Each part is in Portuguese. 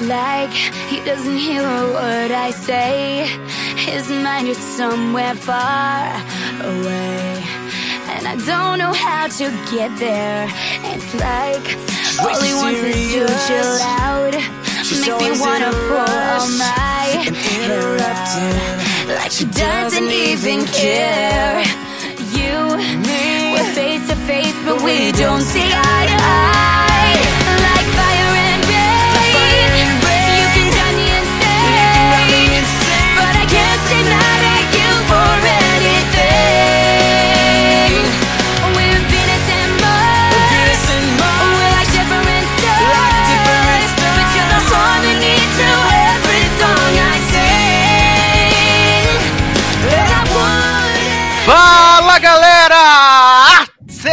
Like he doesn't hear a word I say. His mind is somewhere far away. And I don't know how to get there. It's like all he wants is to chill out. Makes me wanna pull all my hair out. Like she doesn't even care. You, me. we're face to face, but we don't see eye to eye.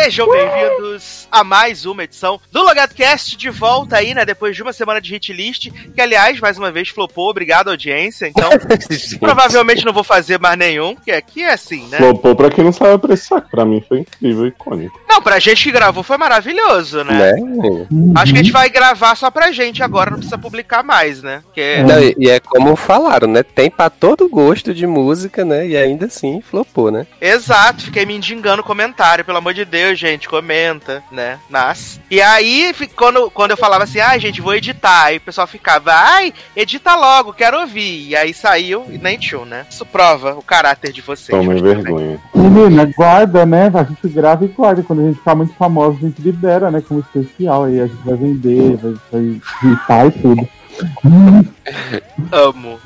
Sejam bem-vindos a mais uma edição do LogadoCast de volta aí, né? Depois de uma semana de hit list, que aliás, mais uma vez, flopou, obrigado audiência. Então, provavelmente não vou fazer mais nenhum, porque aqui é assim, né? Flopou pra quem não sabe apreciar, que pra mim foi incrível e icônico. Não, pra gente que gravou foi maravilhoso, né? Né? Acho que a gente vai gravar só pra gente agora, não precisa publicar mais, né? Porque Não, e, e é como falaram, né? Tem pra todo gosto de música, né? E ainda assim flopou, né? Exato, fiquei me indigando comentário, pelo amor de Deus, gente, comenta, né? Nas. E aí, quando, quando eu falava assim, ai, gente, vou editar, aí o pessoal ficava, ai, edita logo, quero ouvir. E aí saiu e nem tchum, né? Isso prova o caráter de vocês. Bem. vergonha. Menina, guarda, né? A gente grava e guarda. Quando a gente ficar muito famoso, a gente libera, né? Como especial. Aí a gente vai vender, vai, vai editar e tudo. Amo.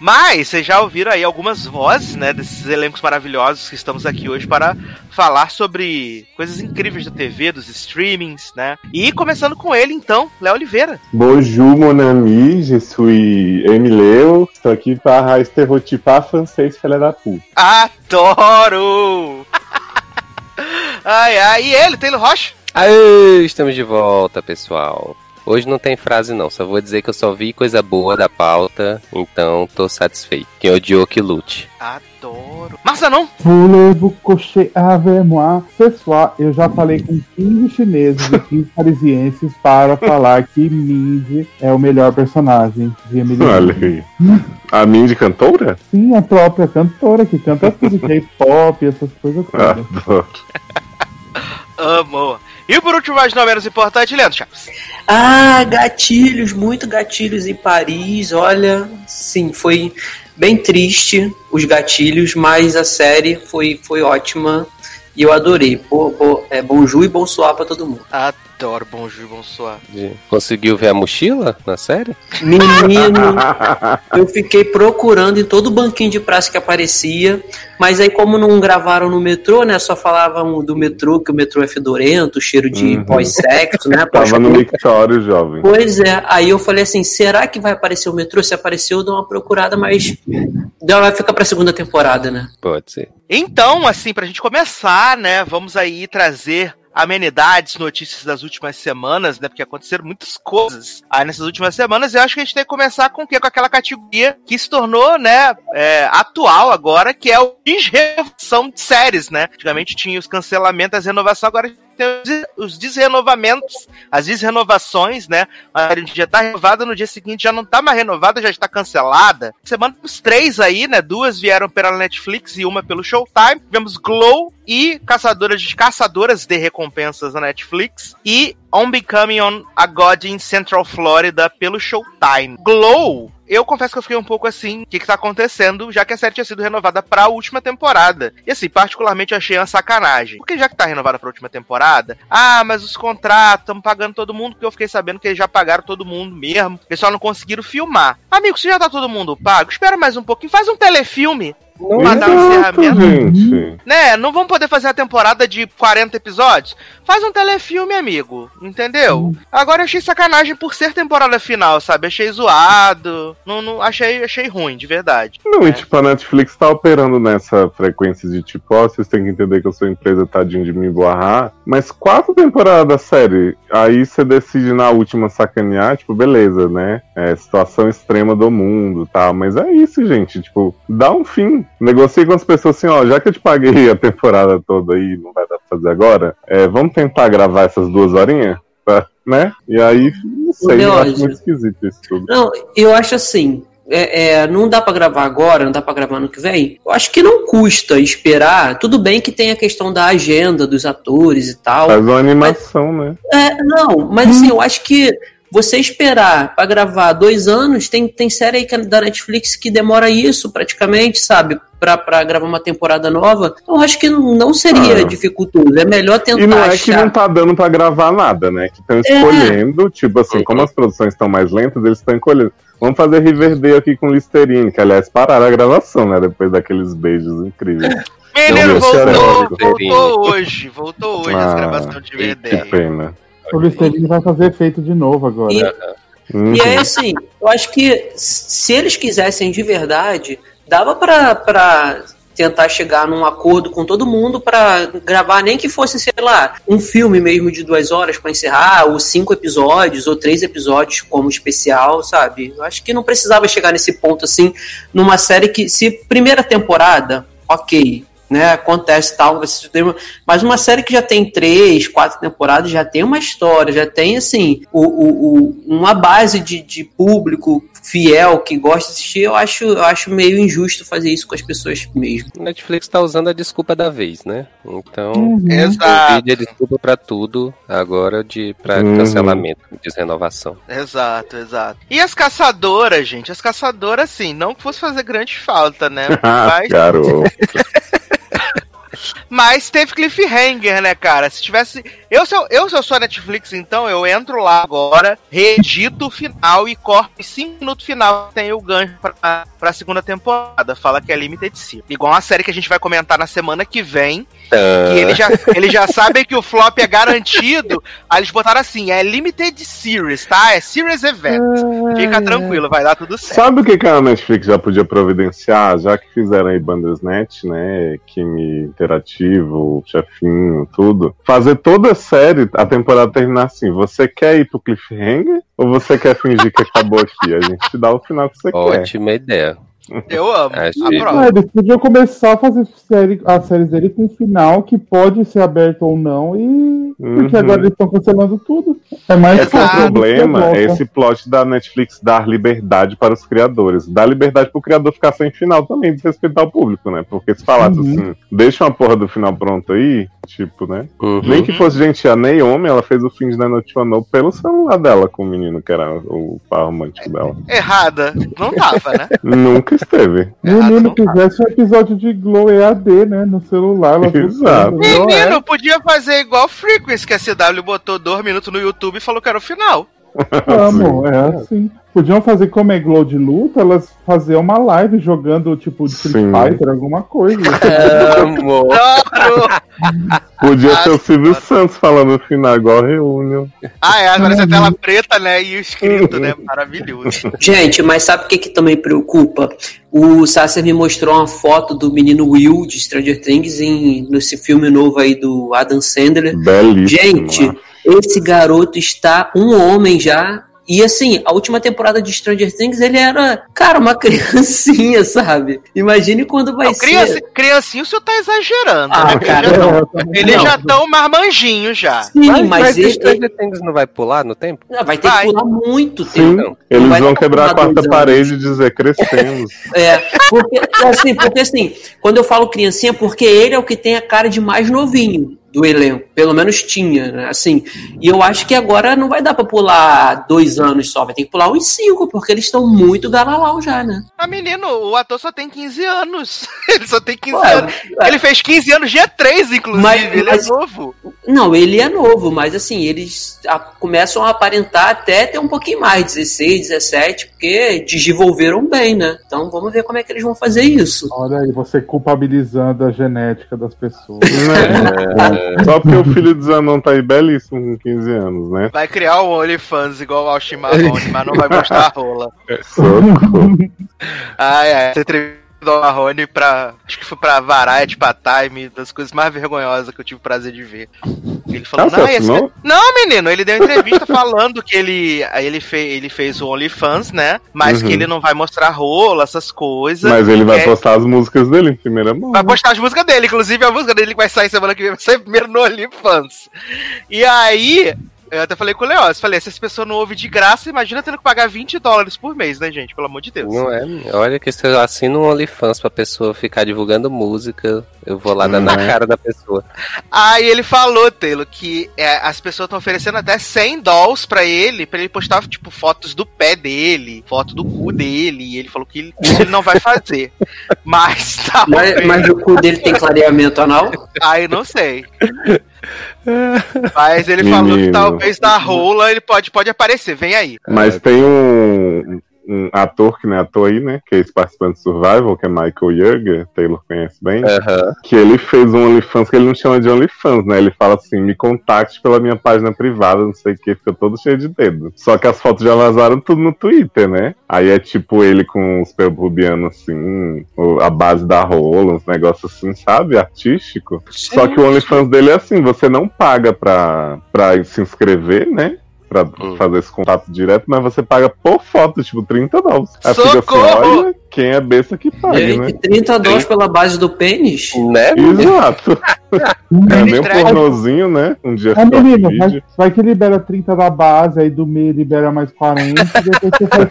Mas vocês já ouviram aí algumas vozes, né, desses elencos maravilhosos que estamos aqui hoje para falar sobre coisas incríveis da TV, dos streamings, né? E começando com ele, então, Léo Oliveira. Bonjour, mon ami, je suis Emileu. Estou aqui para estereotipar francês, filha da puta. Adoro! ai, ai, e ele, Taylor Rocha? Aê, estamos de volta, pessoal. Hoje não tem frase não, só vou dizer que eu só vi coisa boa da pauta, então tô satisfeito. Quem odiou que lute. Adoro. Massa não? Voulez-vous coucher avec moi? Soir, eu já falei com 15 chineses e 15 parisienses para falar que Mindy é o melhor personagem de Emily. Olha aí. A Mindy cantora? Sim, a própria cantora que canta tudo, K-pop, essas coisas todas. Adoro. Amo. E por último, mas não menos importante, Leandro Chaves. Ah, gatilhos, muito gatilhos em Paris. Olha, sim, foi bem triste os gatilhos, mas a série foi, foi ótima e eu adorei. Bo, bo, é, bonjour e bonsoir pra todo mundo. Adoro Bonjour, Bonsoir. De- Conseguiu ver a mochila na série? Menino, eu fiquei procurando em todo banquinho de praça que aparecia, mas aí como não gravaram no metrô, né, só falavam do metrô, que o metrô é fedorento, cheiro de Uhum. pós-sexo, né, Tava no pós Mictório, jovem. Pois é, aí eu falei assim, será que vai aparecer o metrô? Se apareceu, eu dou uma procurada, mas ela vai ficar pra segunda temporada, né? Pode ser. Então, assim, pra gente começar, né, vamos aí trazer amenidades, notícias das últimas semanas, né, porque aconteceram muitas coisas aí nessas últimas semanas, eu acho que a gente tem que começar com o quê? Com aquela categoria que se tornou, né, é, atual agora, que é o desrenovação de séries, né? Antigamente tinha os cancelamentos, as renovações, agora tem os des- os desrenovamentos, as desrenovações, né? A série já tá renovada, no dia seguinte já não tá mais renovada, já está cancelada. Semana os três aí, né? Duas vieram pela Netflix e uma pelo Showtime. Tivemos Glow e Caçadoras de Caçadoras de Recompensas na Netflix. E On Becoming on a God in Central Florida pelo Showtime. Glow eu confesso que eu fiquei um pouco assim, o que, que tá acontecendo, já que a série tinha sido renovada pra última temporada. E assim, particularmente achei uma sacanagem. Porque já que tá renovada pra última temporada, ah, mas os contratos, estamos pagando todo mundo, porque eu fiquei sabendo que eles já pagaram todo mundo mesmo. Eles só não conseguiram filmar. Amigo, se já tá todo mundo pago, espera mais um pouquinho, faz um telefilme. Pra dar um encerramento. gente. Né? Não vão poder fazer a temporada de 40 episódios? Faz um telefilme, amigo. Entendeu? Agora eu achei sacanagem por ser temporada final, sabe? Achei zoado. Não, não, achei, achei ruim, de verdade. Não, É. e tipo, a Netflix tá operando nessa frequência de tipo, ó, vocês têm que entender que eu sou empresa, tadinho de me barrar. Mas quatro temporadas da série, aí você decide na última sacanear, tipo, beleza, né? É situação extrema do mundo tal. Mas é isso, gente. Tipo, dá um fim. Negocie com as pessoas assim, ó, já que eu te paguei a temporada toda aí, não vai dar pra fazer agora, é, vamos tentar gravar essas duas horinhas? pra, né? E aí, não sei, eu acho muito esquisito isso tudo. Não, eu acho assim. é, é, não dá pra gravar agora, não dá pra gravar ano que vem. Eu acho que não custa esperar. Tudo bem que tem a questão da agenda dos atores e tal. Faz uma animação, né? É, não, mas assim, eu acho que você esperar pra gravar dois anos, tem, tem série aí que é da Netflix que demora isso praticamente, sabe? Pra, pra gravar uma temporada nova. Então, eu acho que não, seria Ah. dificultoso. É melhor tentar E não é que achar. não tá dando pra gravar nada, né? Que estão escolhendo, tipo assim, como as produções estão mais lentas, eles estão escolhendo. Vamos fazer Riverdale aqui com Listerine, que aliás pararam a gravação, né? Depois daqueles beijos incríveis. Menino, Não, voltou, voltou hoje. Voltou hoje as Ah, gravações de Que Riverdale. pena. O Listerine vai fazer efeito de novo agora. E- Uhum. E aí, assim, eu acho que se eles quisessem de verdade, dava pra, pra tentar chegar num acordo com todo mundo pra gravar, nem que fosse, sei lá, um filme mesmo de duas horas pra encerrar, ou cinco episódios, ou três episódios como especial, sabe? Eu acho que não precisava chegar nesse ponto, assim, numa série que, se primeira temporada, ok. Né, acontece tal, você tem uma- mas uma série que já tem três, quatro temporadas, já tem uma história, já tem assim o, o- o- uma base de, de público fiel que gosta de assistir, eu acho, eu acho meio injusto fazer isso com as pessoas mesmo. Netflix tá usando a desculpa da vez, né? Então, Uhum. o Exato. vídeo é desculpa pra tudo agora de pra Uhum. cancelamento, desrenovação. Exato, exato. E as caçadoras, gente? As caçadoras, assim, não que fosse fazer grande falta, né? Ah, Mas, garoto. mas teve cliffhanger, né, cara? Se tivesse. Eu se eu, eu, se eu sou a Netflix, então, eu entro lá agora, reedito o final e corto em 5 minutos final. Tem o gancho pra, pra segunda temporada. Fala que é Limited Series. Igual uma série que a gente vai comentar na semana que vem. Que eles já, eles já sabem que o flop é garantido. Aí eles botaram assim: é Limited Series, tá? É Series Event. Fica tranquilo, vai dar tudo certo. Sabe o que, que a Netflix já podia providenciar? Já que fizeram aí Bandersnatch, né? Kimi Interativo, Chefinho, tudo. Fazer toda a série, a temporada terminar assim. Você quer ir pro cliffhanger? Ou você quer fingir que acabou aqui? A gente te dá o final que você quer. Ótima ideia. Eu amo. Aprovo. Ah, eles podiam começar a fazer série, as séries dele com um final que pode ser aberto ou não, e. Porque Uhum. agora eles estão cancelando tudo. É mais Esse é o problema, é esse plot da Netflix dar liberdade para os criadores. Dar liberdade pro criador ficar sem final também, desrespeitar o público, né? Porque se falasse Uhum. assim, deixa uma porra do final pronto aí, tipo, né? Uhum. Nem que fosse, gente, a Naomi, ela fez o fim de Not You Know pelo celular dela com o menino, que era o par romântico dela. Errada. Não tava, né? Nunca esteve. Se o Errado menino tá. fizesse um episódio de Glow EAD, né? No celular, ela Exato. Não Menino, é? podia fazer igual Frequency, que a CW botou dois minutos no YouTube e falou que era o final. Amo, é assim. Podiam fazer como é Glow de luta, elas fazer uma live jogando tipo de Street. Fighter, alguma coisa. Amo. Claro! Podia Ah, ser o Silvio. Santos falando no final, igual Reunion. Ah, é, agora essa tela preta, né? E o escrito, né? Maravilhoso. Gente, mas sabe o que, que também preocupa? O Sasser me mostrou uma foto do menino Will de Stranger Things em, nesse filme novo aí do Adam Sandler. Belíssimo. Gente, esse garoto está um homem já. E assim, a última temporada de Stranger Things, ele era, cara, uma criancinha, sabe? Imagine quando vai Não, criança, ser. criancinho, o senhor tá exagerando. Ah, né? cara, Eles já não. tão- Eles Não. já estão marmanjinhos já. Sim, Mas, mas, mas ele, Stranger Things não vai pular no tempo? ele- vai ter Vai. que pular muito Sim, tempo. Não. eles vão quebrar a quarta parede e dizer crescemos. É, porque assim, porque assim, quando eu falo criancinha, porque ele é o que tem a cara de mais novinho do elenco, pelo menos tinha, né? Assim, e eu acho que agora não vai dar pra pular dois anos só, vai ter que pular uns cinco, porque eles estão muito galalau já, né? Ah, menino, o ator só tem 15 anos. Ele só tem 15 Ué, anos. é. Ele fez 15 anos dia 3, inclusive. Mas- ele mas- é novo. Não, ele é novo, mas assim, eles a- começam a aparentar até ter um pouquinho mais, 16, 17, porque desenvolveram bem, né? Então vamos ver como é que eles vão fazer isso. Olha aí, você culpabilizando a genética das pessoas. Né? Só porque o filho do Zanon tá aí belíssimo com 15 anos, né? Vai criar um OnlyFans igual ao Chimarrone, mas não vai mostrar a rola. Socorro. Ai, ai. Você o Marrone pra. Acho que foi pra Variety, pra Time, das coisas mais vergonhosas que eu tive o prazer de ver. Ele falou, Ah, você não, esse... não, menino, ele deu entrevista falando que ele. Aí ele, fe... ele fez o OnlyFans, né? Mas Uhum. que ele não vai mostrar rola, essas coisas. Mas ele vai É. postar as músicas dele em primeira mão. Vai postar as músicas dele, inclusive a música dele que vai sair semana que vem vai sair primeiro no OnlyFans. E aí, Eu até falei com o Leoz, falei, se as pessoas não ouvem de graça, imagina tendo que pagar 20 dólares por mês, né, gente? Pelo amor de Deus. Não é? Olha que se eu assino um OnlyFans pra pessoa ficar divulgando música, eu vou lá dar na Né? cara da pessoa. Aí ele falou, Taylor, que é, as pessoas estão oferecendo até 100 dólares pra ele, pra ele postar, tipo, fotos do pé dele, foto do cu dele, e ele falou que ele, ele não vai fazer. Mas tá Mas, mas o cu dele tem clareamento anal? Aí não sei. Mas ele falou que Menino. talvez na rola ele pode, pode aparecer, vem aí. Mas tem um, um ator que não é ator aí, né? Que é ex-participante de Survival, que é Michael Yeager, Taylor conhece bem. Que ele fez um OnlyFans que ele não chama de OnlyFans, né? Ele fala assim: me contacte pela minha página privada, não sei o que, fica todo cheio de dedo. Só que as fotos já vazaram tudo no Twitter, né? Aí é tipo ele com os perubianos assim, a base da rola, uns negócios assim, sabe? Artístico. Só que o OnlyFans dele é assim: você não paga pra, pra se inscrever, né? Pra Hum. fazer esse contato direto, mas você paga por foto, tipo, 30 dólares. Aí fica assim, Socorro! olha, quem é besta que paga, né? Gente, 30 dólares pela base do pênis? Né? Exato. É nem um pornozinho, né? Um dia É, só menino, de vai, que libera 30 da base, aí do meio libera mais 40, e depois você faz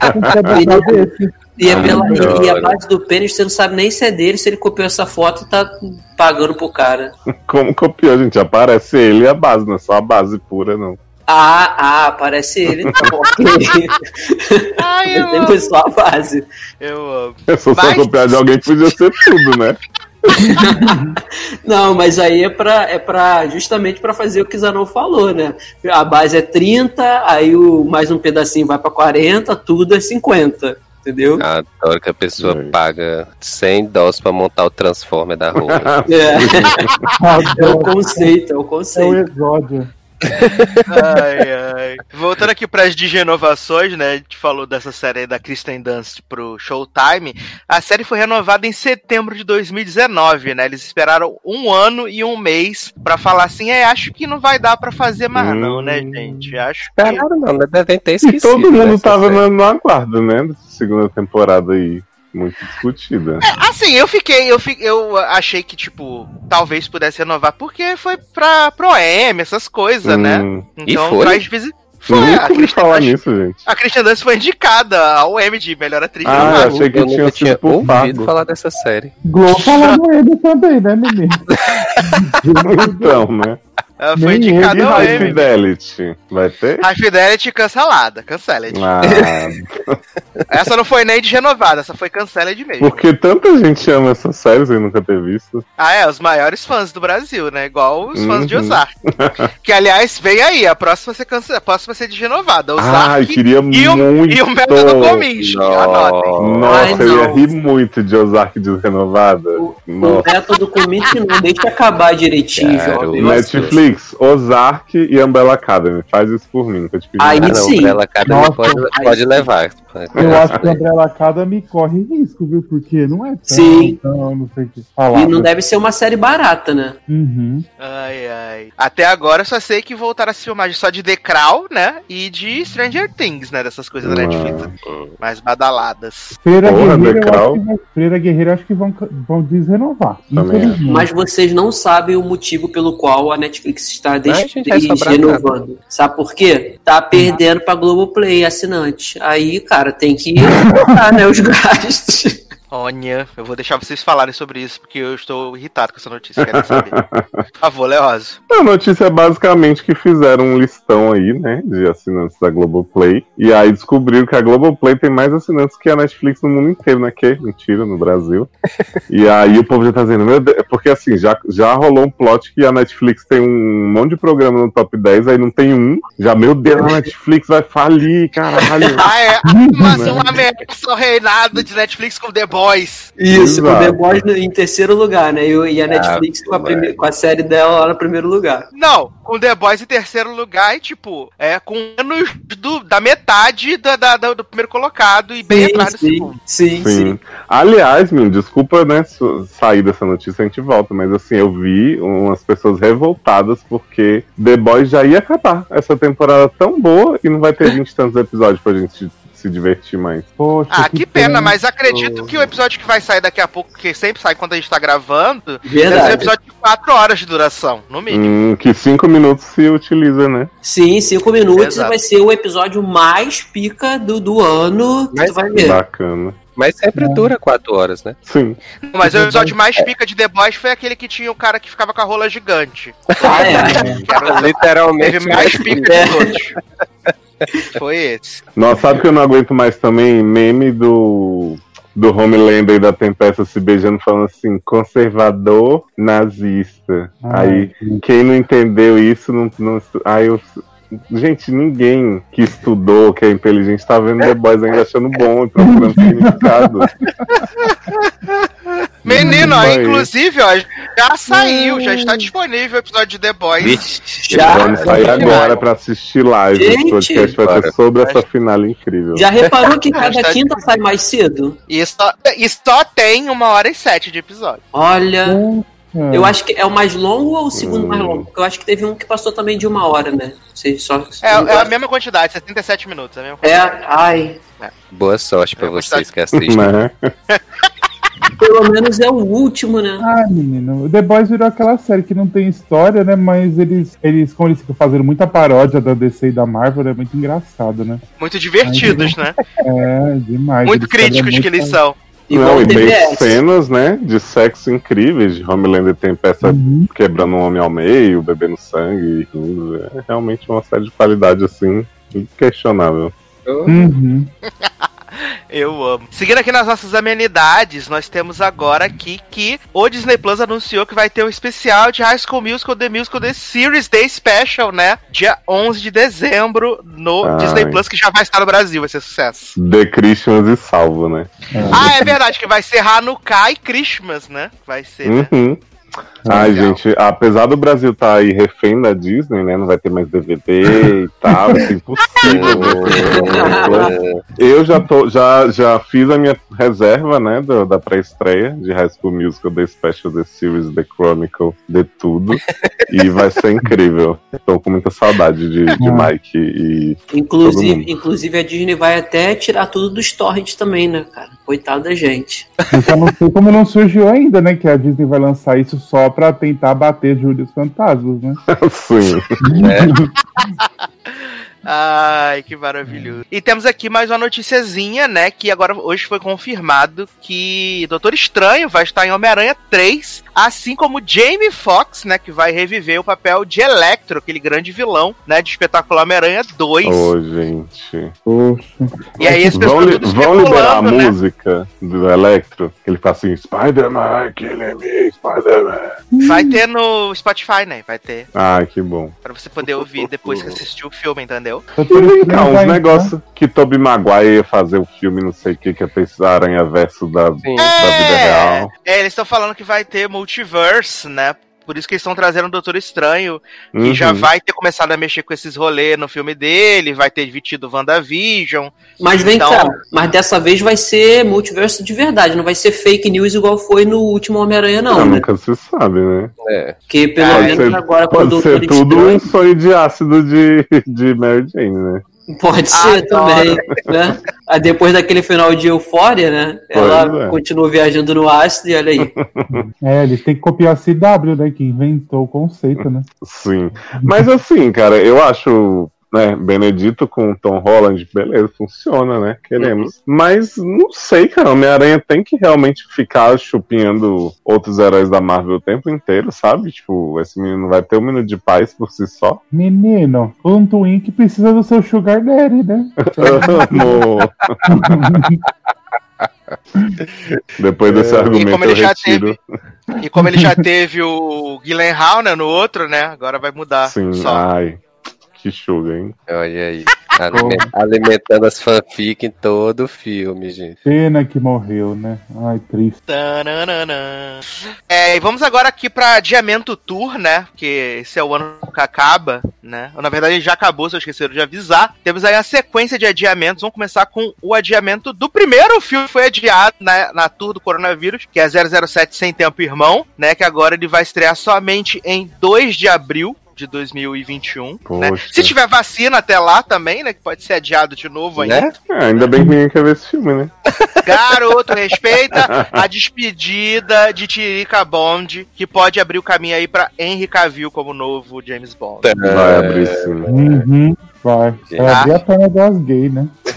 um desse. E, é pela, e a base do pênis, você não sabe nem se é dele, se ele copiou essa foto e tá pagando pro cara. Como copiou, gente? Aparece ele e a base, não é só a base pura, não. Ah, ah, parece ele. Tá. Ai, eu amo. Só a base. Eu amo. Se fosse Mas- só copiar de alguém, podia ser tudo, né? Não, mas aí é pra, é pra justamente pra fazer o que Zanon falou, né? A base é 30, aí o, mais um pedacinho vai pra 40, tudo é 50. Entendeu? Adoro que a pessoa É. paga 100 dólares pra montar o Transformer da rua. É, é o conceito, é o É o conceito. exódio. Ai, ai. Voltando aqui para as renovações, né? A gente falou dessa série aí da Kristen Dunst pro Showtime. A série foi renovada em setembro de 2019, né? Eles esperaram um ano e um mês pra falar assim: é, acho que não vai dar pra fazer mais, Hum. não, né, gente? Acho que. Esperaram não, né? devem ter E esquecido. todo mundo tava série. no, no aguardo, né? Segunda temporada aí. Muito discutida. Assim, eu fiquei, eu, fi- eu achei que, tipo, talvez pudesse renovar, porque foi pra Pro M, essas coisas, né? Hum, E Então foi? traz visi- Foi, Nunca a ouvi falar nisso, gente. a Kristen Dunst foi indicada ao M de melhor atriz. Ah, achei que eu tinha tinha por ouvido falar dessa série. Globo falando ele também, né, menino? então, né? Ela foi Nem E indicada ao High. Fidelity? Vai ter? High Fidelity cancelada, canceled. Ah, Essa não foi nem de renovada, essa foi canceled mesmo. porque tanta gente ama essa série sem nunca ter visto. Ah, é, os maiores fãs do Brasil, né? Igual os fãs de Uhum. Ozark. que, aliás, vem aí, a próxima vai ser, cance... a próxima vai ser de renovada. Ai, Ozark queria e, o, muito. e o método Cominch. Anotem. Nossa, Ai, eu ia rir muito de Ozark desrenovada. O Nossa. método commit não, deixa acabar direitinho, jovem. o Nossa. Netflix, Ozark e Umbrella Academy. Faz isso por mim, que eu te pedi. Aí Ah, não, sim. ela cada Nossa. pode, pode levar. Eu acho que a André Lacada me corre risco, viu? Porque não é tão, Sim. tão, não sei o que falar. E não deve ser uma série barata, né? Uhum. Ai, ai. Até agora eu só sei que voltaram a se filmar só de The Crown, né? E de Stranger Things, né? Dessas coisas da Ah. Netflix. Mais badaladas. Feira Porra, Guerreira, vai- Feira Guerreira acho que vão, vão desrenovar. Mas vocês não sabem o motivo pelo qual a Netflix está des- Ai, gente, vai sobrar renovando. Sabe por quê? Tá perdendo pra Globoplay assinante. Aí, cara, tem que botar, né, os gastos. Olha, eu vou deixar vocês falarem sobre isso, porque eu estou irritado com essa notícia. Quero saber. Por favor, Leoso. A notícia é basicamente que fizeram um listão aí, né, de assinantes da Globoplay. E aí descobriram que a Globoplay tem mais assinantes que a Netflix no mundo inteiro, né? Que mentira, no Brasil. e aí o povo já tá dizendo, meu Deus, porque assim, já, já rolou um plot que a Netflix tem um monte de programa no top 10, aí não tem um. Já, meu Deus, a Netflix vai falir, caralho. Ah, é. Mas uma ameaça reinado de Netflix com The Boys. Isso, com Exato. The Boys no- em terceiro lugar, né? E, a Netflix com, a com a série dela lá no primeiro lugar. Não, com The Boys em terceiro lugar e, tipo, é com menos do- da metade da, da- da- do primeiro colocado e bem Sim, atrás do sim, segundo. sim, Sim. sim. Aliás, meu, desculpa, né, sair dessa notícia, a gente volta, mas assim, eu vi umas pessoas revoltadas porque The Boys já ia acabar essa temporada tão boa e não vai ter 20 e tantos episódios pra gente se divertir mais. Poxa, Ah, que pena, mas mas acredito que o episódio que vai sair daqui a pouco, que sempre sai quando a gente tá gravando, deve ser um Verdade. episódio de 4 horas de duração, no mínimo. Hum, que cinco minutos se utiliza, né? Sim, cinco minutos Exato. vai ser o episódio mais pica do, do ano que Mas- tu vai ver. Bacana. Mas sempre dura quatro horas, né? Sim. Mas o episódio mais pica de The Boys foi aquele que tinha o cara que ficava com a rola gigante. Ah, é. Que era Literalmente. teve mais pica É. de todos. Foi esse. Nossa, sabe que eu não aguento mais também? Meme do. Do Homelander e da Tempesta se beijando, falando assim, conservador nazista. Ah, Aí, quem não entendeu isso, não. não aí eu. Gente, ninguém que estudou, que é inteligente, tá vendo The Boys ainda achando bom e procurando significado. Menino, ó, Vai. inclusive, ó, já saiu, já está disponível o episódio de The Boys. Vixe, Já? Vamos sair agora pra assistir live. Gente! o podcast vai ser sobre essa finale incrível. Já reparou que cada Hashtag- quinta sai mais cedo? E só, e só tem uma hora e sete de episódio. Olha, É. eu acho que é o mais longo ou o segundo Hum. mais longo? Porque eu acho que teve um que passou também de uma hora, né? Sei, só, É, é a mesma quantidade, 77 minutos. É, a mesma É, quantidade. ai. Boa sorte pra vou vocês que assistem. Pelo menos é o último, né? Ah, menino, o The Boys virou aquela série que não tem história, né? Mas eles, eles como eles ficam fazendo muita paródia da DC e da Marvel, é muito engraçado, né? Muito divertidos, né? É, demais. Muito Eles críticos que eles são. Igual Não, e tem TBS. cenas, né, de sexo incríveis, de Homelander tem peça Uhum. quebrando um homem ao meio, bebendo sangue, e rindo. É realmente uma série de qualidade, assim, inquestionável. Uhum. Eu amo. Seguindo aqui nas nossas amenidades, nós temos agora aqui que o Disney Plus anunciou que vai ter um especial de High School Musical The Musical The Series Day Special, né? Dia 11 de dezembro no Ai. Disney Plus, que já vai estar no Brasil, vai ser sucesso. The Christians e salvo, né? Ah, é verdade, que vai ser Hanukkah e Christmas, né? Vai ser, né? Uhum. Ai, Legal. gente, apesar do Brasil estar aí refém da Disney, né? Não vai ter mais DVD e tal, isso é impossível. Eu já, tô, já, já fiz a minha reserva, né, do- da pré-estreia de High School Musical, The Special, The Series, The Chronicle, de tudo. E vai ser incrível. Tô com muita saudade de, de Ah. Mike e. Todo Inclusive, mundo. inclusive a Disney vai até tirar tudo dos torrents também, né, cara? Coitado da gente. Eu só não sei como não surgiu ainda, né? Que a Disney vai lançar isso só pra tentar bater Júlio Fantasmas, né? Sim. Ai, que maravilhoso. E temos aqui mais uma noticiazinha, né? Que agora hoje foi confirmado que Doutor Estranho vai estar em Homem-Aranha 3, assim como Jamie Foxx, né? Que vai reviver o papel de Electro, aquele grande vilão, né? De Espetacular Homem-Aranha 2. Ô, gente. Poxa. E aí esse Vão, pessoal li- vão liberar a né? música do Electro, que ele fala assim, Spider-Man, killing me, Spider-Man. Vai ter no Spotify, né? Vai ter. Ai, que bom. Pra você poder ouvir depois que assistir o filme, entendeu? Eu E tô vem cá, uns aí, negócios que Tobey Maguire ia fazer o filme, não sei o que, que ia ter esse aranha verso da, da vida real. É, eles estão falando que vai ter multiverse, né? Por isso que eles estão trazendo o Doutor Estranho, que Uhum. já vai ter começado a mexer com esses rolês no filme dele, vai ter vestido WandaVision. Mas vem Então- cá, mas dessa vez vai ser multiverso de verdade, não vai ser fake news igual foi no último Homem-Aranha, não, Ah, né? nunca se sabe, né? É. Porque pelo Pode menos ser- agora com o Pode Doutor ser tudo um Estranho, sonho de ácido de, de Mary Jane, né? Pode ser Adoro. também, né? Aí depois daquele final de Eufória, né? Ela é. continuou viajando no ácido e olha aí. É, eles têm que copiar a CW, né? Que inventou o conceito, né? Sim. Mas assim, cara, eu acho. Né, Benedito com Tom Holland, beleza, funciona, né? Queremos. Mas não sei, cara. Homem-Aranha tem que realmente ficar chupinhando outros heróis da Marvel o tempo inteiro, sabe? Tipo, esse menino vai ter um minuto de paz por si só. Menino, um Twin que precisa do seu Sugar Daddy, né? Amo. Depois desse argumento como ele eu já retiro. E como ele já teve o Gyllenhaal, né, no outro, né? Agora vai mudar. Sim, Só. ai. Que suga, hein? Olha aí. Alime- alimentando as fanfic em todo o filme, gente. Pena que morreu, né? Ai, triste. Tananana. É, e vamos agora aqui pra Adiamento Tour, né? Que esse é o ano que acaba, né? Na verdade, ele já acabou, se eu esqueceram de avisar. Temos aí a sequência de adiamentos. Vamos começar com o adiamento do primeiro filme que foi adiado na, na tour do coronavírus, que é 007 Sem Tempo Irmão, né? Que agora ele vai estrear somente em 2 de abril. De 2021. Né? Se tiver vacina até lá também, né? Que pode ser adiado de novo ainda. Né? É, ainda bem que ninguém quer ver esse filme, né? Garoto, respeita a despedida de Tiririca Bond, que pode abrir o caminho aí pra Henry Cavill como novo James Bond. Vai abrir sim. Uhum, vai. É abrir a perna das gays, né?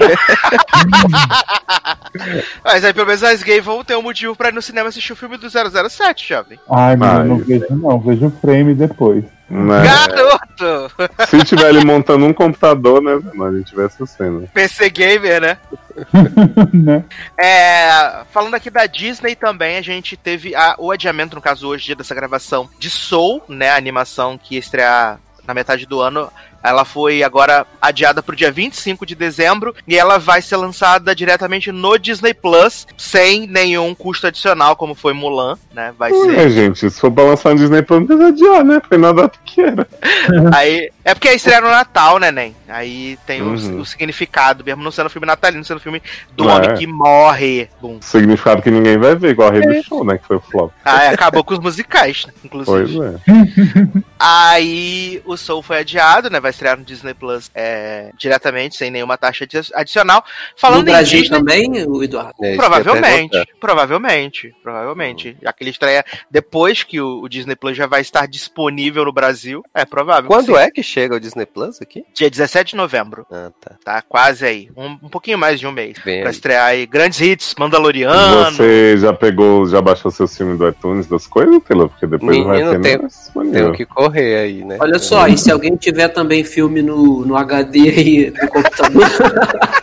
Mas aí pelo menos as gays vão ter um motivo pra ir no cinema assistir o filme do 007, jovem. Ai, menino, Vai. não vejo não. Vejo o frame depois. Né? Garoto! Se tiver ele montando um computador, né? A gente vê essa cena. PC Gamer, né? né? É, falando aqui da Disney também, a gente teve a- o adiamento, no caso hoje, dia dessa gravação, de Soul, né? A animação que ia estrear na metade do ano. Ela foi agora adiada pro dia 25 de dezembro e ela vai ser lançada diretamente no Disney Plus, sem nenhum custo adicional, como foi Mulan, né? Vai ser. É, gente, se for pra lançar no Disney Plus, não precisa adiar, né? Foi na data que era. Aí, é porque é estreia no Natal, né, Nen? Aí tem o- Uhum. o, significado, mesmo não sendo filme natalino, sendo filme do É. homem que morre. Bum. Significado que ninguém vai ver, igual a Rei do Show, né? Que foi o flop. Ah, é, acabou com os musicais, né, inclusive. Pois é. Aí o Soul foi adiado, né? Vai estrear no Disney Plus é, diretamente, sem nenhuma taxa adi- adicional. Falando no em Brasil Disney, também, o Eduardo? É Provavelmente, provavelmente, provavelmente. Já que ele estreia depois que o, o Disney Plus já vai estar disponível no Brasil. É provável. Quando sim. é que chega o Disney Plus aqui? Dia 17 de novembro, Ah, tá. tá? Quase aí. Um, um pouquinho mais de um mês. Vem Pra aí. estrear aí grandes hits, Mandaloriano. Você já pegou, já baixou seu filme do iTunes das coisas, Taylor? Porque depois não vai Menino, ter tem-. Tenho que correr aí, né? Olha só, e se alguém tiver também filme no, no HD aí do computador,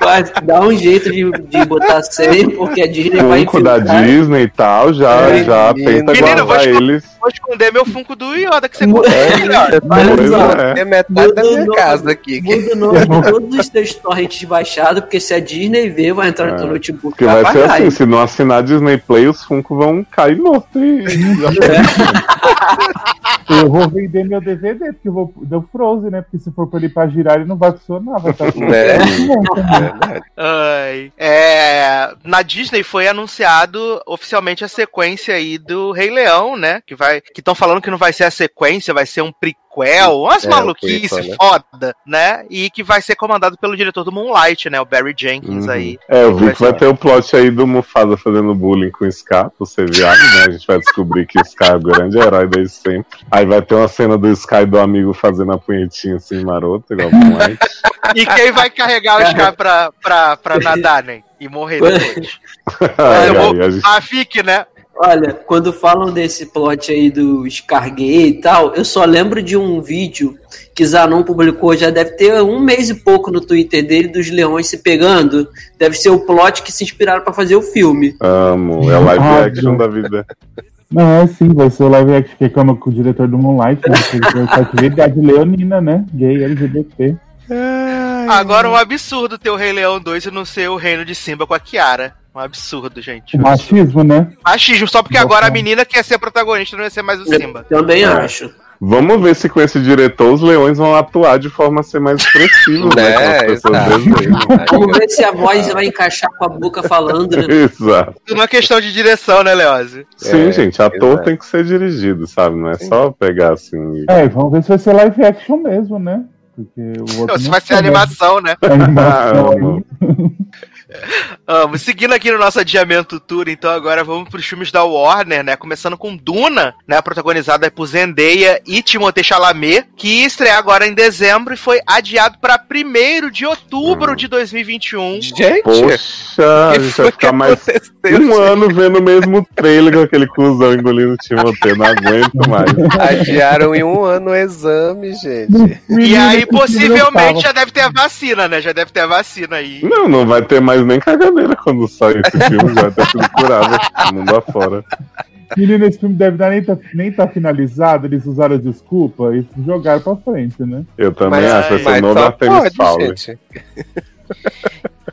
vai dar um jeito de, de botar 100, porque a Disney vai Funko da. Disney e tal, já, É, já menino. tenta guardar eles. Vou esconder meu Funko do Yoda que você comprou. Olha Pois só, é. É metade da minha casa aqui. Muda o nome de todos os teus torrents baixados, porque se a Disney ver, vai entrar no teu É. notebook Porque vai vai ser assim, se não assinar Disney Play, os Funko vão cair morto. Eu vou vender meu DVD, porque eu vou deu Frozen, né? Porque se for pra ele pra girar, ele não vai funcionar, vai estar né? Ai. É, na Disney foi anunciado oficialmente a sequência aí do Rei Leão, né? Que vai, que estão falando que não vai ser a sequência, vai ser um prequel, umas É, um maluquice prequel, né? foda, né? E que vai ser comandado pelo diretor do Moonlight, né? O Barry Jenkins Uhum. aí. É, eu vi Vai que vai ter o plot aí do Mufasa fazendo bullying com o Scar, por ser viado, né? A gente vai descobrir que o Scar é o grande herói desde sempre. Aí vai ter uma cena do Sky do amigo fazendo a punhetinha assim, maroto, igual o Moonlight. E quem vai carregar os caras pra, pra, pra nadar, né? E morrer depois. Ai, vou- a gente- A FIC, né? Olha, quando falam desse plot aí do Scargay e tal, eu só lembro de um vídeo que Zanon publicou, já deve ter um mês e pouco no Twitter dele, dos leões se pegando. Deve ser o plot que se inspiraram pra fazer o filme. Amo, é live Ah, action da vida. Não, é sim, vai ser o live action que é como com o diretor do Moonlight, né? Que atividade leonina, né? Gay, LGBT. Agora um absurdo ter o Rei Leão 2 e não ser o reino de Simba com a Kiara. Um absurdo, gente. O machismo, né? Machismo, só porque agora a menina quer ser a protagonista, não ia ser mais o Simba. Também É. acho. Vamos ver se com esse diretor os leões vão atuar de forma a ser mais expressivos, né? Né, Com as pessoas exato. desejam. Vamos ver se a voz vai encaixar com a boca falando, né? Exato. Tudo uma questão de direção, né, Leose? Sim, É, gente, ator exato. tem que ser dirigido, sabe? Não é só pegar assim. e- É, vamos ver se vai ser live action mesmo, né? Porque o outro. Se não vai ser animação, né? Animação Ah, aí. amo. Seguindo aqui no nosso adiamento tour, então agora vamos pros filmes da Warner, né? Começando com Duna, né? Protagonizada por Zendaya e Timothée Chalamet, que estreia agora em dezembro e foi adiado para 1 de outubro Hum. de 2021. Gente, Poxa, que vai ficar mais um ano vendo o mesmo trailer com aquele cuzão engolindo o Timoteu. Não aguento mais. Adiaram em um ano o exame, gente. E aí, possivelmente, já deve ter a vacina, né? Já deve ter a vacina aí. Não, não vai ter mais nem caganeira quando sair esse filme. Já ter sido curado mundo afora. Menino, esse filme deve dar nem tá, nem tá finalizado, eles usaram a desculpa e jogaram pra frente, né? Eu também Mas- acho. Vai ser Mas o novo só Artemis pode, Fowl. gente.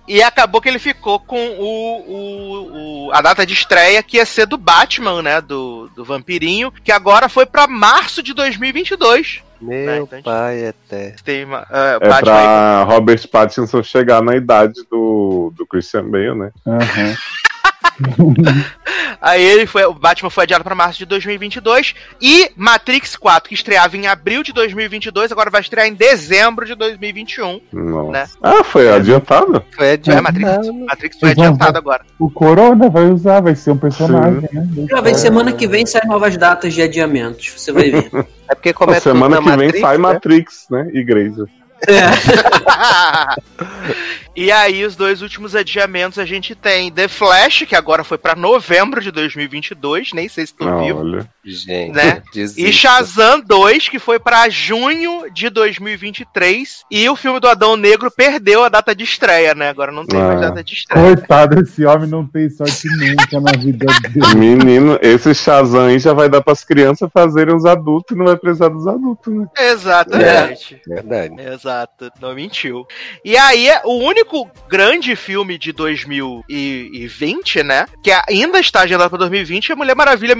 E acabou que ele ficou com o, o- o- a data de estreia que ia ser do Batman, né? Do, do Vampirinho, que agora foi pra março de 2022. Meu Né, então pai eterno. Tem uma, é, É Batman pra Robert Pattinson chegar na idade do, do Christian Bale, né? Aham. Aí ele foi, o Batman foi adiado pra março de 2022 e Matrix 4, que estreava em abril de 2022, agora vai estrear em dezembro de 2021. Nossa. Né? Ah, foi adiantado? Foi É, adiantado. Matrix, Matrix foi vão- adiantado agora. O Corona vai usar, vai ser um personagem, né? Já vem semana que vem sai novas datas de adiamentos. Você vai ver. É porque é tudo semana na que vem Matrix, sai né? Matrix, né? Igreja. e aí, os dois últimos adiamentos a gente tem The Flash, que agora foi pra novembro de 2022, nem sei se tô Não, vivo, olha. Gente, Né? desista. E Shazam 2, que foi pra junho de 2023, e o filme do Adão Negro perdeu a data de estreia, né? Agora não tem mais Ah. data de estreia. Coitado, esse homem não tem sorte nunca na vida dele. Menino, esse Shazam aí já vai dar pras crianças fazerem os adultos e não vai precisar dos adultos, né? Exatamente. Verdade. Exato, não mentiu. E aí, é o único grande filme de 2020, né? Que ainda está agendado para 2020 é Mulher Maravilha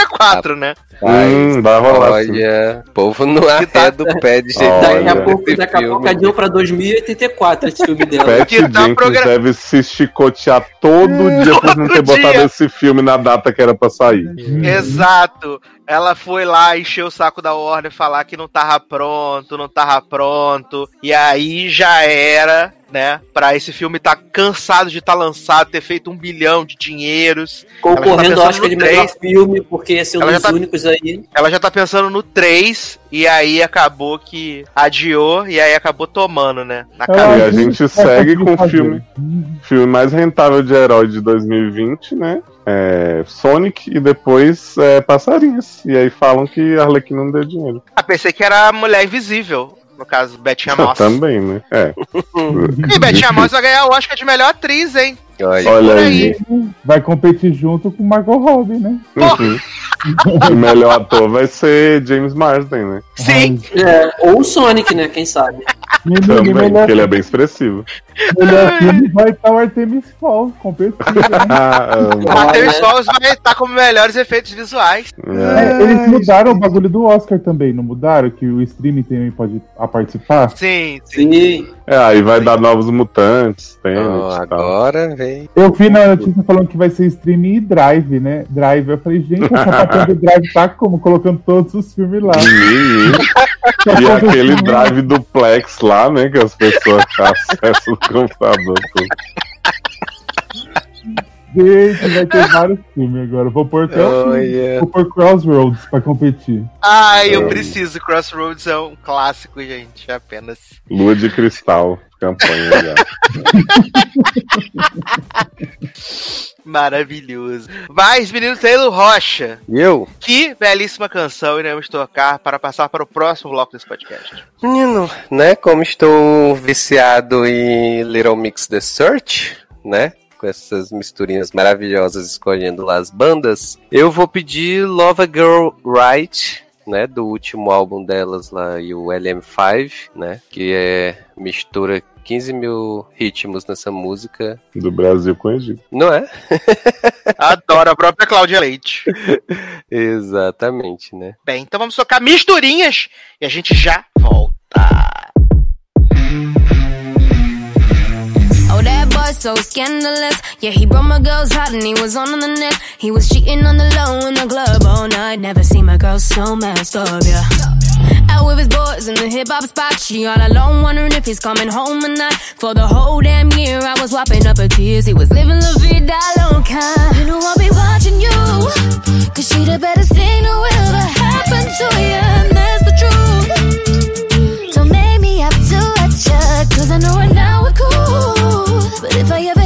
1984, né? Hum, vai rolar. Olha, o povo não Que tá- arreda o pé de jeito. Daqui a pouco, daqui a pouco adiou pra 2084 esse filme dela. Pat Que tá Jenkins deve se chicotear todo dia por não ter botado esse filme na data que era pra sair. Exato. Ela foi lá encher o saco da Warner, falar que não tava pronto, não tava pronto. E aí já era, né? Pra esse filme tá cansado de estar lançado, ter feito um bilhão de dinheiros. Concorrendo tá ao Oscar de pensando no melhor filme, porque ia ser um Ela já dos tá- únicos aí. Ela já tá pensando no 3, e aí acabou que adiou, e aí acabou tomando, né? Na cara. E a acho gente que segue com o filme. Filme mais rentável de herói de 2020, né? É, Sonic e depois é, Passarinhos. E aí falam que Arlequim não deu dinheiro. Ah, pensei que era a Mulher Invisível. No caso, Betinha Moss. Também, né? É. E Betinha Moss vai ganhar o Oscar de melhor atriz, hein? Olha, Olha por aí. Vai competir junto com o Margot Robbie, né? Uhum. o melhor ator vai ser James Marsden, né? Sim. É, ou o Sonic, né? Quem sabe? Também, melhor, porque ele é bem expressivo. melhor filme vai estar o Artemis Falls competindo. Né? O né? Falls vai estar com melhores efeitos visuais. É, eles mudaram o bagulho do Oscar também, não mudaram? Que o streaming também pode a participar? Sim, sim. Sim. É, aí vai dar novos mutantes, tem ó, agora vem. Eu vi na notícia falando que vai ser streaming e drive, né? Drive. Eu falei, gente, a sapatão do drive tá como? Colocando todos os filmes lá. E aquele drive duplex lá, né? Que as pessoas têm acesso no computador. tudo. Gente, vai ter vários filmes agora. Vou pôr até o filme. Olha. Vou pôr Crossroads pra competir. Ai, eu É. preciso. Crossroads é um clássico, gente. Apenas. Lua de cristal, campanha já. Maravilhoso. Mas, menino Taylor Rocha, E eu? que belíssima canção iremos tocar para passar para o próximo bloco desse podcast. Menino, né? Como estou viciado em Little Mix The Search, né? Com essas misturinhas maravilhosas escolhendo lá as bandas, eu vou pedir Love a Girl Right, né? Do último álbum delas lá, e o LM5, né? Que é mistura 15 mil ritmos nessa música. Do Brasil com o Egito. Não é? Adoro a própria Cláudia Leite. Exatamente, né? Bem, então vamos tocar misturinhas e a gente já volta. Oh, so scandalous. Yeah, he brought my girl's heart and he was on the net. He was cheating on the low in the club oh, all night. Never seen my girl so messed up, yeah. Out with his boys in the hip hop spot. She all alone, wondering if he's coming home or not. For the whole damn year, I was wiping up her tears. He was living la vida loca. You know I'll be watching you. Cause she the baddest thing will ever happen to you. And that's the truth. Don't make me have to at ya, cause I know right now. But if I ever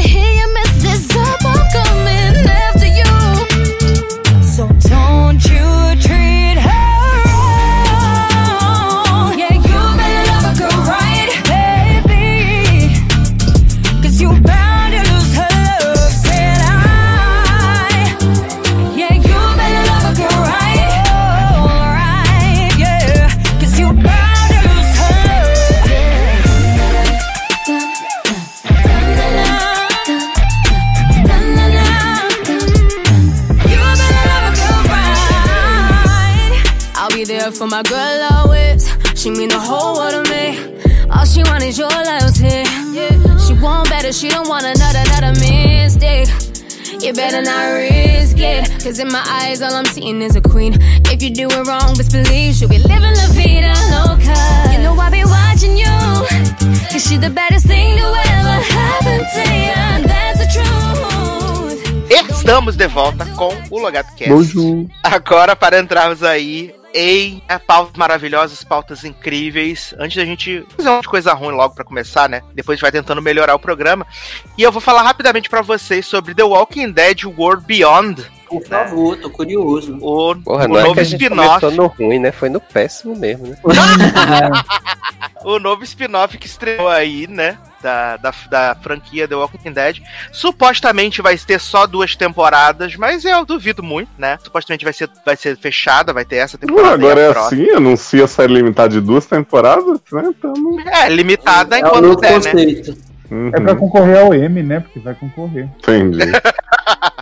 my girl always. She mean the whole world to me. All she want is your loyalty. She want better, she don't want another, another mistake. You better not risk it. Cause in my eyes, all I'm seeing is a queen. If you do it wrong, best believe she'll be living La Vida Loca. You know I'll be watching you. Cause she the baddest thing to ever happen to you. That's the truth. Estamos de volta com o Logato Cast. Bonjour. Agora, para entrarmos aí em é, pautas maravilhosas, pautas incríveis. Antes da gente fazer uma coisa ruim logo para começar, né? Depois a gente vai tentando melhorar o programa. E eu vou falar rapidamente para vocês sobre The Walking Dead World Beyond. Por favor, tô curioso. O, Porra, o não é novo gente spin-off. no ruim, né? Foi no péssimo mesmo, né? O novo spin-off que estreou aí, né? Da, da, da franquia The Walking Dead. Supostamente vai ter só duas temporadas, mas eu duvido muito, né? Supostamente vai ser, vai ser fechada, vai ter essa temporada. agora é próxima. assim, anuncia série limitada de duas temporadas, né? Tamo... É, limitada é enquanto novo der, né? Uhum, É pra concorrer ao M, né? Porque vai concorrer. Entendi.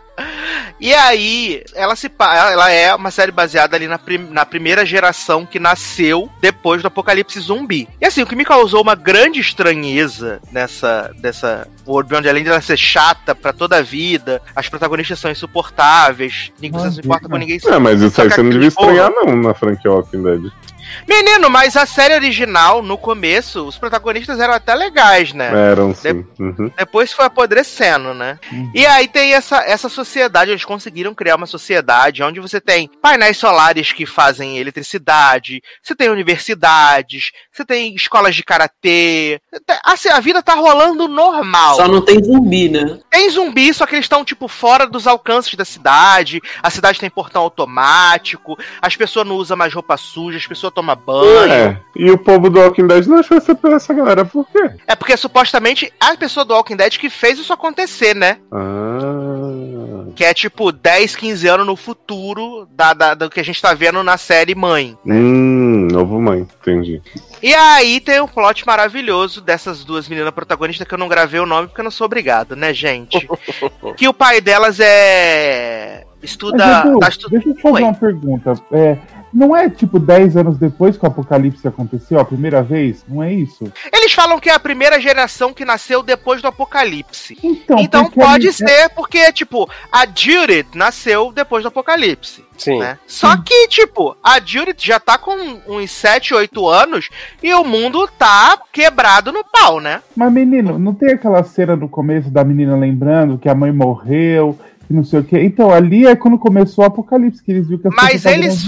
E aí, ela se ela é uma série baseada ali na, prim- na primeira geração que nasceu depois do apocalipse zumbi. E assim, o que me causou uma grande estranheza nessa dessa World Beyond, além de ela ser chata pra toda a vida, as protagonistas são insuportáveis, ninguém se importa com ninguém. É, mas isso aí você não devia estranhar, não, na franquia Walking Dead. Menino, mas a série original, no começo, os protagonistas eram até legais, né? Eram sim. Uhum. Depois foi apodrecendo, né? E aí tem essa, essa sociedade, eles conseguiram criar uma sociedade onde você tem painéis solares que fazem eletricidade, você tem universidades, você tem escolas de karatê. Assim, a vida tá rolando normal. Só não tem zumbi, né? Tem zumbi, só que eles estão, tipo, fora dos alcances da cidade. A cidade tem portão automático, as pessoas não usam mais roupa suja, as pessoas tomam banho. É, e o povo do Walking Dead não achou essa por essa galera, por quê? É porque supostamente a pessoa do Walking Dead que fez isso acontecer, né? Ah. Que é tipo 10, 15 anos no futuro da, da- do que a gente tá vendo na série Mãe. Hum, novo mãe, entendi. E aí tem um plot maravilhoso dessas duas meninas protagonistas que eu não gravei o nome porque eu não sou obrigado, né, gente? que o pai delas é. Estuda. Mas, Edu, tá estu- deixa eu te fazer Oi. uma pergunta. É, não é tipo 10 anos depois que o apocalipse aconteceu a primeira vez? Não é isso? Eles falam que é a primeira geração que nasceu depois do apocalipse. Então, Então pode ali- ser porque, tipo, a Judith nasceu depois do apocalipse. Sim. né? Só que, tipo, a Judith já tá com uns 7, 8 anos e o mundo tá quebrado no pau, né? Mas, menino, não tem aquela cena no começo da menina lembrando que a mãe morreu, que não sei o quê. Então, ali é quando começou o apocalipse, que eles viram que as Mas eles.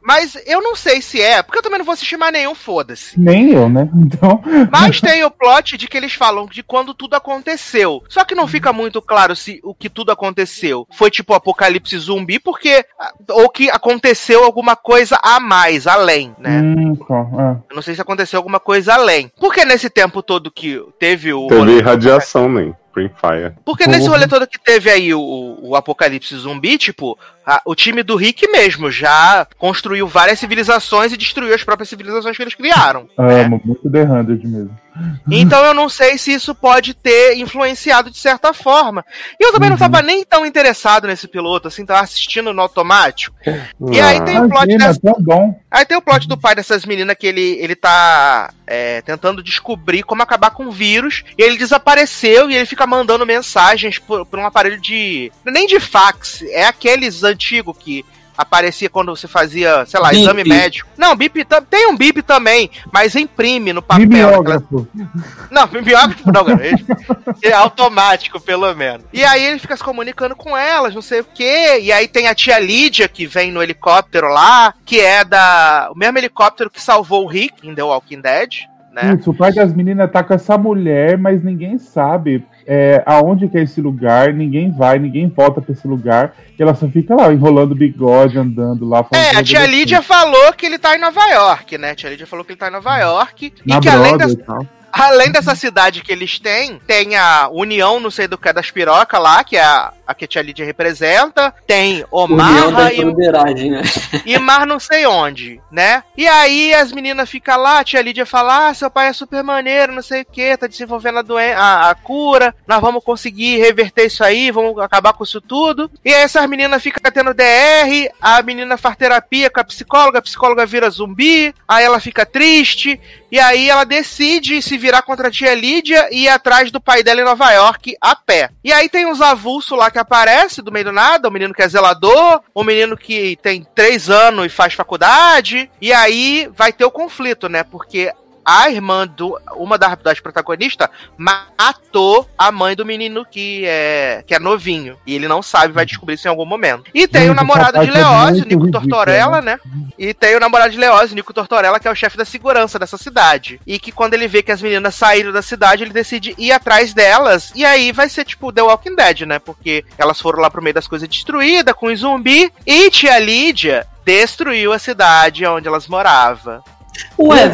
Mas eu não sei se é, porque eu também não vou assistir mais nenhum, foda-se. Nem eu, né? Então, Mas tem o plot de que eles falam de quando tudo aconteceu. Só que não fica muito claro se o que tudo aconteceu foi tipo apocalipse zumbi, porque. Ou que aconteceu alguma coisa a mais, além, né? hum, só, é. Eu não sei se aconteceu alguma coisa além. Porque nesse tempo todo que teve o. Teve radiação, nem. Free Fire. Porque nesse Porra. rolê todo que teve aí o, o apocalipse zumbi, tipo, a- o time do Rick mesmo já construiu várias civilizações e destruiu as próprias civilizações que eles criaram. né? Amo, muito The 100 mesmo. Então eu não sei se isso pode ter influenciado de certa forma. E eu também não tava nem tão interessado nesse piloto, assim, tava assistindo no automático. E aí tem o plot Imagina, dessa. bom. Aí tem o plot do pai dessas meninas que ele, ele tá é, tentando descobrir como acabar com o vírus. E ele desapareceu e ele fica mandando mensagens por, por um aparelho de. Nem de fax, é aqueles antigos que aparecia quando você fazia, sei lá, Bip. exame médico. Não, bip tem um bip também, mas imprime no papel. aquela- Bibliógrafo. não, bibliógrafo não, É automático, pelo menos. E aí ele fica se comunicando com elas, não sei o quê. E aí tem a tia Lídia que vem no helicóptero lá, que é da. O mesmo helicóptero que salvou o Rick em The Walking Dead, né? Isso, o pai das meninas tá com essa mulher, mas ninguém sabe é, aonde que é esse lugar, ninguém vai, ninguém volta pra esse lugar, e ela só fica lá enrolando o bigode, andando lá. É, a tia. Lídia falou que ele tá em Nova York, né? A tia Lídia falou que ele tá em Nova York. Na e que além Broadway tal. Além dessa cidade que eles têm, tem a União, não sei do que, das pirocas lá, que é a, a que a tia Lídia representa. Tem Omarra e né? e mar não sei onde, né? E aí as meninas ficam lá, a tia Lídia fala: Ah, seu pai é super maneiro, não sei o que, tá desenvolvendo a, doen a, a cura, nós vamos conseguir reverter isso aí, vamos acabar com isso tudo. E aí essas meninas ficam tendo DR, a menina faz terapia com a psicóloga, a psicóloga vira zumbi, aí ela fica triste, e aí ela decide se virar contra a tia Lídia e ir atrás do pai dela em Nova York a pé. E aí tem uns avulsos lá que aparece do meio do nada, o menino que é zelador, o menino que tem três anos e faz faculdade, e aí vai ter o conflito, né? Porque a irmã do uma das, das protagonistas matou a mãe do menino que é que é novinho. E ele não sabe vai descobrir isso em algum momento. E tem Gente, o namorado de essa parte é Nico ridícula, Tortorella né? e tem o namorado de Leózio Nico Tortorella que é o chefe da segurança dessa cidade. E que quando ele vê que as meninas saíram da cidade ele decide ir atrás delas. E aí vai ser tipo The Walking Dead né? Porque elas foram lá pro meio das coisas destruídas com os zumbi. E tia Lídia destruiu a cidade onde elas moravam. Ué,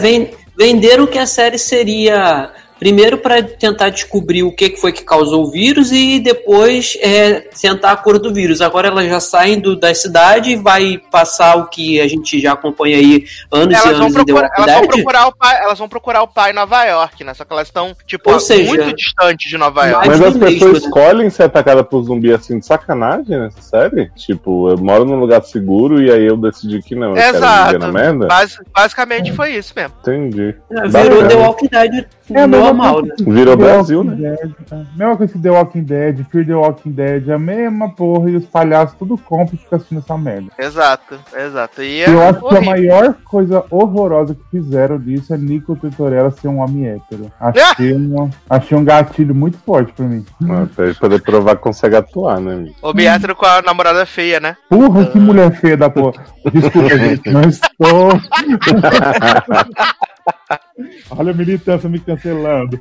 ven- venderam que a série seria primeiro para tentar descobrir o que foi que causou o vírus e depois é, tentar a cura do vírus. Agora elas já saem do, da cidade e vai passar o que a gente já acompanha aí anos e elas vão, anos procurar, Walking elas, vão procurar o pai, elas vão procurar o pai em Nova York, né? Só que elas estão, tipo, Ou seja, muito distantes de Nova York. Mas as pessoas mesmo, né? escolhem ser atacadas por zumbi assim de sacanagem nessa série? Tipo, eu moro num lugar seguro e aí eu decidi que não. Eu quero Exato. viver na merda? Basi- basicamente foi isso mesmo. Entendi. É, Virou Bacana. The Walking Dead É normal, coisa né? Virou The Brasil, Walking Dead, tá? Mesma coisa que The Walking Dead, Fear the Walking Dead, a mesma porra, e os palhaços tudo compram e ficam assistindo essa merda. Exato, exato. E é eu acho que a maior coisa horrorosa que fizeram disso é Nico Tortorella ser um homem hétero. Achei, uma, achei um gatilho muito forte pra mim. Até poder provar que consegue atuar, né, amigo? O Biatro com a namorada feia, né? Porra, que mulher feia da porra. Desculpa, gente, não estou. Olha a militância me cancelando.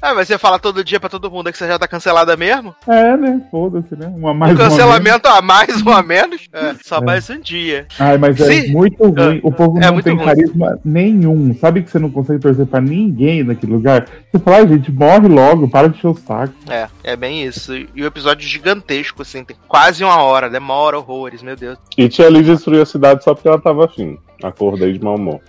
Ah, mas você fala todo dia pra todo mundo que você já tá cancelada mesmo? É, né? Foda-se, né? Uma mais um uma cancelamento a mais ou a menos? É, só mais um dia. Ai, mas é muito ruim. O povo É não tem ruim. carisma nenhum. Sabe que você não consegue torcer pra ninguém naquele lugar? Você fala, ai, gente, morre logo, para de encher o saco. É, é bem isso. E o episódio gigantesco, assim, tem quase uma hora, demora horrores, meu Deus. E Tia Lee destruiu a cidade só porque ela tava afim. Acordei de mau humor.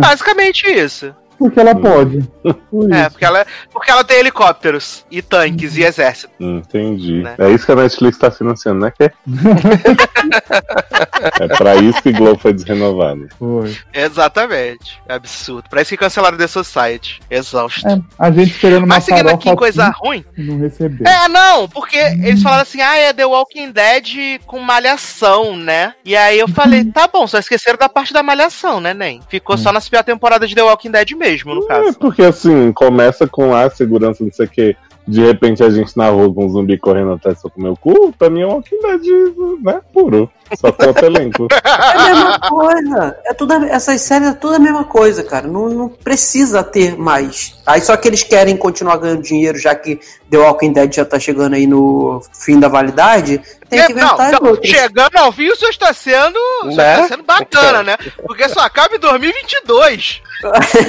Basicamente isso. Porque ela pode. Por É, isso. porque ela, porque ela tem helicópteros e tanques e exército. Hum, Entendi. Né? É isso que a Netflix tá financiando, né? Que? é pra isso que Globo foi desrenovado. Foi. Exatamente. É absurdo. Parece que cancelaram The Society. Exausto. É, a gente esperando uma Mas seguindo aqui, coisa ruim. não recebeu. É, não, porque eles falaram assim, ah, é The Walking Dead com malhação, né? E aí eu falei, tá bom, só esqueceram da parte da malhação, né, Nem? Ficou só nas pior temporada de The Walking Dead mesmo, no É caso. porque assim, começa com a segurança, não sei o que. De repente a gente na rua com um zumbi correndo atrás só com o meu cu, pra mim é um Walking Dead, né? Puro. Só falta elenco. É a mesma coisa. É tudo, a- essas séries é tudo a mesma coisa, cara. Não, não precisa ter mais. Aí só que eles querem continuar ganhando dinheiro, já que The Walking Dead já tá chegando aí no fim da validade. Tem que É, não, inventar então, outros. chegando ao fim, isso está sendo, Né? está sendo bacana, né? Porque só acaba em 2022.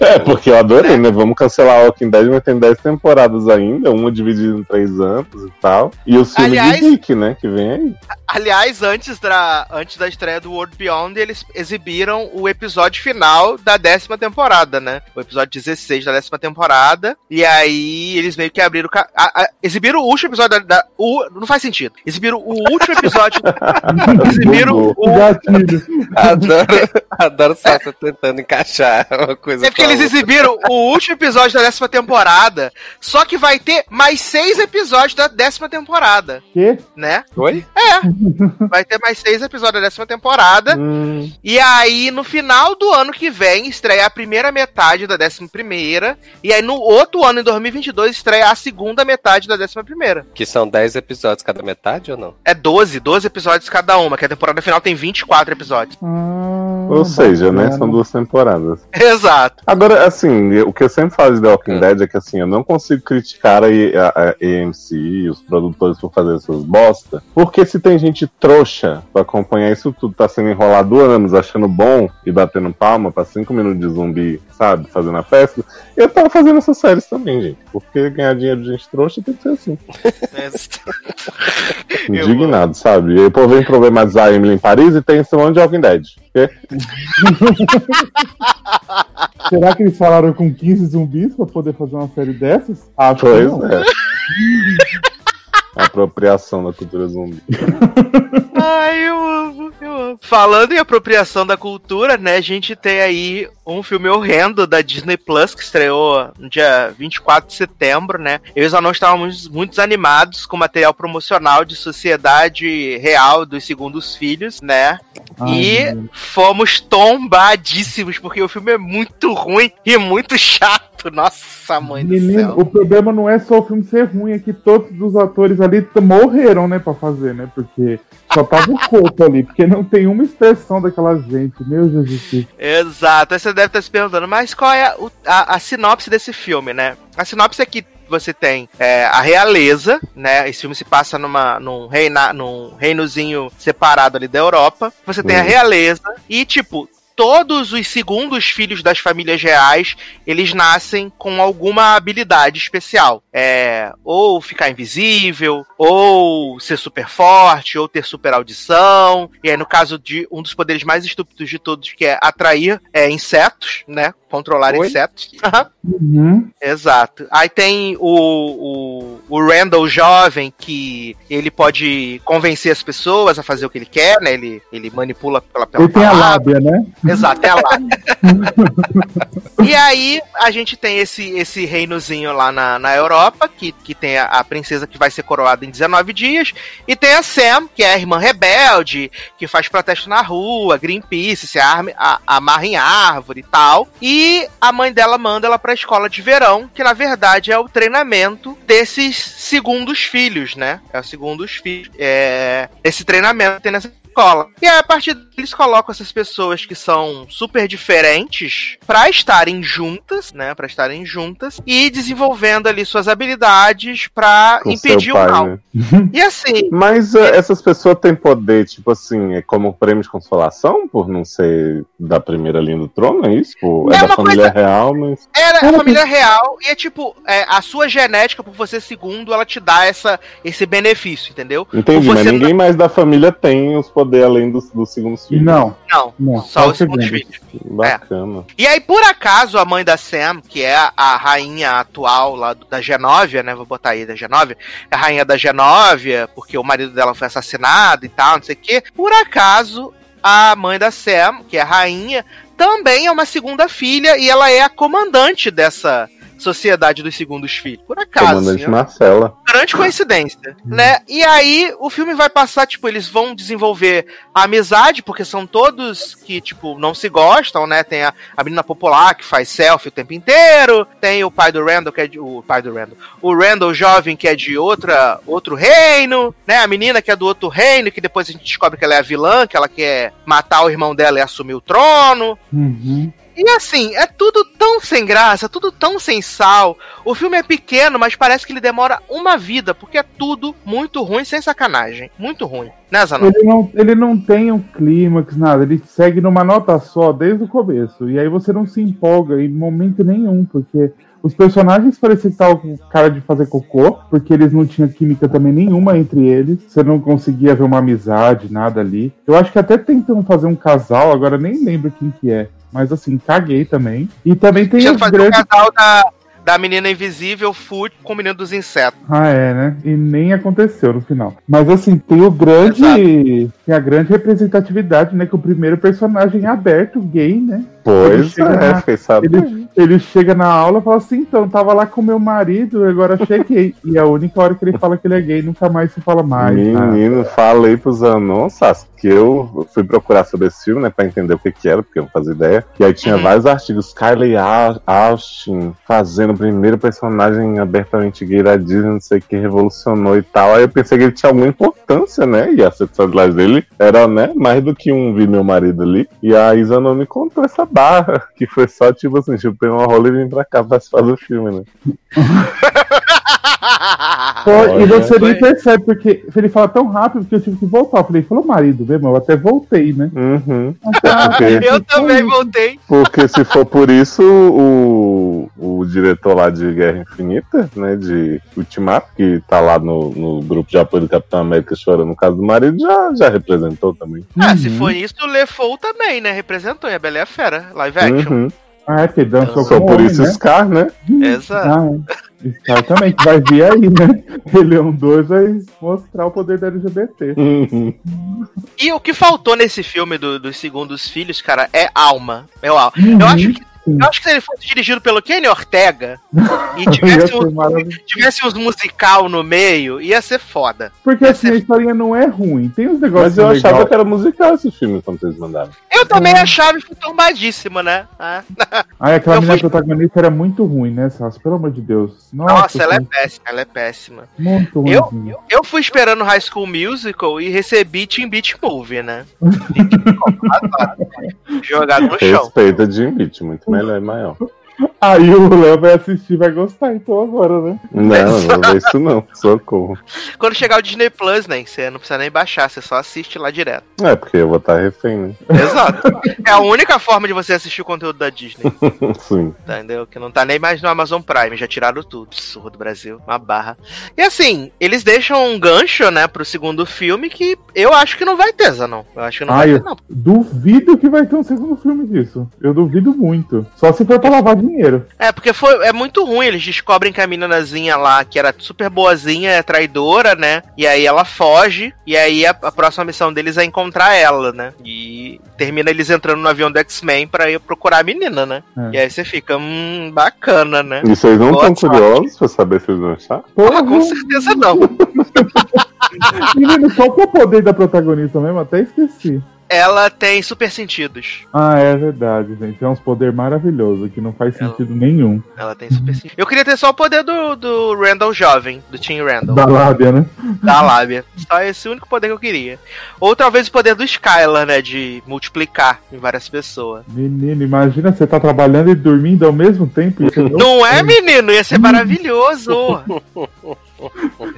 É, porque eu adorei, né? Vamos cancelar Walking Dead, mas tem 10 temporadas ainda, uma dividida em 3 anos e tal. E os filmes Aliás- de Dick, né? Que vem aí. Aliás, antes da, antes da estreia do World Beyond, eles exibiram o episódio final da décima temporada, né? O episódio 16 da décima temporada. E aí eles meio que abriram. a- a- exibiram o último episódio da. da- o, não faz sentido. Exibiram o último episódio. exibiram Bugou. o. Adoro, adoro só você tentando encaixar uma coisa. É porque eles outra. exibiram o último episódio da décima temporada. Só que vai ter mais seis episódios da décima temporada, Quê? né? Oi? Vai ter mais seis episódios da décima temporada. Hum, E aí, no final do ano que vem, estreia a primeira metade da décima primeira. E aí, no outro ano, em 2022, estreia a segunda metade da décima primeira. Que são 10 episódios cada metade ou não? É 12, 12 episódios cada uma, que a temporada final tem 24 episódios. Ah, ou seja, né? bacana. São duas temporadas. Exato. Agora, assim, o que eu sempre falo de The Walking É. Dead é que, assim, eu não consigo criticar a, a, a AMC e os produtores por fazer essas bosta, porque se tem gente trouxa pra acompanhar isso tudo, tá sendo enrolado anos, achando bom e batendo palma pra cinco minutos de zumbi, sabe, fazendo a festa, eu tava fazendo essas séries também, gente, porque ganhar dinheiro de gente trouxa tem que ser assim, Eu indignado, sabe? E aí o povo vem problematizar a Emily em Paris e tem esse monte de Walking Dead. Quê? Será que eles falaram com 15 zumbis pra poder fazer uma série dessas? Acho que Pois não. é. Apropriação da cultura zumbi. Ai, eu amo, eu amo. Falando em apropriação da cultura, né, a gente tem aí um filme horrendo da Disney Plus que estreou no dia 24 de setembro, né? Eles não estavam muito, muito animados com material promocional de Sociedade Real dos Segundos Filhos, né? Ai, e meu fomos tombadíssimos porque o filme é muito ruim e muito chato. Nossa, mãe do Menino, céu. o problema não é só o filme ser ruim, é que todos os atores ali morreram, né, pra fazer, né? Porque só tava o corpo ali, porque não tem uma expressão daquela gente. Meu Jesus. Exato. Aí você deve estar se perguntando, mas qual é o- a, a sinopse desse filme, né? A sinopse é que você tem é, a realeza, né? Esse filme se passa numa, num, reina, num reinozinho separado ali da Europa. Você tem a Hum. realeza e, tipo, todos os segundos filhos das famílias reais, eles nascem com alguma habilidade especial. É, ou ficar invisível, ou ser super forte, ou ter super audição. E aí, no caso de um dos poderes mais estúpidos de todos, que é atrair é, insetos, né? Controlar Oi? insetos. Uhum. Exato. Aí tem o, o, o Randall jovem, que ele pode convencer as pessoas a fazer o que ele quer, né? Ele, ele manipula pela, pela Ele tem a palavra. lábia, né? Exato, é lá. e aí, a gente tem esse, esse reinozinho lá na, na Europa, que, que tem a, a princesa que vai ser coroada em 19 dias, e tem a Sam, que é a irmã rebelde, que faz protesto na rua, Greenpeace, se arma, a- amarra em árvore e tal. E a mãe dela manda ela pra escola de verão, que na verdade é o treinamento desses segundos filhos, né? É o segundos filhos. É, esse treinamento tem nessa escola. E aí, a partir eles colocam essas pessoas que são super diferentes pra estarem juntas, né? Pra estarem juntas e desenvolvendo ali suas habilidades pra Com impedir pai, o mal. né? E assim, Mas é, essas pessoas têm poder, tipo assim, é como prêmio de consolação por não ser da primeira linha do trono, é isso? Tipo, é, É da uma família real, mas. era a Cara, família real e é tipo, é, a sua genética, por você ser segundo, ela te dá essa, esse benefício, entendeu? Entendi, mas ninguém mais da família tem os poderes além dos, dos segundos filhos. Não, Não, não. só o os segundos segundo. filhos. Bacana. E aí, por acaso, a mãe da Sam, que é a, a rainha atual lá do- da Genóvia, né? Vou botar aí da Genóvia, é a rainha da Genóvia, porque o marido dela foi assassinado e tal, não sei o quê. Por acaso, a mãe da Sam, que é a rainha, também é uma segunda filha e ela é a comandante dessa sociedade dos segundos filhos. Por acaso. Comandante? Marcela. grande coincidência, né? E aí o filme vai passar, tipo, eles vão desenvolver a amizade, porque são todos que, tipo, não se gostam, né? Tem a, a menina popular que faz selfie o tempo inteiro, tem o pai do Randall, que é de, o pai do Randall, o Randall jovem, que é de outra, outro reino, né? A menina que é do outro reino, que depois a gente descobre que ela é a vilã, que ela quer matar o irmão dela e assumir o trono. Uhum. E assim, é tudo tão sem graça, tudo tão sem sal. O filme é pequeno, mas parece que ele demora uma vida, porque é tudo muito ruim, sem sacanagem. Muito ruim. Né? Ele não, ele não tem um clímax, nada. Ele segue numa nota só desde o começo. E aí você não se empolga em momento nenhum, porque os personagens pareciam estavam com cara de fazer cocô, porque eles não tinham química também nenhuma entre eles. Você não conseguia ver uma amizade, nada ali. Eu acho que até tentam fazer um casal, agora nem lembro quem que é. Mas assim, caguei também. E também tem Tinha os fazer o grandes. casal da, da menina invisível, Food, com o menino dos insetos. Ah, é, né? E nem aconteceu no final. Mas assim, tem o grande. Tem a grande representatividade, né? Que o primeiro personagem é aberto, gay, né? Ele Pois chega é, na- fiquei sabendo. Ele, ele chega na aula e fala assim, então, tava lá com meu marido, agora cheguei. e a única hora que ele fala que ele é gay, nunca mais se fala mais. né? Menino, falei pros Zanon, Sassi, que eu fui procurar sobre esse filme, né, pra entender o que que era, porque eu não fazia ideia. E aí tinha Uhum. vários artigos, Kylie Au- Austin fazendo o primeiro personagem abertamente gay da Disney, não sei o que, revolucionou e tal. Aí eu pensei que ele tinha alguma importância, né, e a sexualidade dele era, né, mais do que um vi meu marido ali. E a Isa não me contou essa barra, que foi só, tipo assim, tipo, pegar uma rola e vim pra cá participar do filme, né. Pô, e você nem percebe, porque ele fala tão rápido que eu tive que voltar. Eu falei, falou marido mesmo, eu até voltei, né? Uhum. Ah, Porque- Eu também voltei. Porque se for por isso, o, o diretor lá de Guerra Infinita, né, de Ultimato, que tá lá no, no grupo de apoio do Capitão América chorando no caso do marido, já, já representou também. Ah, se Uhum. for isso, o LeFou também, né? Representou em A Bela e a Fera, live action. Uhum. Ah, é porque ele dançou Só com por isso né? Scar, né? Exato. Ah, é. Scar também, que vai vir aí, né? Ele é um 2 vai mostrar o poder da LGBT. Uhum. E o que faltou nesse filme do- dos segundos filhos, cara, é alma. É o alma. Uhum. Eu acho que. Eu acho que se ele fosse dirigido pelo Kenny Ortega e Ia tivesse, ser um, tivesse uns musical no meio, ia ser foda. Porque assim, a historinha não é ruim. Tem uns negócios Mas eu achava legais. que era musical esse filme quando vocês mandaram. Eu também achava que foi tombadíssimo, né? Ah. Ai, aquela Eu menina fui- protagonista era muito ruim, né, Sassi? Pelo amor de Deus. Nossa, Nossa, ela é péssima, ela é péssima. muito ruim. Eu, eu fui esperando High School Musical e recebi Teen Beat Movie, né? Jogado no chão. Respeita Jim Beat, muito melhor e maior. Aí o Léo vai assistir vai gostar, então agora, né? Não, não vou ver isso não. Socorro. Quando chegar o Disney Plus, né? Você não precisa nem baixar, você só assiste lá direto. É, porque eu vou estar refém, né? Exato. É a única forma de você assistir o conteúdo da Disney, Sim. entendeu? Que não tá nem mais no Amazon Prime, já tiraram tudo. Surro do Brasil, uma barra. E assim, eles deixam um gancho, né, pro segundo filme que eu acho que não vai ter, não. Eu acho que não Ai, vai ter, não. duvido que vai ter um segundo filme disso. Eu duvido muito. Só se for pra lavar dinheiro. É, porque foi, é muito ruim. Eles descobrem que a meninazinha lá, que era super boazinha, é traidora, né? E aí ela foge. E aí a, a próxima missão deles é encontrar ela, né? E termina eles entrando no avião do X-Men pra ir procurar a menina, né? É. E aí você fica, hum, bacana, né? E vocês não estão curiosos pra saber se eles vão achar? Ah, com certeza não. Menino, qual que é o poder da protagonista mesmo? Até esqueci. Ela tem super sentidos. Ah, é verdade, gente. É uns poder maravilhoso que não faz Ela- sentido nenhum. Ela tem super sentidos. Eu queria ter só o poder do, do Randall jovem, do Tim Randall. Da lábia, né? da lábia. Só esse único poder que eu queria. Ou talvez o poder do Skylar, né? De multiplicar em várias pessoas. Menino, imagina você tá trabalhando e dormindo ao mesmo tempo. Não é, menino? Ia ser maravilhoso!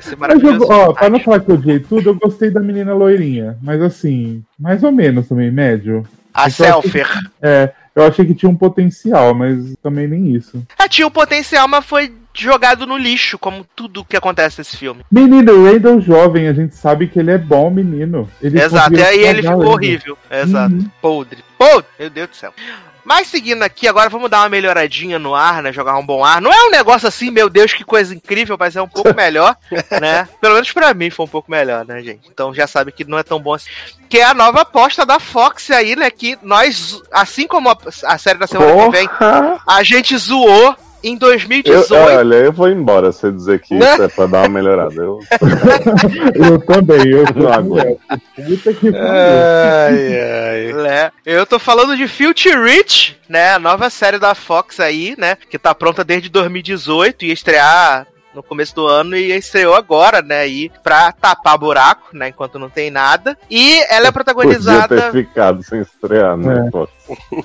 Ser Mas eu, ó, pra não falar que eu odiei tudo, eu gostei da menina loirinha. Mas assim, mais ou menos também, médio. A Selfer. É, eu achei que tinha um potencial, mas também nem isso. Ah, tinha o potencial, mas foi jogado no lixo, como tudo que acontece nesse filme. Menino, o Randall jovem, a gente sabe que ele é bom menino. Ele Exato, e aí ele ficou horrível. Exato. Uhum. Podre. Podre! Meu Deus do céu. Mas seguindo aqui, agora vamos dar uma melhoradinha no ar, né? Jogar um bom ar. Não é um negócio assim, meu Deus, que coisa incrível, mas é um pouco melhor, né? Pelo menos pra mim foi um pouco melhor, né, gente? Então já sabe que não é tão bom assim. Que é a nova aposta da Fox aí, né? Que nós, assim como a, a série da semana que vem, Porra! a gente zoou em Eu, 2018. olha, eu vou embora se você dizer que isso é pra dar uma melhorada. Eu, Eu também, eu Não aguento. Puta que pariu. Ai, ai. né? Eu tô falando de Filthy Rich, né? A nova série da Fox aí, né? Que tá pronta desde 2018 e ia estrear no começo do ano e estreou agora, né? Aí pra tapar buraco, né? Enquanto não tem nada. E ela é podia ter protagonizada. ficado sem estrear, né? É. Pô,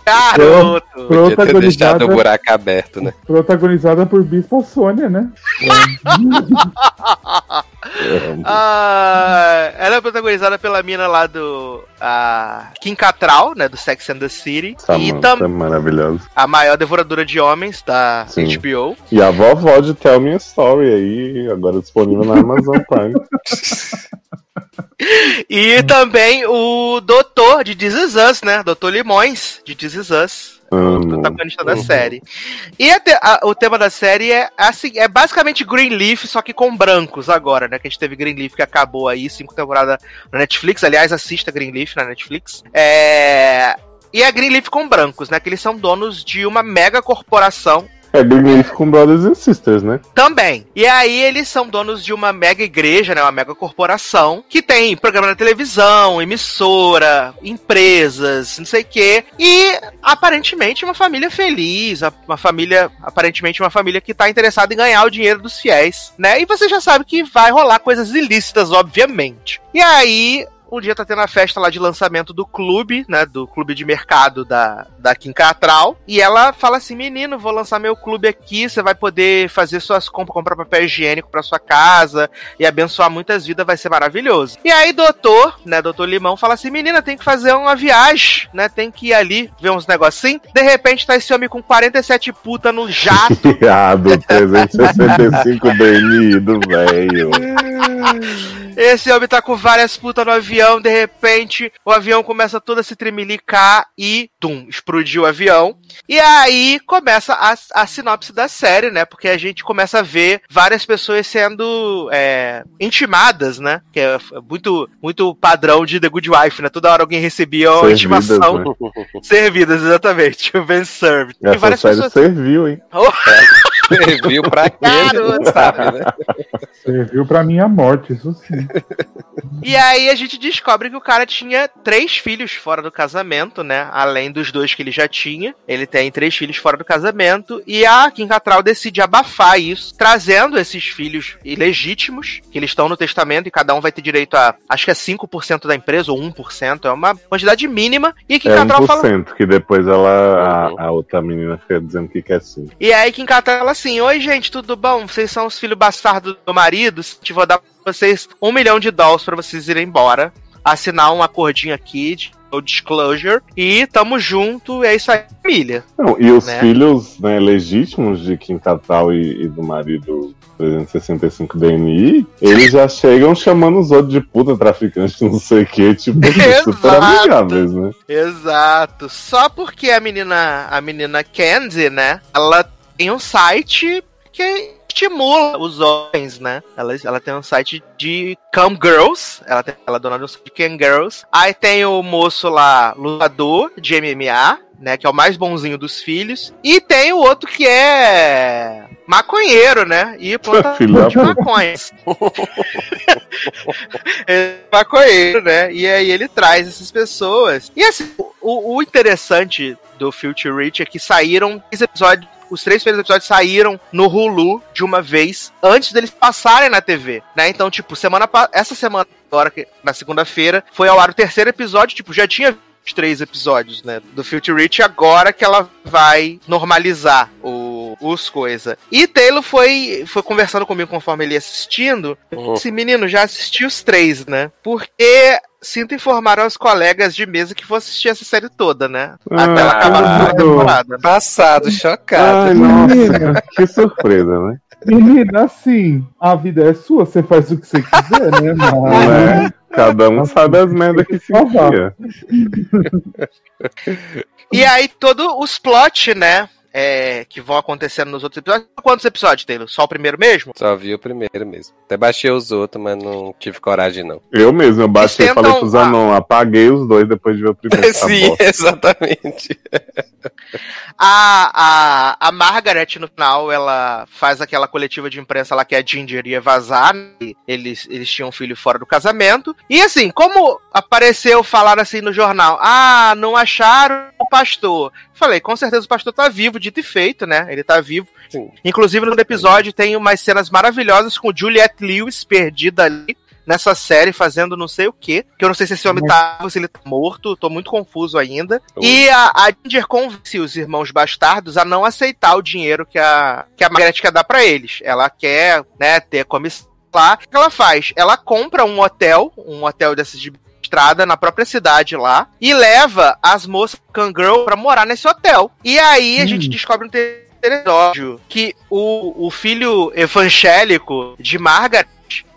Garoto! Podia ter deixado Protagonizada, o buraco aberto, né? protagonizada por Bispa Sônia, né? é, Ah, ela é protagonizada pela mina lá do. A Kim Cattrall, né? Do Sex and the City. e Samantha, também maravilhosa. a maior devoradora de homens da Sim. HBO. E a vovó de Tell Me a Story aí, agora disponível na Amazon Prime. E também o doutor de This Is Us, né? Doutor Limões, de This Is Us. O protagonista da Uhum. série. E a te- a- o tema da série é assim, é basicamente Greenleaf, só que com brancos agora, né? Que a gente teve Greenleaf que acabou aí, cinco temporadas na Netflix. Aliás, assista Greenleaf na Netflix. É. E a Greenleaf com brancos, né? Que eles são donos de uma mega corporação É Greenleaf com Brothers and Sisters, né? também. E aí eles são donos de uma mega igreja, né, uma mega corporação, que tem programa na televisão, emissora, empresas, não sei o quê. E aparentemente uma família feliz, uma família, aparentemente uma família que tá interessada em ganhar o dinheiro dos fiéis, né? E você já sabe que vai rolar coisas ilícitas, obviamente. E aí um dia tá tendo a festa lá de lançamento do clube, né? Do clube de mercado da, da Kim Catral. E ela fala assim: menino, vou lançar meu clube aqui. Você vai poder fazer suas compras, comprar papel higiênico pra sua casa e abençoar muitas vidas, vai ser maravilhoso. E aí, doutor, né? Doutor Limão fala assim: menina, tem que fazer uma viagem, né? Tem que ir ali ver uns negocinhos. De repente tá esse homem com 47 puta no jato. Piado, 365 DNI do velho. Esse homem tá com várias putas no avião avião, de repente o avião começa todo a se tremelicar e, tum, explodiu o avião. E aí começa a, a sinopse da série, né? Porque a gente começa a ver várias pessoas sendo é, intimadas, né? Que é muito, muito padrão de The Good Wife, né? Toda hora alguém recebia uma Servidas, intimação. né? Servidas, exatamente. O Ben served. E Essa várias série pessoas. serviu, hein? Oh, Serviu pra quê? A sabe, né? Serviu pra minha morte, isso sim. E aí a gente descobre que o cara tinha três filhos fora do casamento, né? Além dos dois que ele já tinha. Ele tem três filhos fora do casamento. E a Kim Cattrall decide abafar isso, trazendo esses filhos ilegítimos, que eles estão no testamento e cada um vai ter direito a, acho que é 5% da empresa, ou 1%. É uma quantidade mínima. E Kim É Cattrall fala. 1%, que depois ela, Uhum. a, a outra menina fica dizendo que quer sim. E aí Kim Cattrall fala assim: Oi, gente, tudo bom? Vocês são os filhos bastardos do marido. Te vou dar pra vocês um milhão de dólares pra vocês irem embora. Assinar um acordinho aqui de no disclosure. E tamo junto. É isso aí, família. Não, e os Né? filhos né, legítimos de Kim Cattrall e, e do marido 365 DNI, eles já chegam chamando os outros de puta traficante, não sei o que, tipo, super amigáveis, né? Exato. Só porque a menina, a menina Kenzie, né? Ela tem um site que estimula os homens, né? Ela, ela tem um site de Cam Girls. Ela, tem, ela é dona de um site de Cam Girls. Aí tem o moço lá, lutador de MMA, né? Que é o mais bonzinho dos filhos. E tem o outro que é maconheiro, né? E planta Filho da de maconhas. é maconheiro, né? E aí ele traz essas pessoas. E assim, o, o interessante do Future Reach é que saíram três episódios. Os três primeiros episódios saíram no Hulu de uma vez antes deles passarem na TV, né? Então, tipo, semana essa semana agora que na segunda-feira foi ao ar o terceiro episódio, tipo, já tinha os três episódios, né, do Future Reach, agora que ela vai normalizar o, os coisa. E Taylor foi, foi conversando comigo conforme ele ia assistindo. Uhum. Esse menino já assistiu os três, né? Porque sinto informar aos colegas de mesa que vou assistir essa série toda, né? Até ela Ah, acabar a temporada. Passado, chocado. Ai, nossa, que surpresa, né? Menina, assim, a vida é sua, você faz o que você quiser, né? Não Mas... Cada um sabe as merdas que se enfia. E aí, todos os plot, né? É, que vão acontecendo nos outros episódios. Quantos episódios, Taylor? Só o primeiro mesmo? Só vi o primeiro mesmo. Até baixei os outros, mas não tive coragem, não. Eu mesmo, eu baixei e falei pros anões, apaguei os dois depois de ver o primeiro. tá Sim, exatamente. A, a, a Margaret, no final, ela faz aquela coletiva de imprensa lá que a Ginger ia vazar. né? Eles, eles tinham um filho fora do casamento. E assim, como apareceu falar assim no jornal, ah, não acharam o pastor. Falei, com certeza o pastor tá vivo, dito e feito, né? Ele tá vivo. Sim. Inclusive, no episódio tem umas cenas maravilhosas com Juliette Lewis perdida ali nessa série, fazendo não sei o quê. Que eu não sei se esse homem tá vivo, se ele tá morto, tô muito confuso ainda. E a, a Ginger convence os irmãos bastardos a não aceitar o dinheiro que a, que a Margaret quer dar pra eles. Ela quer, né, ter comissão lá. O que ela faz? Ela compra um hotel, um hotel desses de estrada na própria cidade lá e leva as moças Kangirl pra morar nesse hotel. E aí a Hum. gente descobre um terceiro episódio que o, o filho evangélico de Margaret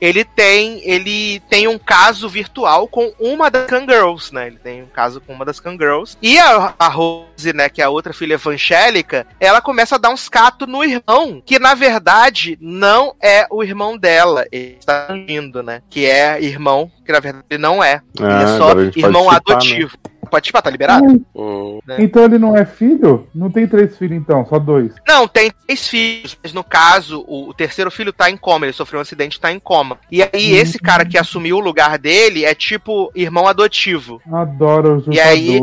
ele tem ele tem um caso virtual com uma das Kangirls, né? Ele tem um caso com uma das Kangirls. E a, a Rose, né, que é a outra filha evangélica, ela começa a dar uns catos no irmão, que na verdade não é o irmão dela. Ele está fingindo, né? Que é irmão, que na verdade ele não é. Ele Ah, é só pode irmão chipar, adotivo. Pode participar, tá liberado? Hum, Então ele não é filho? Não tem três filhos, então, só dois. Não, tem três filhos, mas no caso, o, o terceiro filho tá em coma, ele sofreu um acidente e tá em coma. E aí, esse cara que assumiu o lugar dele é tipo irmão adotivo. Adoro E aí-.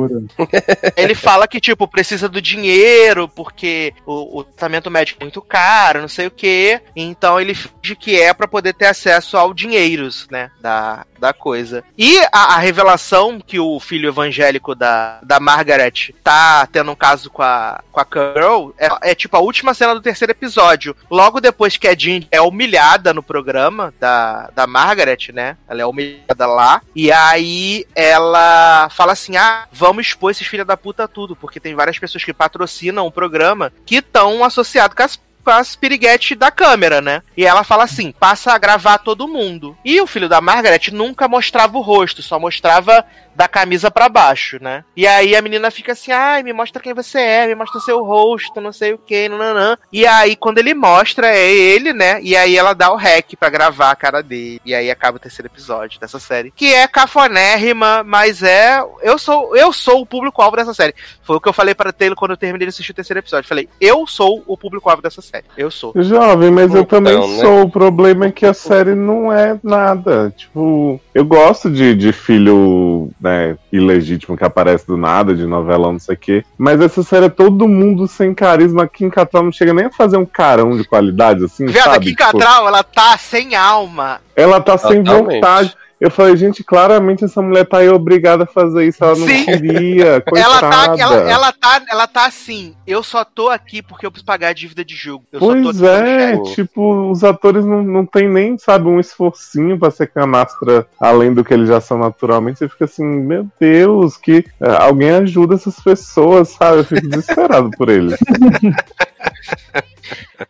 Ele fala que, tipo, precisa do dinheiro, porque o, o tratamento médico é muito caro, não sei o quê. Então ele finge que é pra poder ter acesso ao dinheiros, né? Da, da coisa. E a, a revelação que o filho evangélico da, da Margaret tá tendo um caso com a, com a Carol é, é tipo a última cena do terceiro episódio. Logo depois que a Jean é humilhada no programa da, da Margaret, né? Ela é humilhada lá. E aí ela fala assim: ah, vamos expor esses filhos da puta tudo, porque tem várias pessoas que patrocinam o programa que estão associados com as com as piriguetes da câmera, né? E ela fala assim: passa a gravar todo mundo. E o filho da Margaret nunca mostrava o rosto, só mostrava da camisa para baixo, né? E aí a menina fica assim, ai, me mostra quem você é, me mostra seu rosto, não sei o que, nananã. E aí quando ele mostra, é ele, né? E aí ela dá o rec para gravar a cara dele. E aí acaba o terceiro episódio dessa série. Que é cafonérrima, mas é... Eu sou, eu sou o público-alvo dessa série. Foi o que eu falei para Taylor quando eu terminei de assistir o terceiro episódio. Falei, eu sou o público-alvo dessa série. Eu sou. Jovem, mas eu Então, também né? sou. O problema é que a série não é nada. Tipo, eu gosto de, de filho né, ilegítimo que aparece do nada, de novelão, não sei o quê. Mas essa série é todo mundo sem carisma. Em Catral não chega nem a fazer um carão de qualidade, assim, Viado, sabe? aqui em Tipo, Catral, ela tá sem alma. ela tá sem Totalmente. vontade. Eu falei, gente, claramente essa mulher tá aí obrigada a fazer isso. Ela não Sim. queria. Ela tá, Coitada. ela, ela, tá, ela tá assim, eu só tô aqui porque eu preciso pagar a dívida de jogo. Eu Pois é, tipo, os atores não, não tem nem, sabe, um esforcinho pra ser canastra além do que eles já são naturalmente. Você fica assim, meu Deus, que é, alguém ajuda essas pessoas, sabe? Eu fico desesperado por eles.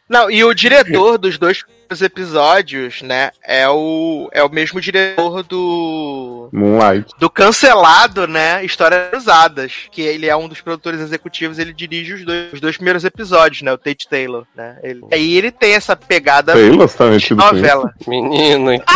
Não, e o diretor dos dois primeiros episódios, né, é o, é o mesmo diretor do Moonlight. do cancelado, né, Histórias Usadas, que ele é um dos produtores executivos, ele dirige os dois, os dois primeiros episódios, né, o Tate Taylor, né, ele, e ele tem essa pegada Taylor tá de novela. Menino, então.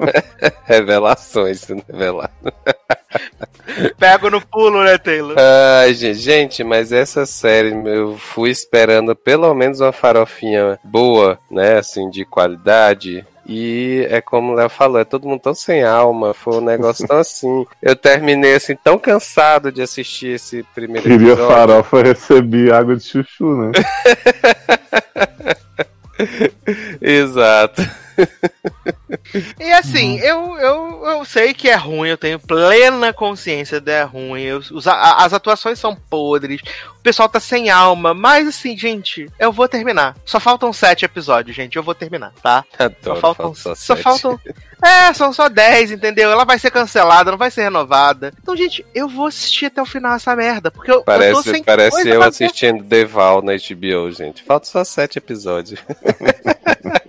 né? Revelações, sendo revelado. Pego no pulo, né, Taylor? Ai, gente, gente, mas essa série eu fui esperando pelo menos uma farofinha boa, né? Assim, de qualidade. E é como o Léo falou, é todo mundo tão sem alma, foi um negócio tão assim. Eu terminei assim, tão cansado de assistir esse primeiro Queria episódio. farofa receber água de chuchu, né? Exato. E assim, eu, eu, eu sei que é ruim, eu tenho plena consciência de é ruim. eu- os- a- as atuações são podres, o pessoal tá sem alma, mas assim, gente, eu vou terminar. Só faltam sete episódios, gente, eu vou terminar, tá? Só Adoro, faltam. falta Só sete. faltam. É, são só 10, entendeu? Ela vai ser cancelada, não vai ser renovada. Então, gente, eu vou assistir até o final essa merda, porque eu, eu tô Parece, sem parece eu ver. assistindo The Val na HBO, gente. Falta só sete episódios.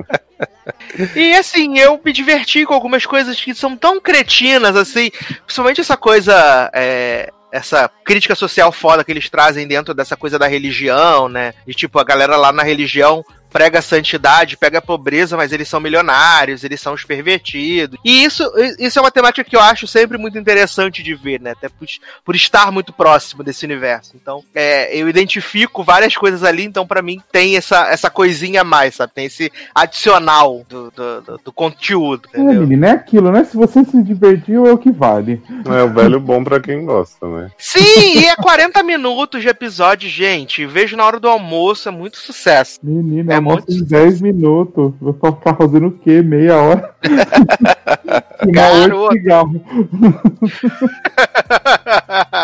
E assim, eu me diverti com algumas coisas que são tão cretinas, assim, principalmente essa coisa. é, essa crítica social foda que eles trazem dentro dessa coisa da religião, né? De tipo, a galera lá na religião prega a santidade, pega a pobreza, mas eles são milionários, eles são os pervertidos. E isso, isso é uma temática que eu acho sempre muito interessante de ver, né? Até por, por estar muito próximo desse universo. Então, é, eu identifico várias coisas ali, então para mim tem essa, essa coisinha a mais, sabe? Tem esse adicional do, do, do- do conteúdo, É, menina, é aquilo, né? Se você se divertiu, é o que vale. É o velho bom pra quem gosta, né? Sim, e é 40 minutos de episódio, gente. Vejo na hora do almoço, é muito sucesso. Menina, É muito em 10 minutos. Vou só ficar fazendo o quê? Meia hora? Garoto.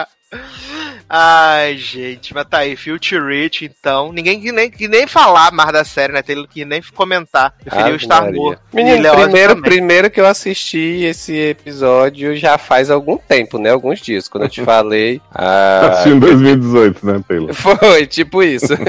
Ai, gente, mas tá aí, Future Rich, então. Ninguém que nem, que nem falar mais da série, né? Tem que nem comentar. Preferiu morto. E Menino, Leózio primeiro, primeiro que eu assisti esse episódio já faz algum tempo, né? Alguns dias. Quando eu te falei. ah, Assisti em 2018, né, Taylor? foi, tipo isso.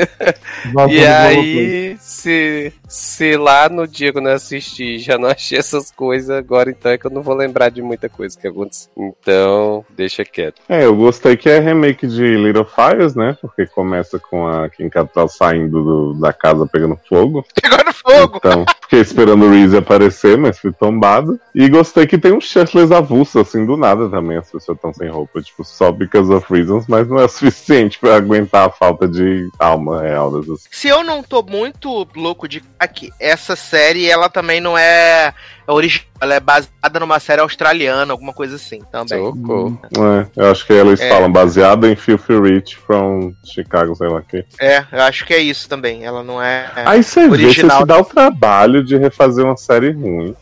E aí, se, se lá no dia quando eu assisti já não achei essas coisas, agora então é que eu não vou lembrar de muita coisa que aconteceu. Então, deixa quieto. É, eu gostei que é remake de Little Fires, né? Porque começa com a Kim Cattrall saindo do- da casa pegando fogo. Pegou no fogo. Então, fiquei esperando o Reese aparecer, mas fui tombado. E gostei que tem um shirtless avulso, assim, do nada também. As pessoas estão sem roupa, tipo, só because of reasons, mas não é suficiente pra aguentar a falta de alma real dessas. Se eu não tô muito louco de aqui, essa série, ela também não é original, ela é baseada numa série australiana, alguma coisa assim também. Socorro. É, eu acho que eles É. falam baseado em Filthy Rich from Chicago, sei lá o quê. É, eu acho que é isso também. Ela não é. Aí você vê, você se dá o trabalho de refazer uma série ruim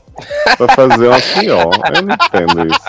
pra fazer uma pior. Eu não entendo isso.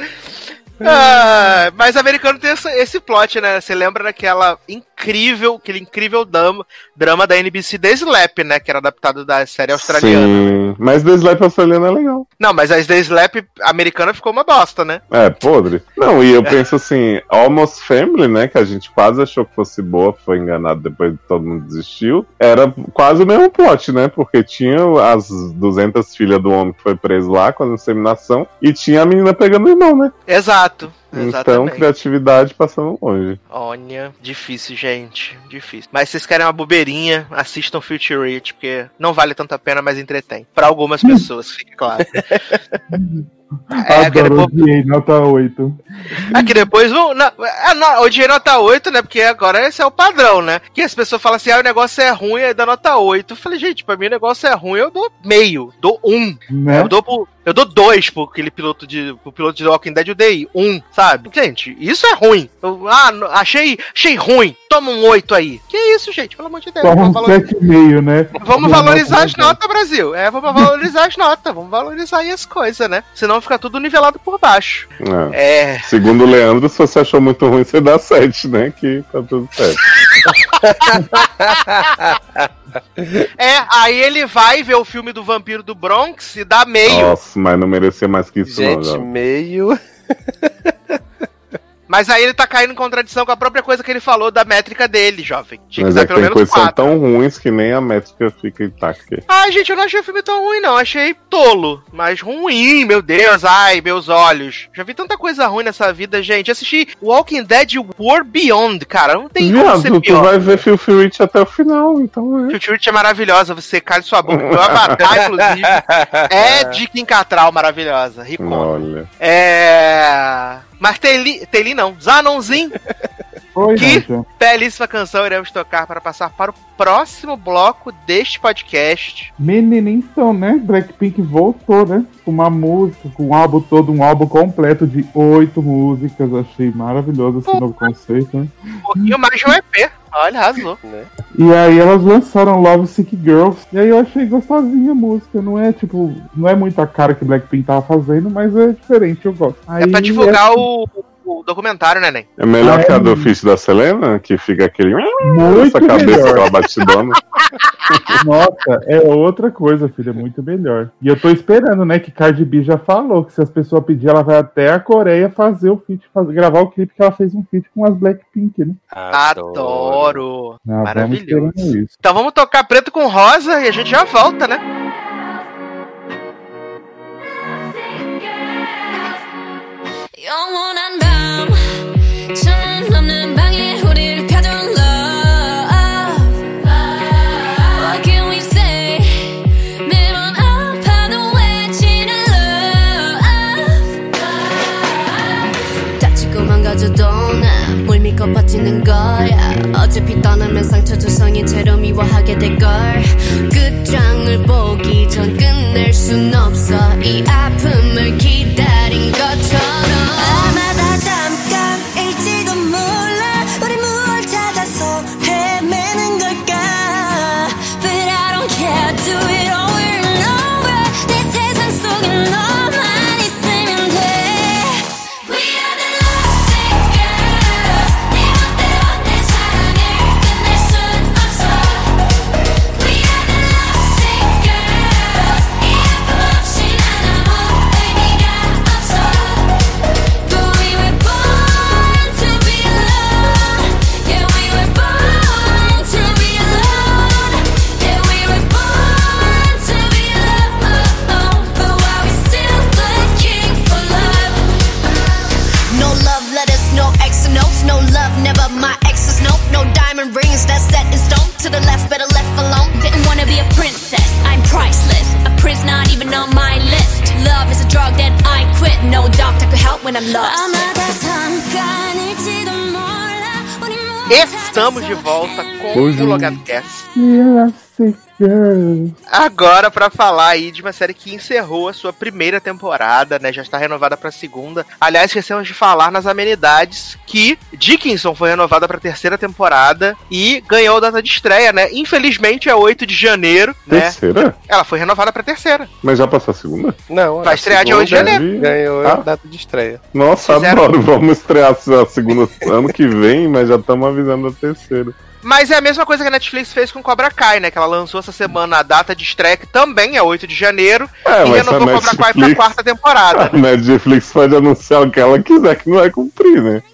Ah, mas americano tem esse, esse plot, né? Você lembra daquela incrível, aquele incrível drama, drama da NBC The Slap, né? Que era adaptado da série australiana. Sim, mas The Slap australiano é legal. Não, mas a The Slap americana ficou uma bosta, né? É, podre. Não, e eu penso assim, Almost Family, né, que a gente quase achou que fosse boa, foi enganado depois de todo mundo desistiu, era quase o mesmo plot, né, porque tinha as 200 filhas do homem que foi preso lá com a inseminação e tinha a menina pegando o irmão, né? Exato. Então, Exatamente. criatividade passando longe. Olha, difícil, gente. Difícil. Mas se vocês querem uma bobeirinha, assistam Future Rich, porque não vale tanto a pena, mas entretém. Pra algumas pessoas, fique claro. É, Adoro, depois, odiei, nota 8. é que depois vão. Na, é, na, odiei nota 8, né? Porque agora esse é o padrão, né? Que as pessoas falam assim: ah, o negócio é ruim, aí dá nota 8. Eu falei, gente, pra mim o negócio é ruim, eu dou meio, dou um. Né? Eu dou pro, Eu dou dois pro aquele piloto de. Pro piloto de Walking Dead, eu dei um, sabe? Gente, isso é ruim. Eu, ah, achei, achei ruim. Toma um oito aí. Que isso, gente? Pelo amor de Deus. Toma Vamos, um valor- 7,5, né? vamos valorizar nota as notas, Brasil. É, vamos valorizar as notas. Vamos valorizar aí as coisas, né? Senão fica tudo nivelado por baixo. É. É. Segundo o Leandro, se você achou muito ruim, você dá 7, né? Que tá tudo certo. É, aí ele vai ver o filme do Vampiro do Bronx e dá meio. Nossa, mas não merecia mais que isso, não. Gente, meio. Mas aí ele tá caindo em contradição com a própria coisa que ele falou da métrica dele, jovem. Tinha Mas que é que pelo tem menos coisas são tão ruins que nem a métrica fica intacta. Ai, gente, eu não achei o filme tão ruim, não. Achei tolo. Mas ruim, meu Deus. Ai, meus olhos. Já vi tanta coisa ruim nessa vida, gente. Assisti Walking Dead World Beyond, cara. Não tem como Viado, ser tu pior. vai ver Phil Rich até o final, então é. Future é maravilhosa, você cale sua boca. Meu avatar, inclusive, é de Kim Catral maravilhosa. Ricona. Olha. É. Mas Teli, Teli não. Zanonzinho, Oi, Que? Raja. belíssima canção iremos tocar para passar para o próximo bloco deste podcast. Menina, então, né? Blackpink voltou, né? Com uma música, com um álbum todo, um álbum completo de oito músicas. Achei maravilhoso esse novo conceito, né? Um pouquinho mais de um EP. Olha, arrasou. né? E aí elas lançaram Love Sick Girls. E aí eu achei gostosinha a música. Não é tipo, não é muito a cara que Blackpink tava fazendo, mas é diferente, eu gosto. É pra divulgar o, o documentário, né, Nen? É melhor Ah, que a é. do Fish da Selena, que fica aquele. muito essa cabeça melhor. com a batidona. Nossa, é outra coisa, filha, muito melhor. E eu tô esperando, né, que Cardi B já falou que se as pessoas pedirem, ela vai até a Coreia fazer o feat, fazer, gravar o clipe que ela fez um feat com as Blackpink, né? Adoro. Ah, Maravilhoso. Então vamos tocar preto com rosa e a gente já volta, né? 영 믿고 버티는 거야. 어차피 떠나면 상처 조성인 채로 미워하게 될걸. 끝장을 보기 전 끝낼 순 없어. 이 아픔을 기다린 것 Estamos de volta com Hoje o Logado Cast. Agora, pra falar aí de uma série que encerrou a sua primeira temporada, né? Já está renovada pra segunda. Aliás, esquecemos de falar nas amenidades que Dickinson foi renovada pra terceira temporada e ganhou data de estreia, né? Infelizmente é 8 de janeiro, né? Terceira? Ela foi renovada pra terceira. Mas já passou a segunda? Não, Vai a estrear dia segunda 8 de janeiro. Ganhou Ah. a data de estreia. Nossa, Fizeram- adoro. Vamos estrear a segunda ano que vem, mas já estamos avisando a terceira. Mas é a mesma coisa que a Netflix fez com Cobra Kai, né? Que ela lançou essa semana a data de estreia, que também é 8 de janeiro, É, e renovou a Cobra Kai pra Netflix- quarta temporada. A Netflix pode anunciar o que ela quiser que não vai cumprir, né?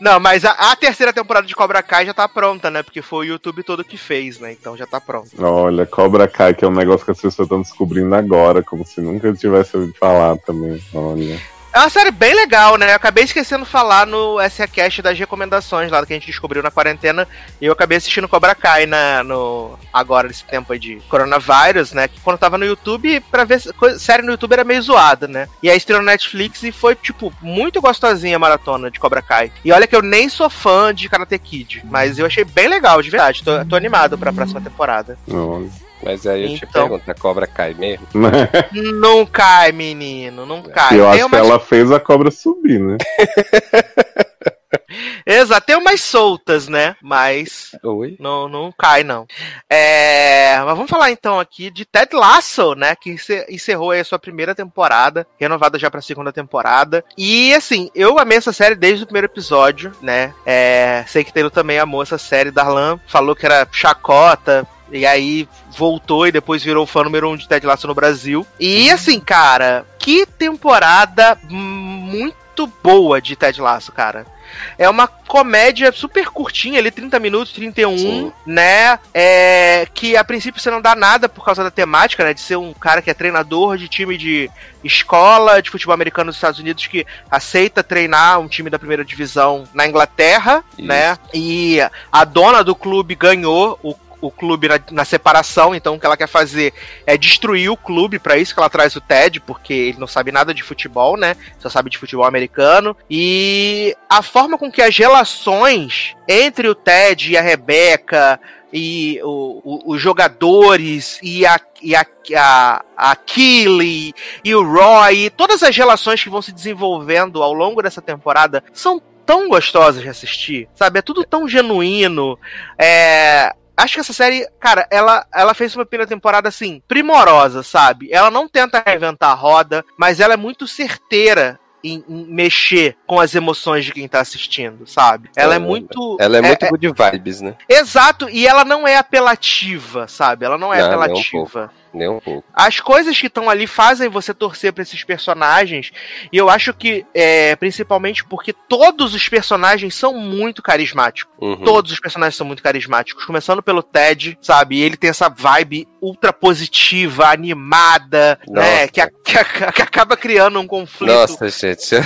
Não, mas a, a terceira temporada de Cobra Kai já tá pronta, né? Porque foi o YouTube todo que fez, né? Então já tá pronto. Olha, Cobra Kai, que é um negócio que as pessoas estão descobrindo agora, como se nunca tivesse ouvido falar também. Olha. É uma série bem legal, né? Eu acabei esquecendo de falar no SA Cast das recomendações lá que a gente descobriu na quarentena. E eu acabei assistindo Cobra Kai na, no, agora, nesse tempo de coronavírus, né? Que quando eu tava no YouTube, pra ver série no YouTube era meio zoada, né? E aí estreou na Netflix e foi, tipo, muito gostosinha a maratona de Cobra Kai. E olha que eu nem sou fã de Karate Kid, mas eu achei bem legal, de verdade. Tô, tô animado pra próxima temporada. Olha. Mas aí eu te Então. pergunto, a cobra cai mesmo? Não cai, menino, não cai. Eu acho que umas- ela fez a cobra subir, né? Exato, tem umas soltas, né? Mas Oi? Não, não cai, não. É, mas vamos falar então aqui de Ted Lasso, né? Que encer- encerrou aí a sua primeira temporada, renovada já pra segunda temporada. E assim, eu amei essa série desde o primeiro episódio, né? É, sei que Taylor também amou essa série. Darlan falou que era chacota. E aí voltou e depois virou fã número um de Ted Lasso no Brasil. E assim, cara, que temporada muito boa de Ted Lasso, cara. É uma comédia super curtinha, ali 30 minutos, 31, Sim. né? É, que a princípio você não dá nada por causa da temática, né? De ser um cara que é treinador de time de escola de futebol americano nos Estados Unidos que aceita treinar um time da primeira divisão na Inglaterra, Isso. né? E a dona do clube ganhou o o clube na, na separação, então o que ela quer fazer é destruir o clube, pra isso que ela traz o Ted, porque ele não sabe nada de futebol, né? Só sabe de futebol americano. E a forma com que as relações entre o Ted e a Rebecca e o- o- os jogadores e a e a, a, a Keely e o Roy, todas as relações que vão se desenvolvendo ao longo dessa temporada são tão gostosas de assistir, sabe? É tudo tão genuíno. É, acho que essa série, cara, ela, ela fez uma primeira temporada assim, primorosa, sabe? Ela não tenta reinventar a roda, mas ela é muito certeira. Em, em mexer com as emoções de quem tá assistindo, sabe? Ela é, É, muito. Ela é muito good vibes, né? Exato, e ela não é apelativa, sabe? Ela não é Não, apelativa. Nem um pouco. As coisas que estão ali fazem você torcer pra esses personagens. E eu acho que, é, principalmente porque todos os personagens são muito carismáticos. Uhum. Todos os personagens são muito carismáticos. Começando pelo Ted, sabe? Ele tem essa vibe ultra positiva, animada, né? Nossa. Que, a- que a- que acaba criando um conflito. Nossa, gente, eu,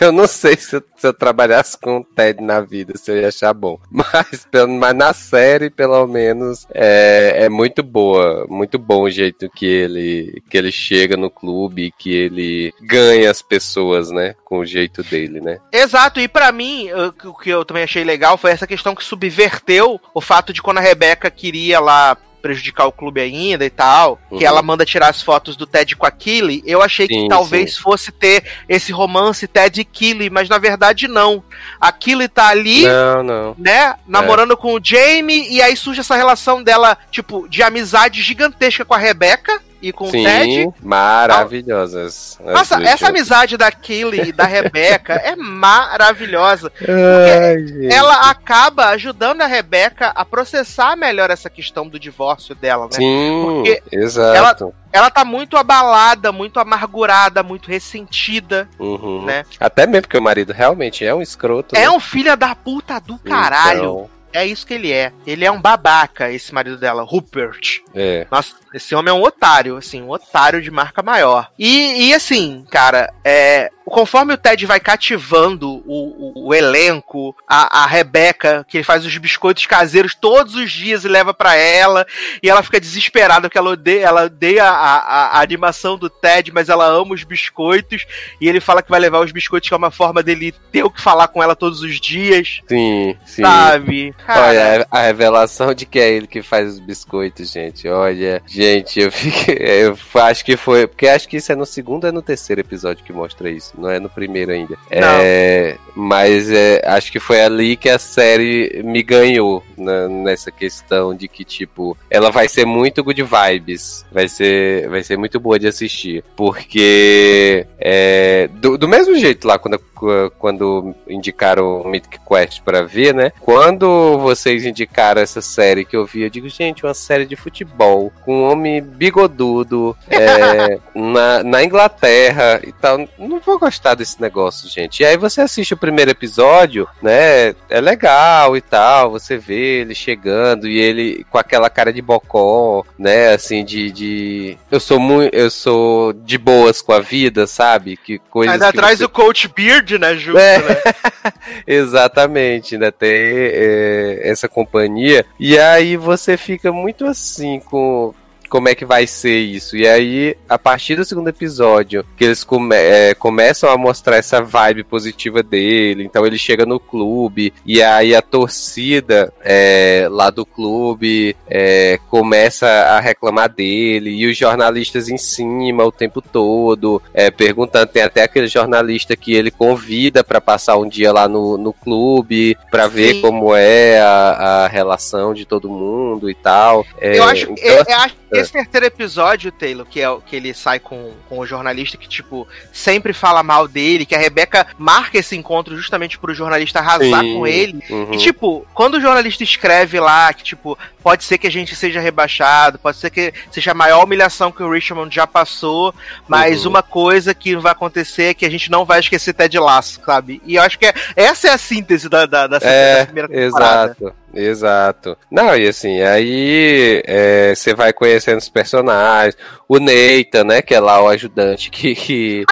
eu não sei se eu, se eu trabalhasse com o Ted na vida, se eu ia achar bom. Mas, pelo- mas na série, pelo menos, é, é muito boa. Muito bom o jeito que ele, que ele chega no clube, que ele ganha as pessoas, né? Com o jeito dele, né? Exato, e pra mim, o que eu também achei legal foi essa questão que subverteu o fato de quando a Rebeca queria lá prejudicar o clube ainda e tal, que Uhum. ela manda tirar as fotos do Ted com a Killy, eu achei que Sim, talvez fosse ter esse romance Ted e Killy, mas na verdade não. A Killy tá ali, Não, não. né, namorando com o Jamie, e aí surge essa relação dela, tipo, de amizade gigantesca com a Rebeca e com o Ted. Sim, maravilhosas. as Nossa, essa amizade da Killy e da Rebeca é maravilhosa. Ai, ela acaba ajudando a Rebeca a processar melhor essa questão do divórcio dela, né? Sim, Porque exato. Ela tá muito abalada, muito amargurada, muito ressentida, Uhum. né? Até mesmo porque o marido realmente é um escroto. É né? um filho da puta do caralho. Então, É isso que ele é. Ele é um babaca, esse marido dela, Rupert. é. Nossa, esse homem é um otário, assim, um otário de marca maior. E, e assim, cara, é, conforme o Ted vai cativando o, o- o elenco, a, a Rebeca, que ele faz os biscoitos caseiros todos os dias e leva pra ela, e ela fica desesperada porque ela odeia, ela odeia a, a- a animação do Ted, mas ela ama os biscoitos, e ele fala que vai levar os biscoitos, que é uma forma dele ter o que falar com ela todos os dias Sim, sim. sabe? Cara, Olha, a revelação de que é ele que faz os biscoitos, gente. Olha, gente, eu fiquei. Eu acho que foi. Porque acho que isso é no segundo ou é no terceiro episódio que mostra isso. Não é no primeiro ainda. É, mas é, acho que foi ali que a série me ganhou na- nessa questão de que, tipo, ela vai ser muito good vibes. Vai ser, vai ser muito boa de assistir. Porque. é, do, do mesmo jeito lá, quando, quando indicaram o Mythic Quest pra ver, né? Quando vocês indicaram essa série que eu vi, eu digo, gente, uma série de futebol com um homem bigodudo é, na, na Inglaterra e tal. Não vou gostar desse negócio, gente. E aí você assiste o primeiro episódio, né? É legal e tal. Você vê ele chegando e ele com aquela cara de bocó, né? Assim, de. de... Eu sou muito. Eu sou de boas com a vida, sabe? Que coisas. ainda que traz você- o Coach Beard, né, junto, É. né? Exatamente, ainda tem é, essa companhia. E aí você fica muito assim com. Como é que vai ser isso? E aí, a partir do segundo episódio, que eles come- é, começam a mostrar essa vibe positiva dele, então ele chega no clube, e aí a torcida é, lá do clube é, começa a reclamar dele, e os jornalistas em cima o tempo todo, é, perguntando. Tem até aquele jornalista que ele convida para passar um dia lá no, no clube, para ver como é a, a relação de todo mundo e tal. É, Eu acho, então, eu, eu acho que esse terceiro episódio, Taylor, que é o que ele sai com, com o jornalista que, tipo, sempre fala mal dele, que a Rebeca marca esse encontro justamente pro jornalista arrasar Sim. com ele. uhum. E, tipo, quando o jornalista escreve lá que, tipo, pode ser que a gente seja rebaixado, pode ser que seja a maior humilhação que o Richmond já passou, mas Uhum. uma coisa que vai acontecer é que a gente não vai esquecer Ted Lasso, sabe? E eu acho que é- essa é a síntese da, da, da, É, da primeira temporada. Exato, exato. Não, e assim, aí é, você vai conhecendo os personagens. O Neita, né, que é lá o ajudante, que, que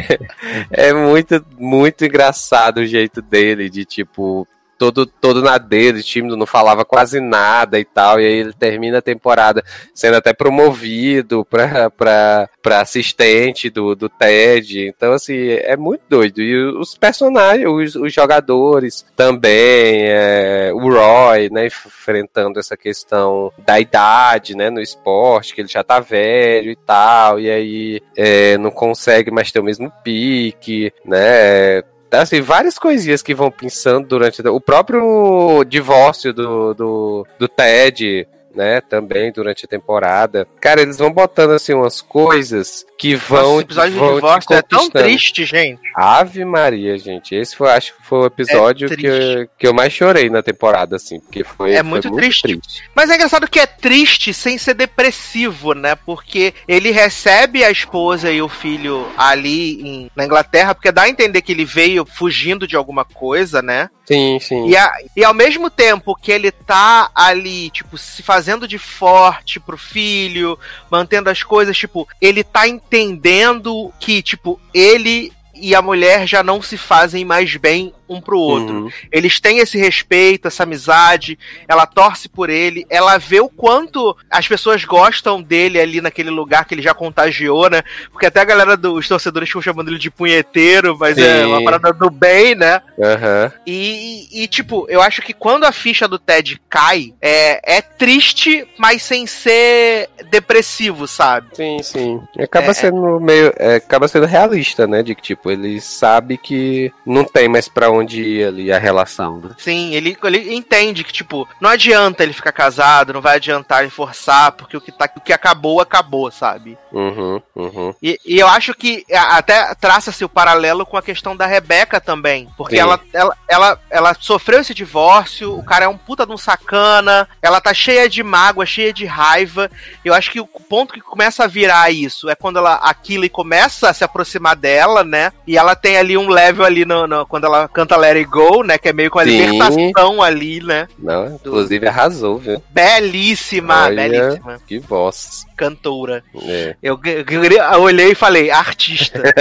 é muito, muito engraçado o jeito dele, de tipo. Todo, todo na dele, tímido, não falava quase nada e tal. E aí ele termina a temporada sendo até promovido pra, pra, pra assistente do, do Ted. Então, assim, é muito doido. E os personagens, os, os jogadores também, é, o Roy, né, enfrentando essa questão da idade, né, no esporte, que ele já tá velho e tal, e aí é, não consegue mais ter o mesmo pique, né, assim, várias coisinhas que vão pensando durante o próprio divórcio do, do, do Ted, né, também durante a temporada. Cara, eles vão botando assim umas coisas que vão esse episódio vão de divórcio é tão triste, gente. Ave Maria, gente. Esse foi, acho que foi o episódio É que, eu, que eu mais chorei na temporada, assim, porque foi, É foi muito triste. Mas é engraçado que é triste sem ser depressivo, né? Porque ele recebe a esposa e o filho ali em- na Inglaterra, porque dá a entender que ele veio fugindo de alguma coisa, né? Sim, sim. E, a- e ao mesmo tempo que ele tá ali, tipo, se fazendo de forte pro filho, mantendo as coisas, tipo, ele tá entendendo que, tipo, ele e a mulher já não se fazem mais bem um pro outro. Uhum. Eles têm esse respeito, essa amizade, ela torce por ele, ela vê o quanto as pessoas gostam dele ali naquele lugar que ele já contagiou, né? Porque até a galera dos torcedores ficam chamando ele de punheteiro, mas é Sim. uma parada do bem, né? Aham. E, e, tipo, eu acho que quando a ficha do Ted cai, é, é triste, mas sem ser depressivo, sabe? Sim, sim. Acaba É. sendo meio. é, acaba sendo realista, né? De que, tipo, ele sabe que não tem mais pra onde ir ali a relação, né? Sim, ele, ele entende que, tipo, não adianta ele ficar casado, não vai adiantar ele forçar, porque o que, tá, o que acabou, acabou, sabe? Uhum, uhum. E, e eu acho que a- até traça-se o paralelo com a questão da Rebeca também. Porque ela, ela, ela, ela sofreu esse divórcio, o cara é um puta de um sacana, ela tá cheia de mágoa, cheia de raiva. Eu acho que o ponto que começa a virar isso é quando ela, a Killy começa a se aproximar dela, né? E ela tem ali um level ali no, no- quando ela canta Let It Go, né? Que é meio com a Sim. libertação ali, né? Não, inclusive arrasou, viu? Belíssima, Olha. belíssima. Que voz. Cantora. É. Eu, eu, olhei e falei, artista.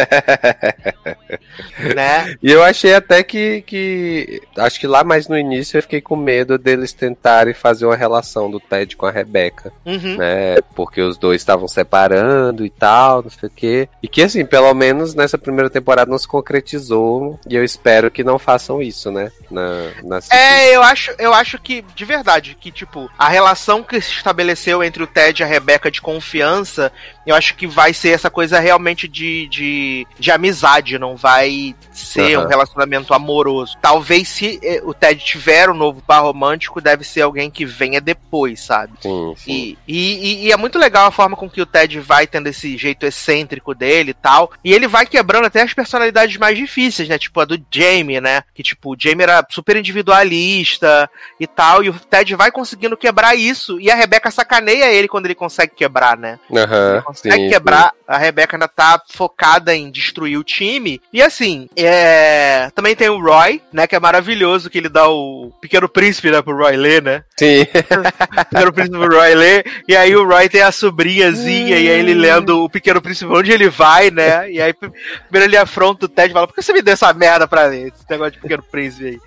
né? E eu achei até que, que. Acho que lá mais no início eu fiquei com medo deles tentarem fazer uma relação do Ted com a Rebecca. Uhum. Né? Porque os dois estavam separando e tal, não sei o quê. E que, assim, pelo menos nessa primeira temporada não se concretizou. E eu espero que não façam isso, né? Na, na É, eu acho, eu acho que, de verdade, que, tipo, a relação que se estabeleceu entre o Ted e a Rebecca de confiança, eu acho que vai ser essa coisa realmente de, de, de amizade, não vai ser Aham. um relacionamento amoroso. Talvez se eh, o Ted tiver um novo par romântico, deve ser alguém que venha depois, sabe? Sim, sim. E, e, e é muito legal a forma com que o Ted vai tendo esse jeito excêntrico dele e tal. E ele vai quebrando até as personalidades mais difíceis, né? Tipo a do Jamie, né? Que tipo, o Jamie era super individualista e tal. E o Ted vai conseguindo quebrar isso. E a Rebecca sacaneia ele quando ele consegue quebrar, né? Aham, Ele consegue sim, quebrar. A Rebecca ainda tá focada em destruir o time. E assim, é... também tem o Roy, né? Que é maravilhoso que ele dá o Pequeno Príncipe, né? Pro Roy ler, né? Sim. Pequeno Príncipe do Roy ler, e aí o Roy tem a sobrinhazinha, e aí ele lendo o Pequeno Príncipe onde ele vai, né? E aí primeiro ele afronta o Ted e fala, por que você me deu essa merda pra ler? Esse negócio de Pequeno Príncipe aí.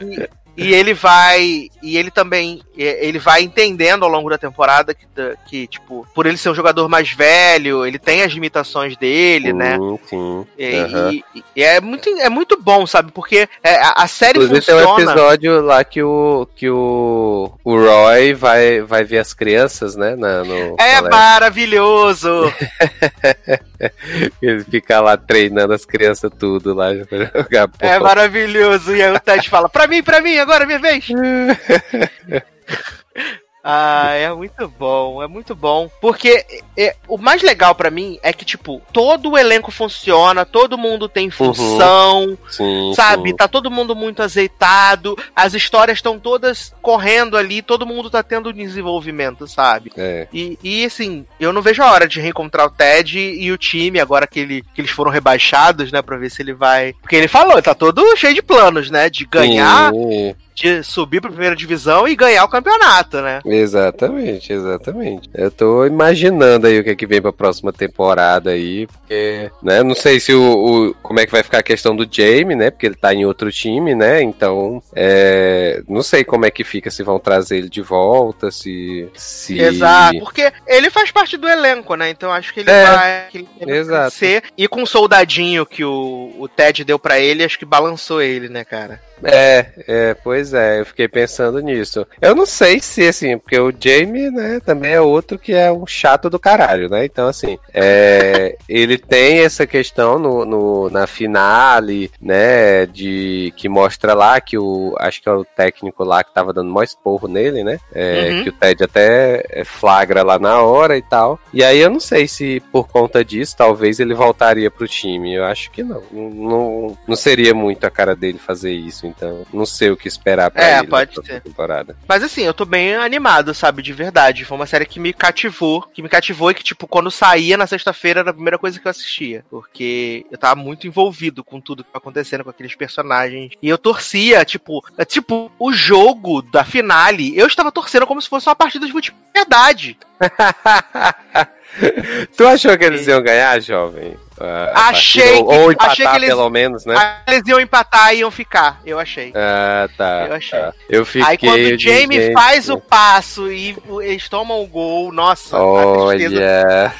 E, e ele vai. E ele também. Ele vai entendendo ao longo da temporada que, que, tipo, por ele ser um jogador mais velho, ele tem as limitações dele, né? Sim, sim. E, Aham. e- e é, muito, é muito bom, sabe? Porque é, a, a série Inclusive tem um funciona. episódio lá que o, que o, o Roy vai, vai ver as crianças, né? Na, no É colégio. maravilhoso! Ele fica lá treinando as crianças tudo lá jogar É maravilhoso. E aí o Ted fala: pra mim, pra mim, agora minha vez. Ah, é muito bom, é muito bom. Porque é, o mais legal pra mim é que, tipo, todo o elenco funciona, todo mundo tem função, Sim, sabe? sim. Tá todo mundo muito azeitado, as histórias estão todas correndo ali, todo mundo tá tendo desenvolvimento, sabe? É. E, e assim, eu não vejo a hora de reencontrar o Ted e o time, agora que, ele, que eles foram rebaixados, né? Pra ver se ele vai. Porque ele falou, tá todo cheio de planos, né? De ganhar, Sim, de subir pra primeira divisão e ganhar o campeonato, né? exatamente, exatamente. Eu tô imaginando aí o que é que vem pra próxima temporada aí, porque, né, não sei se o, o- como é que vai ficar a questão do Jamie, né, porque ele tá em outro time, né, então, é, não sei como é que fica, se vão trazer ele de volta, se... se... Exato, porque ele faz parte do elenco, né? Então acho que ele É, vai, que ele vai crescer. E com o soldadinho que o, o Ted deu pra ele, acho que balançou ele, né, cara? É, é, pois é, eu fiquei pensando nisso. Eu não sei se, assim, porque o Jamie, né, também é outro que é um chato do caralho, né? Então, assim, é, ele tem essa questão no, no- na finale, né, de que mostra lá que o, acho que é o técnico lá que tava dando maior esporro nele, né? É, Uhum. Que o Ted até é, flagra lá na hora e tal. E aí eu não sei se por conta disso, talvez ele voltaria pro time. Eu acho que. Não, não, não seria muito a cara dele fazer isso, então não sei o que esperar pra É, ele pode ser. temporada. Mas assim, eu tô bem animado, sabe? De verdade. Foi uma série que me cativou. Que me cativou e que, tipo, quando saía na sexta-feira era a primeira coisa que eu assistia. Porque eu tava muito envolvido com tudo que tava acontecendo com aqueles personagens. E eu torcia, tipo, é, tipo, o jogo da finale, eu estava torcendo como se fosse uma partida de futebol de verdade. tu achou que eles iam ganhar, jovem? A Achei partida? que- Ou empatar achei que eles- pelo menos, né? Aí eles iam empatar e iam ficar, eu achei. Ah, tá. Eu achei. tá. Eu fiquei. Aí quando o Jamie gente, faz o passo e eles tomam o gol, nossa, Olha.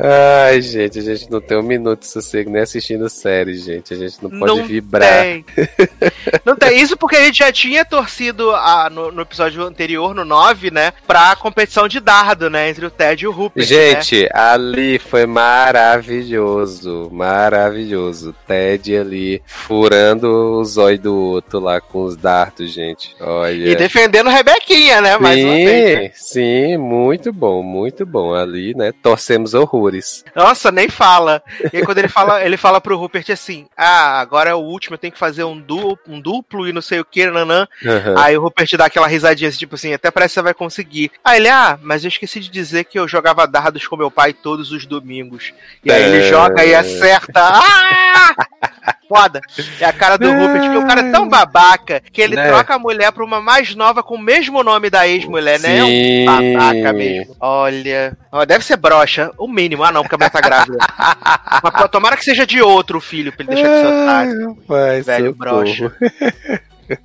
Ai, gente, a gente não tem um minuto de sossego nem assistindo série, gente. A gente não pode Não vibrar. Tem. Não tem. Isso porque a gente já tinha torcido a- no, no episódio anterior, no 9, né? Pra competição de dardo, né? Entre o Ted e o Rupert. né? Gente, ali foi maravilhoso, maravilhoso. Ted ali furando o zóio do outro lá com os dardos, gente. Olha. E defendendo Rebequinha, né? Mais uma vez. né? Sim, sim, muito bom, muito bom. Ali, né? Torcemos horrores. Nossa, nem fala. E aí quando ele fala, ele fala pro Rupert assim: Ah, agora é o último, eu tenho que fazer um duplo, um duplo e não sei o que, nanã. Aham. Aí o Rupert dá aquela risadinha, assim, tipo assim, até parece que você vai conseguir. Aí ele, ah, mas eu esqueci de dizer que eu jogava dardos com meu pai todos os domingos. E aí ele É. joga e acerta. Ah! foda é a cara do Rupert, porque o cara é tão babaca que ele Né? troca a mulher pra uma mais nova com o mesmo nome da ex-mulher, né? É um babaca mesmo. Olha. Ó, deve ser broxa, o mínimo. Ah, não, porque a mulher tá grávida. Mas, pô, tomara que seja de outro filho pra ele deixar de ser otário. Velho socorro. broxa.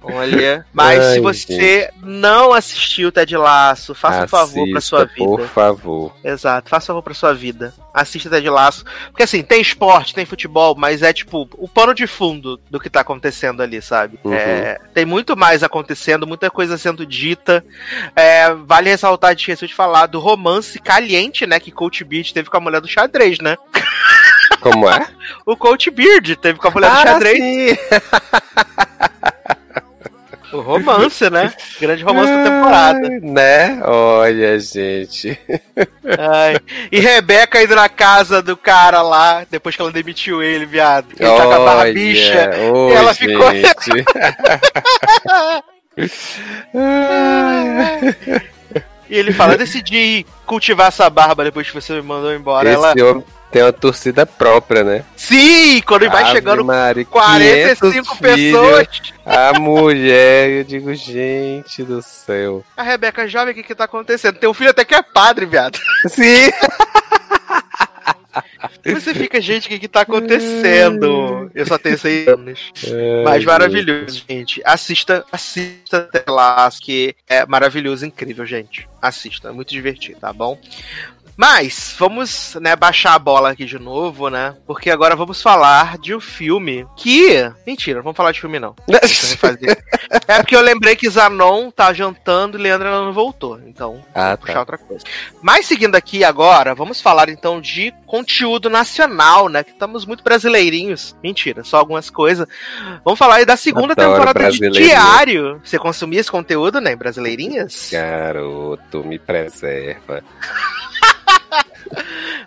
Olha. Mas Ai, se você não assistiu Ted Laço, faça um favor pra sua Assista, Por vida. favor. Exato, faça um favor pra sua vida. Assista Ted Laço. Porque assim, tem esporte, tem futebol, mas é tipo o pano de fundo do que tá acontecendo ali, sabe? Uhum. É, tem muito mais acontecendo, muita coisa sendo dita. É, vale ressaltar, a gente esqueceu de falar do romance caliente, né? Que Coach Beard teve com a mulher do xadrez, né? Como é? O Coach Beard teve com a mulher do xadrez. sim. O romance, né? Grande romance da temporada. Né? Olha, gente. Ai. E Rebeca indo na casa do cara lá, depois que ela demitiu ele, viado. Ele tá com a Olha, barbicha. ô, e ela ficou- gente. E ele fala: decidi cultivar essa barba depois que você me mandou embora. Ela. Esse homem tem uma torcida própria, né? Sim! Quando vai Ave chegando Maria, 45 500 pessoas. A mulher, eu digo, gente do céu. A Rebeca jovem, o que que tá acontecendo? Tem um filho até que é padre, viado. Sim. Você fica, gente, o que que tá acontecendo? Eu só tenho seis anos. Mas maravilhoso, gente. Assista, assista até lá, que é maravilhoso, incrível, gente. Assista, é muito divertido, tá bom? Mas, vamos, né, baixar a bola aqui de novo, né? Porque agora vamos falar de um filme que... Mentira, não vamos falar de filme, não. É porque eu lembrei que Zanon tá jantando e Leandro não voltou. Então, Ah, vou puxar tá. outra coisa. Mas seguindo aqui agora, vamos falar então de conteúdo nacional, né? Que estamos muito brasileirinhos. Mentira, só algumas coisas. Vamos falar aí da segunda Adoro temporada de. Diário. Você consumia esse conteúdo, né? Brasileirinhas? Garoto, me preserva.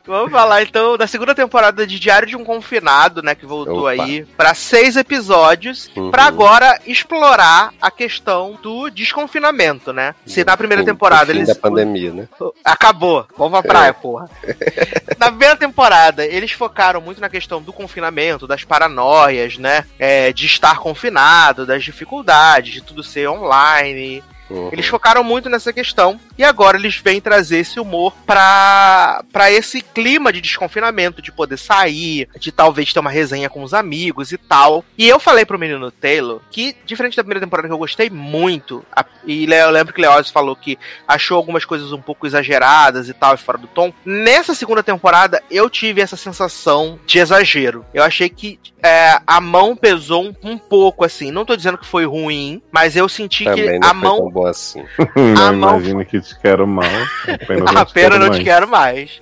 Vamos falar então da segunda temporada de Diário de um Confinado, né? Que voltou Opa. aí pra seis episódios. Uhum. Pra agora explorar a questão do desconfinamento, né? Se na primeira temporada eles. da pandemia, né? Acabou. Vamos pra praia, É. porra. Na primeira temporada, eles focaram muito na questão do confinamento, das paranoias, né? É, de estar confinado, das dificuldades, de tudo ser online. Uhum. Eles focaram muito nessa questão. E agora eles vêm trazer esse humor pra, pra esse clima de desconfinamento, de poder sair, de talvez ter uma resenha com os amigos e tal. E eu falei pro menino Taylor que, diferente da primeira temporada que eu gostei muito, a- e eu lembro que Leoz falou que achou algumas coisas um pouco exageradas e tal, e fora do tom. Nessa segunda temporada, eu tive essa sensação de exagero. Eu achei que é, a mão pesou um, um pouco, assim. Não tô dizendo que foi ruim, mas eu senti Também que a mão bom assim. Não A mão- imagina que te quero mal. Apenas não a te não mais. te quero mais.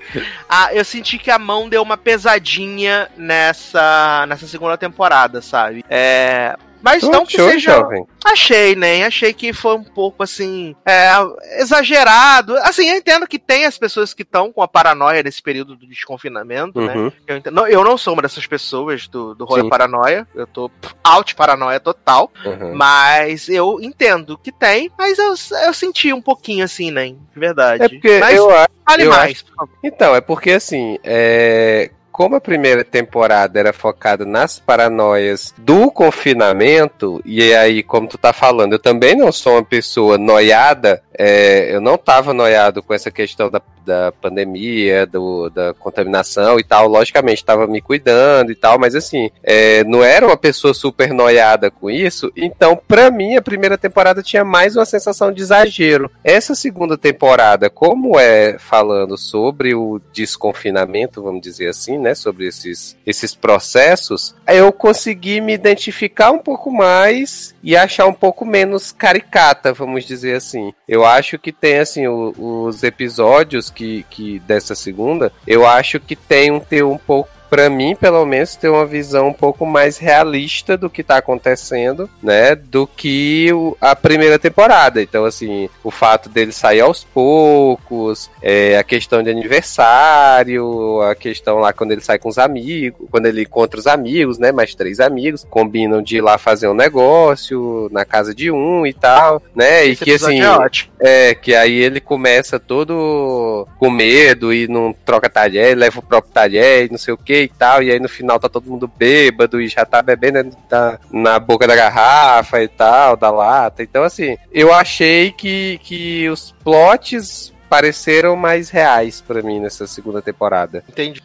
Ah, eu senti que a mão deu uma pesadinha nessa, nessa segunda temporada, sabe? É. Mas Tu não que seja. jovem? Achei, né? Achei que foi um pouco assim. É, exagerado. Assim, eu entendo que tem as pessoas que estão com a paranoia nesse período do desconfinamento, né? Uhum. Eu, entendo- não, eu não sou uma dessas pessoas do, do rolê paranoia. Eu tô out paranoia total. Uhum. Mas eu entendo que tem. Mas eu, eu senti um pouquinho assim, né? De verdade. É porque mas eu acho. fale eu mais, favor. Então, é porque assim, é, como a primeira temporada era focada nas paranoias do confinamento, e aí, como tu tá falando, eu também não sou uma pessoa noiada, é, eu não tava noiado com essa questão da, da pandemia, do, da contaminação e tal, logicamente tava me cuidando e tal, mas assim, é, não era uma pessoa super noiada com isso, então pra mim a primeira temporada tinha mais uma sensação de exagero. Essa segunda temporada, como é falando sobre o desconfinamento, vamos dizer assim, né, sobre esses, esses processos, eu consegui me identificar um pouco mais e achar um pouco menos caricata, vamos dizer assim. Eu acho que tem, assim, o- os episódios que, que dessa segunda, eu acho que tem um ter um pouco Pra mim, pelo menos, ter uma visão um pouco mais realista do que tá acontecendo, né? Do que o- a primeira temporada. Então, assim, o fato dele sair aos poucos, é, a questão de aniversário, a questão lá quando ele sai com os amigos, quando ele encontra os amigos, né? Mais três amigos, combinam de ir lá fazer um negócio na casa de um e tal, né? Esse e que assim. é ótimo. É, que aí ele começa todo com medo e não troca talher, leva o próprio talher e não sei o que. E tal, e aí no final tá todo mundo bêbado e já tá bebendo na, na boca da garrafa e tal, da lata. Então, assim, eu achei que, que os plots pareceram mais reais para mim nessa segunda temporada. Entendi.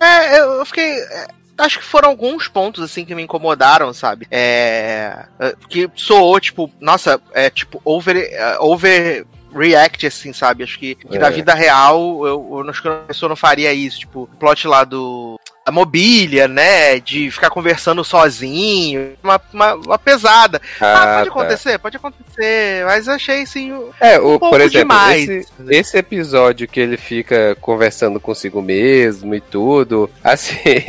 É, eu fiquei. é, Acho que foram alguns pontos, assim, que me incomodaram, sabe? É. é, Que soou, tipo, nossa, é tipo, over. é, over react, assim, sabe? Acho que, que É. na vida real, eu, eu acho que a pessoa não faria isso. Tipo, o plot lá do. A mobília, né? De ficar conversando sozinho. Uma, uma, uma pesada. Ah, pode tá. acontecer, pode acontecer. Mas achei, um- É, o, um pouco por exemplo, esse, esse episódio que ele fica conversando consigo mesmo e tudo, assim,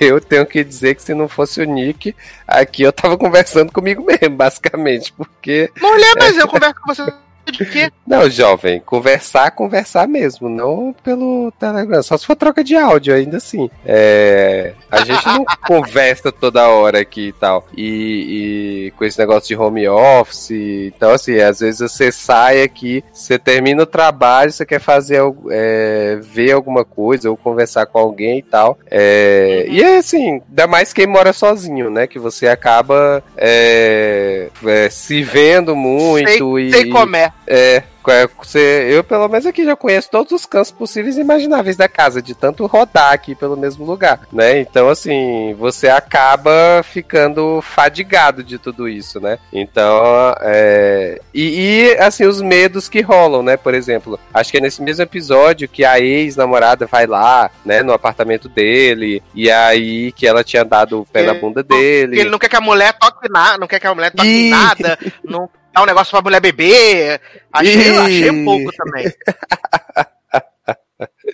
eu tenho que dizer que se não fosse o Nick, aqui eu tava conversando comigo mesmo, basicamente, porque Mulher, mas eu converso com você de quê? Não, jovem, conversar, conversar mesmo, não pelo Telegram. Só se for troca de áudio, ainda assim. É, a gente não conversa toda hora aqui e tal. E, e com esse negócio de home office. Então, assim, às vezes você sai aqui, você termina o trabalho, você quer fazer é, ver alguma coisa ou conversar com alguém e tal. É, E é assim, ainda mais quem mora sozinho, né? Que você acaba é, é, se vendo muito e. Sei como é. É, é, você, eu pelo menos aqui já conheço todos os cantos possíveis e imagináveis da casa, de tanto rodar aqui pelo mesmo lugar, né? Então, assim, você acaba ficando fadigado de tudo isso, né? Então, é... E, e, assim, os medos que rolam, né? Por exemplo, acho que é nesse mesmo episódio que a ex-namorada vai lá, né, no apartamento dele, e aí que ela tinha dado o pé na bunda dele. Ele não quer que a mulher toque nada, não quer que a mulher toque Ih. nada, não dá um negócio pra mulher beber. Achei, achei um pouco também.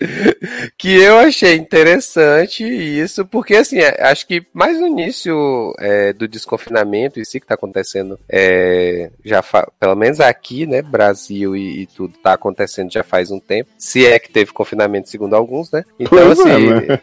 que eu achei interessante isso, porque assim, é, acho que mais no início é, do desconfinamento e si que tá acontecendo, é, já pelo menos aqui, né, Brasil e, e tudo tá acontecendo já faz um tempo, se é que teve confinamento segundo alguns, né? Então Pois é, assim, né?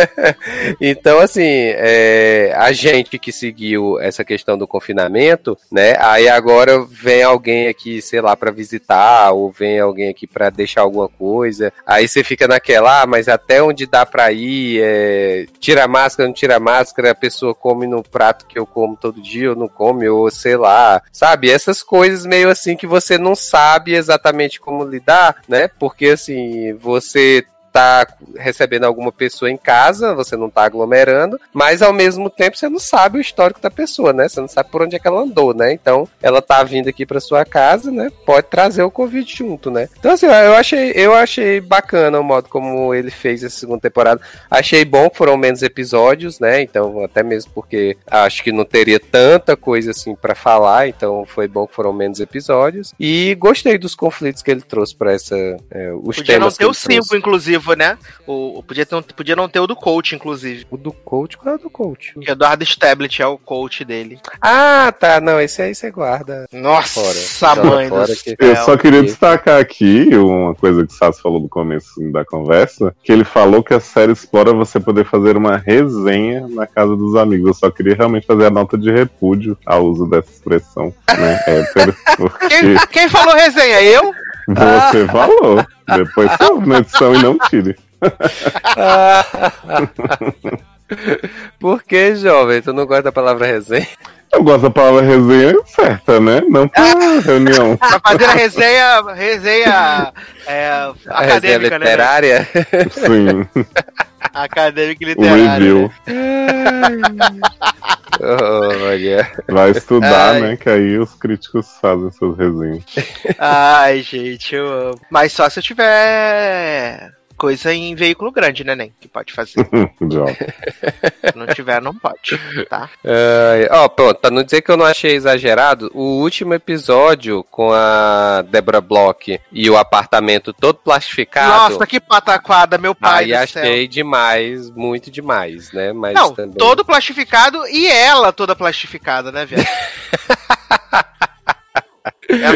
então, assim, é, a gente que seguiu essa questão do confinamento, né? Aí agora vem alguém aqui, sei lá, pra visitar, ou vem alguém aqui pra deixar alguma coisa. Aí você fica naquela, ah, mas até onde dá pra ir? É, tira a máscara, não tira a máscara, a pessoa come no prato que eu como todo dia, ou não come, ou sei lá, sabe? Essas coisas meio assim que você não sabe exatamente como lidar, né? Porque assim, você tá recebendo alguma pessoa em casa, você não tá aglomerando, mas ao mesmo tempo você não sabe o histórico da pessoa, né? Você não sabe por onde é que ela andou, né? Então, ela tá vindo aqui pra sua casa, né? Pode trazer o Covid junto, né? Então, assim, eu achei, eu achei bacana o modo como ele fez essa segunda temporada. Achei bom que foram menos episódios, né? Então, até mesmo porque acho que não teria tanta coisa assim pra falar, então foi bom que foram menos episódios. E gostei dos conflitos que ele trouxe pra essa. é, os Podia não temas que ter o ele trouxe. 5, inclusive, né? O, o- podia, ter, podia não ter o do coach, inclusive. O do coach? Qual é o do coach? Que Eduardo Stablet é o coach dele. Ah, tá. Não, esse aí você guarda. Nossa, Fora. mãe Fora do que- Eu só queria destacar aqui uma coisa que o Sasso falou no começo da conversa, que ele falou que a série explora você poder fazer uma resenha na casa dos amigos. Eu só queria realmente fazer a nota de repúdio ao uso dessa expressão, né? Hétero, porque Quem, quem falou resenha? Eu? Você falou. Depois você ouve na edição e não tire. Por que, jovem? Tu não gosta da palavra resenha? Eu gosto da palavra resenha certa, né? Não pra reunião. Pra fazer a resenha, resenha é, A resenha acadêmica, né? literária? Sim, Acadêmica e o literária. review. Olha. Vai estudar, Ai. né? Que aí os críticos fazem suas resenhas. Ai, gente, eu amo. Mas só se eu tiver coisa em veículo grande, né, Nen? Que pode fazer. Se não tiver, não pode, tá? Ó, pronto, pra não dizer que eu não achei exagerado, o último episódio com a Debra Block e o apartamento todo plastificado. Nossa, que pataquada, meu pai Aí do céu. achei demais, muito demais, né? Mas Não, também... todo plastificado e ela toda plastificada, né, velho?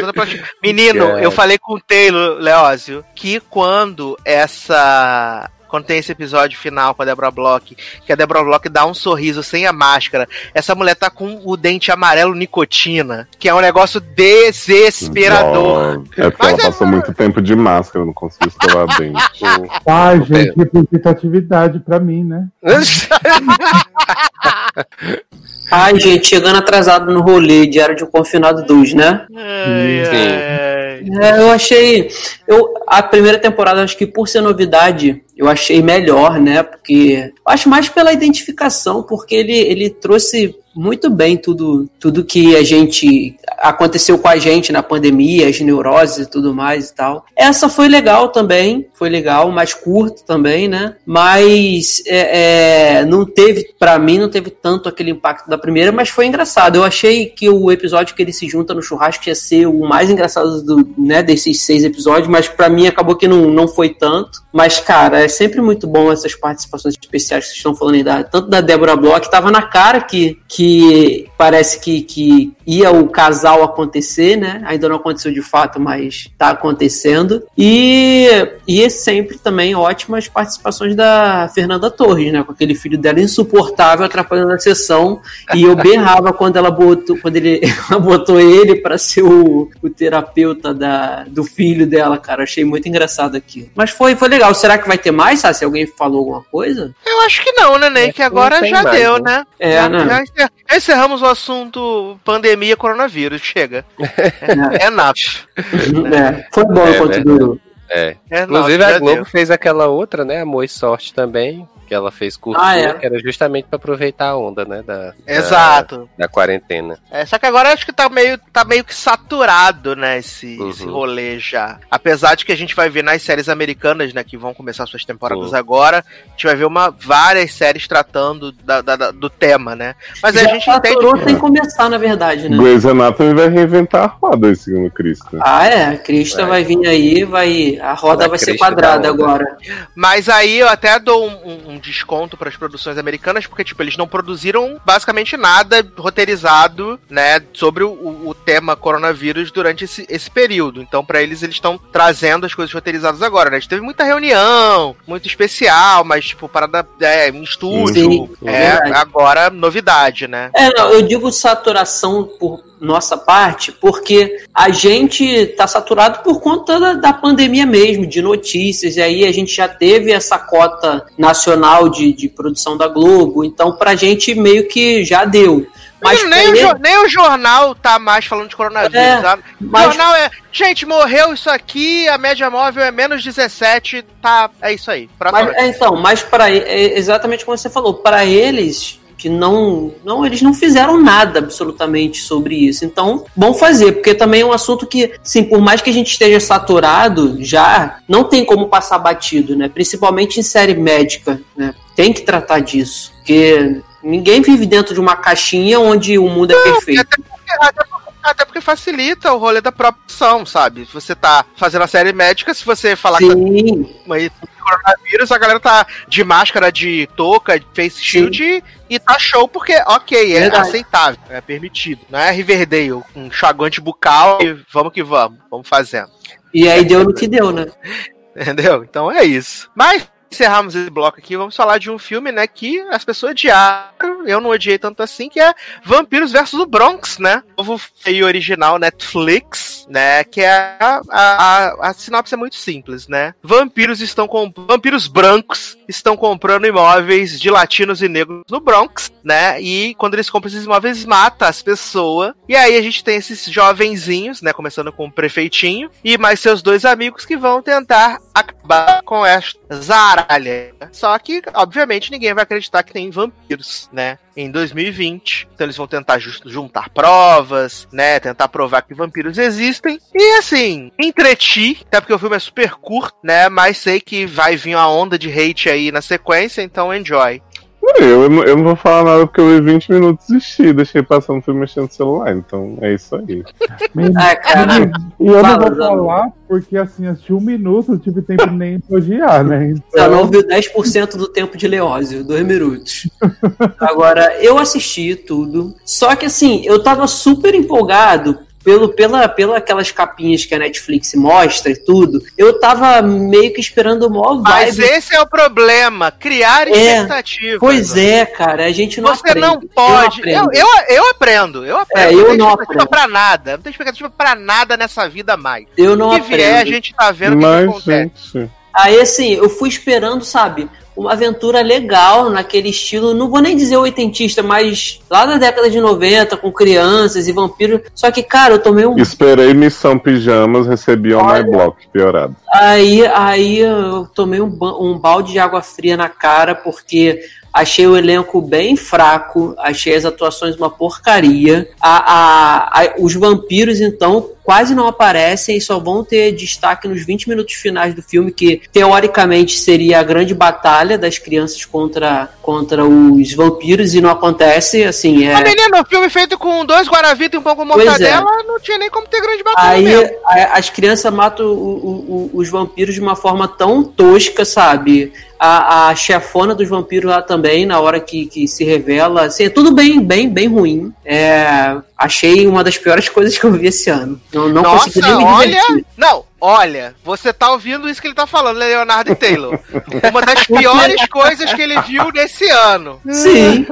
toda plastificada. Menino, eu falei com o Taylor, Leózio, que quando essa. quando tem esse episódio final com a Deborah Block, que a Deborah Block dá um sorriso sem a máscara. Essa mulher tá com o dente amarelo nicotina, que é um negócio desesperador. É porque Mas ela é- passou muito tempo de máscara, não conseguiu escovar bem. Ai, gente, representatividade pra mim, né? Ai, gente, chegando atrasado no rolê, Diário de um Confinado 2, né? Ai, Sim. ai. É, eu achei. Eu, a primeira temporada, acho que por ser novidade, eu achei melhor, né? Porque. eu Acho mais pela identificação, porque ele, ele trouxe muito bem tudo, tudo que a gente. aconteceu com a gente na pandemia, as neuroses e tudo mais e tal. Essa foi legal também, foi legal, mais curta também, né? Mas é, é, não teve, pra mim, não teve tanto aquele impacto da primeira, mas foi engraçado. Eu achei que o episódio que ele se junta no churrasco ia ser o mais engraçado do, né, desses seis episódios, mas pra mim acabou que não, não foi tanto. Mas, cara, é sempre muito bom essas participações especiais que vocês estão falando aí, tanto da Débora Bloch, tava na cara que, que parece que, que ia o casal acontecer, né? Ainda não aconteceu de fato, mas tá acontecendo. E, e é sempre também ótimas participações da Fernanda Torres, né? Com aquele filho dela insuportável atrapalhando a sessão. E eu berrava quando ela botou, quando ele, ela botou ele para ser o, o terapeuta da, do filho dela, cara. Achei muito engraçado aquilo. Mas foi, foi legal. Será que vai ter mais? Se alguém falou alguma coisa? Eu acho que não, né, Ney? É, Que agora já mais, deu, né? né? É, já, né? já encerramos o assunto pandemia coronavírus. Chega. É enough. É, foi bom É, durou. É É. Inclusive, a Globo fez aquela outra, né? Amor e Sorte também, que ela fez curtinha, Ah, é? que era justamente pra aproveitar a onda, né? Da, Exato. Da, da quarentena. É, só que agora acho que tá meio, tá meio que saturado, né, esse, Uhum. esse rolê já. Apesar de que a gente vai ver nas séries americanas, né, que vão começar suas temporadas Uhum. agora, a gente vai ver uma, várias séries tratando da- da- da- do tema, né. Mas aí a Já gente entende... saturou sem começar, na verdade, né? Grey's Anatomy vai reinventar a roda, aí, segundo Cristo. Ah, é. A Crista vai. Vai. vir aí, vai. A roda A vai ser quadrada agora. Mas aí eu até dou um- um desconto para as produções americanas, porque, tipo, eles não produziram basicamente nada roteirizado, né, sobre o, o- tema coronavírus durante esse, esse período. Então, para eles, eles estão trazendo as coisas roteirizadas agora, né? A gente teve muita reunião, muito especial, mas, tipo, parada é, em estúdio. Sim, é, é agora novidade, né? É, não, eu digo saturação por nossa parte, porque a gente tá saturado por conta da, da pandemia mesmo, de notícias, e aí a gente já teve essa cota nacional de, de produção da Globo, então pra gente meio que já deu. Mas nem, o, ele- jo- nem o jornal tá mais falando de coronavírus, É, sabe? O mas- jornal é, gente, morreu isso aqui, a média móvel é menos 17, tá, é isso aí. Mas, é, então, mas para é exatamente como você falou, para eles que não, não, eles não fizeram nada absolutamente sobre isso. Então, bom fazer, porque também é um assunto que, sim, por mais que a gente esteja saturado já, não tem como passar batido, né? Principalmente em série médica, né? Tem que tratar disso, porque ninguém vive dentro de uma caixinha onde o mundo é perfeito. Até porque, até porque- até porque facilita o rolê da própria sabe? Se você tá fazendo a série médica, se você falar que Sim, tá aí coronavírus, a galera tá de máscara, de touca, de face shield e, e tá show porque, ok, é Verdade. aceitável, é permitido. Não é Riverdale, um enxaguante bucal e vamos que vamos, vamos fazendo. e aí deu no que deu, né? Entendeu? Então é isso. Mas encerramos esse bloco aqui, vamos falar de um filme, né, que as pessoas odiaram, eu não odiei tanto assim, que é Vampiros versus o Bronx, né? Novo e original Netflix, né, que é a, a, a, a sinopse é muito simples, né? Vampiros estão com vampiros brancos estão comprando imóveis de latinos e negros no Bronx, né? E quando eles compram esses imóveis, mata as pessoas. E aí a gente tem esses jovenzinhos, né, começando com o prefeitinho e mais seus dois amigos que vão tentar acabar com esta zaralha. Só que, obviamente, ninguém vai acreditar que tem vampiros, né? Em 2020. Então eles vão tentar ju- juntar provas, né? Tentar provar que vampiros existem. E assim, entreti, até porque o filme é super curto, né? Mas sei que vai vir uma onda de hate aí na sequência, então enjoy. Eu, não- eu não vou falar nada porque eu vi 20 minutos e desisti, deixei passando filme mexendo no celular, então é isso aí. Ah, cara. E eu não Fala, vou Zano. falar porque assim, assisti um minuto, não tive tempo nem de elogiar, né? Já não Então, ouviu 10% do tempo de Leózio, dois minutos. Agora, eu assisti tudo. Só que assim, eu tava super empolgado pelo, pela, pela aquelas capinhas que a Netflix mostra e tudo, eu tava meio que esperando o maior Mas vibe. esse é o problema, criar É, expectativa. Pois é, cara, a gente não Você aprende. não pode. Eu, Eu, eu, eu aprendo, eu aprendo. É, eu tenho não expectativa aprendo. pra nada. Não tenho expectativa pra nada nessa vida mais. eu não O que vier, a aprendo. gente tá vendo o que, que Mas, acontece. gente. Aí, assim, eu fui esperando, sabe, uma aventura legal naquele estilo, não vou nem dizer oitentista, mas lá da década de 90, com crianças e vampiros. Só que, cara, eu tomei um. Esperei Missão Pijamas, recebi on my Olha. block, piorado. Aí, aí eu tomei um, um balde de água fria na cara, porque achei o elenco bem fraco, achei as atuações uma porcaria. A, a- a- os vampiros, então, quase não aparecem e só vão ter destaque nos 20 minutos finais do filme, que teoricamente seria a grande batalha das crianças contra, contra os vampiros, e não acontece, assim, é... A menina, o filme feito com dois Guaravita e um pão com Pois é. mortadela, não tinha nem como ter grande batalha Aí mesmo. as crianças matam o- o- o- os vampiros de uma forma tão tosca, sabe? A, a chefona dos vampiros lá também, na hora que, que se revela, assim, é tudo bem, bem, bem ruim. É, achei uma das piores coisas que eu vi esse ano. Não, não Nossa, consegui nem me olha. Não, olha, você tá ouvindo isso que ele tá falando, Leonardo e Taylor. Uma das piores coisas que ele viu nesse ano. Sim,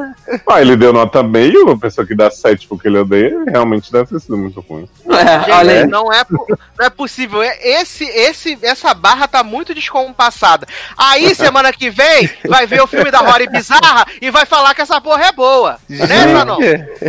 Ah, ele deu nota meio, a pessoa que dá 7 porque ele odeia, realmente deve ter sido muito ruim. é, Gente, olha aí. não é, não é possível. É- Esse, esse, essa barra tá muito descompassada. Aí, semana que vem, vai ver o filme da Rory Bizarra e vai falar que essa porra é boa. Né, Zanon?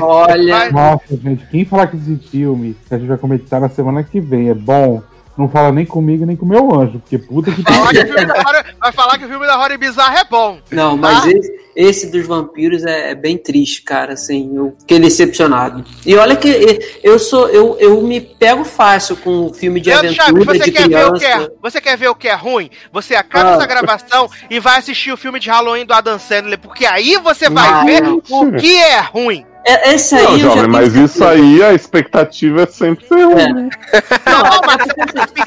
Olha, Vai- Nossa, gente, quem falar que esse filme que a gente vai comentar na semana que vem é bom, não fala nem comigo nem com o meu anjo, porque puta que pariu. o vai falar que o filme da Rory Bizarra é bom. não, mas Ah. esse, esse dos vampiros é, é bem triste, cara, assim, eu fiquei decepcionado. E olha que eu sou, eu, eu me pego fácil com filme de Leandro Chaves, aventura, você de quer, ver o que criança. é, você quer ver o que é ruim? Você acaba Ah. essa gravação e vai assistir o filme de Halloween do Adam Sandler, porque aí você vai Não. ver o que é ruim. É, esse aí Não, eu já jovem, mas isso aí, a expectativa é sempre ser ruim. É. né? Não, mas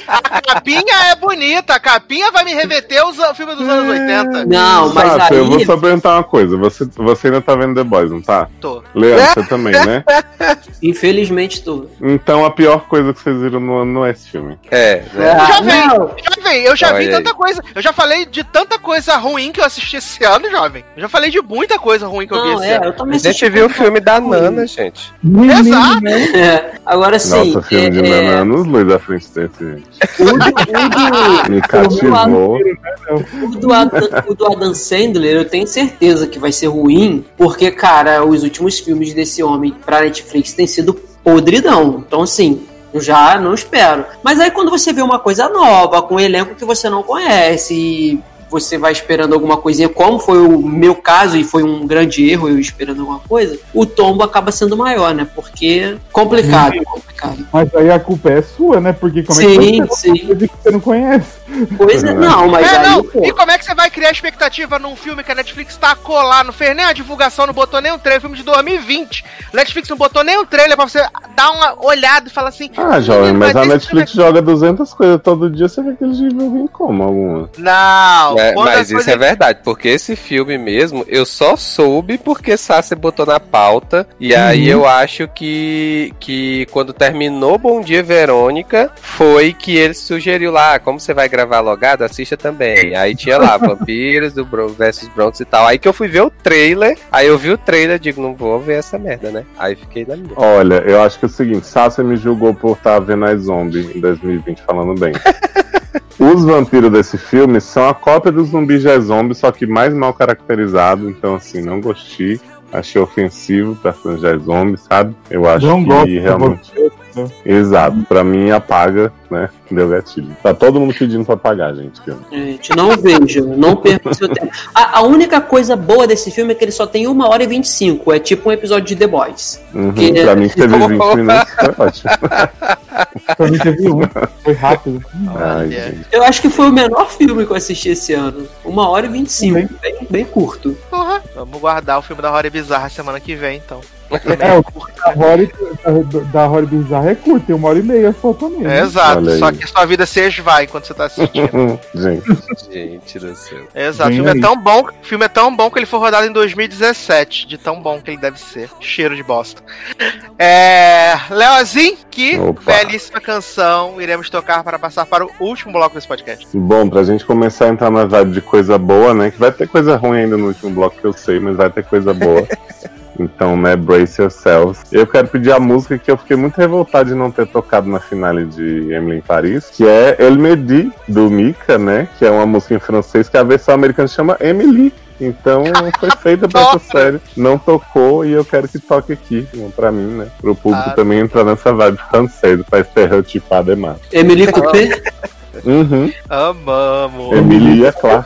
a capinha é bonita, a capinha vai me reverter os o filme dos anos 80. Não, mas Sato, eu vou aí. só perguntar uma coisa. Você, você ainda tá vendo The Boys, não tá? Tô. Leandro, você também, né? Infelizmente tô. Então a pior coisa que vocês viram no ano não é esse filme. É, né? Ah, Jovem, não. jovem, eu já vi Olha aí. tanta coisa. Eu já falei de tanta coisa ruim que eu assisti esse ano, jovem. Eu já falei de muita coisa ruim que eu vi Não, esse é, ano. eu também A gente assisti viu o filme da. Nana, gente. Menino, Exato. né? É, agora sim. Nossa, filme de é, é, bananas, Luiz à frente desse, gente. o, do, o, Me cativou. do, o, do Adam, o do Adam Sandler, eu tenho certeza que vai ser ruim, porque, cara, os últimos filmes desse homem pra Netflix têm sido podridão. Então, assim. Eu já não espero. Mas aí quando você vê uma coisa nova, com um elenco que você não conhece, e você vai esperando alguma coisinha, como foi o meu caso, e foi um grande erro eu esperando alguma coisa, o tombo acaba sendo maior, né? Porque complicado, complicado. Mas aí a culpa é sua, né? Porque como Sim, é que você sim. coisa que você não conhece? Pois é, não, mas é, aí, não. pô, E como é que você vai criar expectativa num filme que a Netflix tacou lá? Não fez nem a divulgação, não botou nem um trailer, filme de 2020. Netflix não botou nem um trailer pra você dar uma olhada e falar assim. Ah, jovem, "Menino, mas a Netflix joga 200 coisas todo dia, você quer que eles divulguem como alguma? Não, É, mas as isso é verdade, porque esse filme mesmo, eu só soube porque Sassi botou na pauta. E aí eu acho que, que quando terminou Bom Dia Verônica, foi que ele sugeriu lá, "Ah, como você vai gravar logado, assista também. Aí tinha lá, Vampiros do Bron versus Broncos e tal. Aí que eu fui ver o trailer, aí eu vi o trailer, digo, não vou ver essa merda, né? Aí fiquei na minha. Olha, eu acho que é o seguinte, Sasha me julgou por estar vendo as Zombie em 2020 falando bem. Os vampiros desse filme são a cópia dos zumbis já zombies, só que mais mal caracterizado, então assim, não gostei. Achei ofensivo personagem já zombies, sabe? Eu acho Não que gosto de realmente. Você. Exato, pra mim apaga, né? Deu gatilho. Tá todo mundo pedindo pra apagar, gente. Gente, não veja, não perca seu tempo. A, a única coisa boa desse filme é que ele só tem 1 hora e 25. É tipo um episódio de The Boys. Uhum, Que- Pra mim que teve 20 minutos, foi ótimo. Pra mim teve um. Foi rápido. Ai. Eu acho que foi o menor filme que eu assisti esse ano. 1 hora e 25. Bem, bem curto. Porra, vamos guardar o filme da Rory Bizarra semana que vem, então. É, o da Rory, da, Rory Bizarra é curto, tem uma hora e meia só também. É, né? exato, Olha aí. só que sua vida se esvai quando você tá assistindo. Gente, Gente do céu. Exato, o filme é tão bom, o filme é tão bom que ele foi rodado em 2017, de tão bom que ele deve ser. Cheiro de bosta. É, Leozinho, que Opa. belíssima canção iremos tocar para passar para o último bloco desse podcast. bom, pra gente começar a entrar na vibe de coisa boa, né? Que vai ter coisa ruim ainda no último bloco que eu sei, mas vai ter coisa boa. Então, né, brace yourselves. Eu quero pedir a música que eu fiquei muito revoltado de não ter tocado na finale de Emily em Paris, que é El Medi, do Mika, né? Que é uma música em francês que a versão americana chama Emily. Então foi feita pra essa série. Não tocou e eu quero que toque aqui, né, pra mim, né? Pro público Ah. também entrar nessa vibe francesa pra estereotipar demais. Emily Coupé? Uhum. Amamos. Emily, é claro.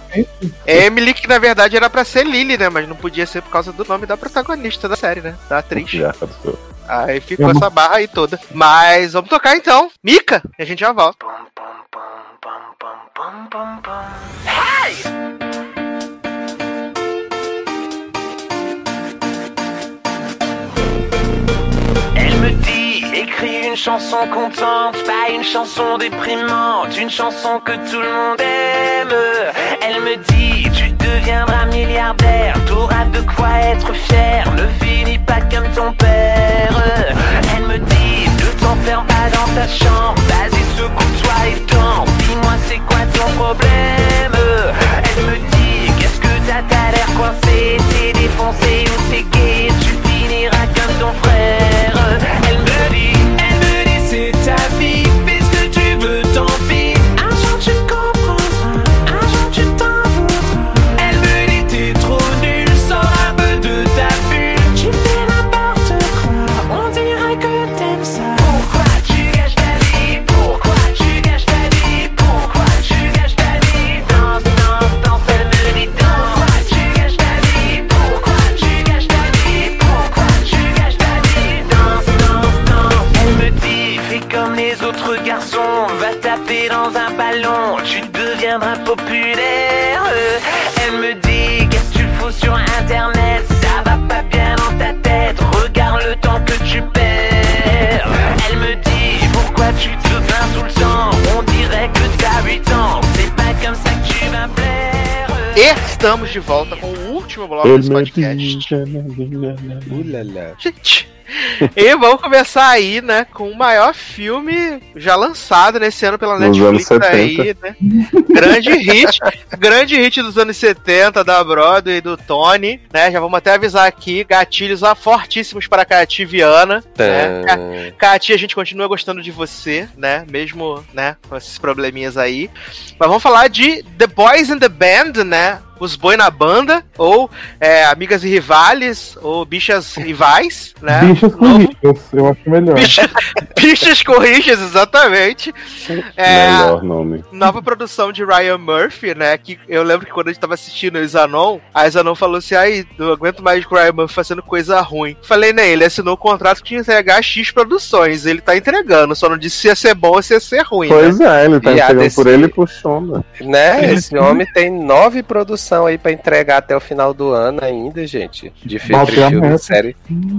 Emily, que na verdade era pra ser Lily, né? Mas não podia ser por causa do nome da protagonista da série, né? Da atriz. Aí ficou essa barra aí toda. Mas vamos tocar então. Mica, e a gente já volta. Elle dit, écris une chanson contente, pas une chanson déprimante, une chanson que tout le monde aime. Elle me dit, tu deviendras milliardaire, t'auras de quoi être fier, ne finis pas comme ton père. Elle me dit, ne t'enferme pas dans ta chambre, vas-y secoue-toi et danse, dis-moi c'est quoi ton problème? Elle me dit, qu'est-ce que t'as, t'as l'air coincé, t'es défoncé ou t'es gay, tu finiras comme ton frère. Elle me dit, deviendras populaire. Elle me dit qu'est-ce que tu fous sur internet, ça va pas bien dans ta tête, regarde le temps que tu perds. Elle me dit pourquoi tu te plains tout le temps, on dirait que t'as 8 ans, c'est pas comme ça que tu vas plaire. E estamos de volta com o último bloco desse podcast. Ulala. Gente. E vamos começar aí, né, com o maior filme já lançado nesse ano pela Nos Netflix anos aí, né? Grande hit, grande hit dos anos 70 da Broadway e do Tony, né? Já vamos até avisar aqui, gatilhos ah, fortíssimos para a Cati Viana, né? Ca- Tã. Cati, a gente continua gostando de você, né? Mesmo, né, com esses probleminhas aí. Mas vamos falar de The Boys in the Band, né? Os Boi na Banda, ou é, Amigas e Rivales, ou Bichas Rivais, né? Bichas ricas, eu acho melhor. Bicha- Bichas com rixas, exatamente. É, Melhor nome. nova produção de Ryan Murphy, né? Que eu lembro que quando a gente tava assistindo o Zanon, a Zanon falou assim: ai, não aguento mais o Ryan Murphy fazendo coisa ruim. Falei, né? Ele assinou o contrato que tinha que entregar X produções. Ele tá entregando, só não disse se ia ser bom ou se ia ser ruim. né? Pois é, ele tá E entregando desse- por ele e por Shonda. Né? Esse homem tem nove produções aí pra entregar até o final do ano ainda, gente. De filme, filme, meta. série.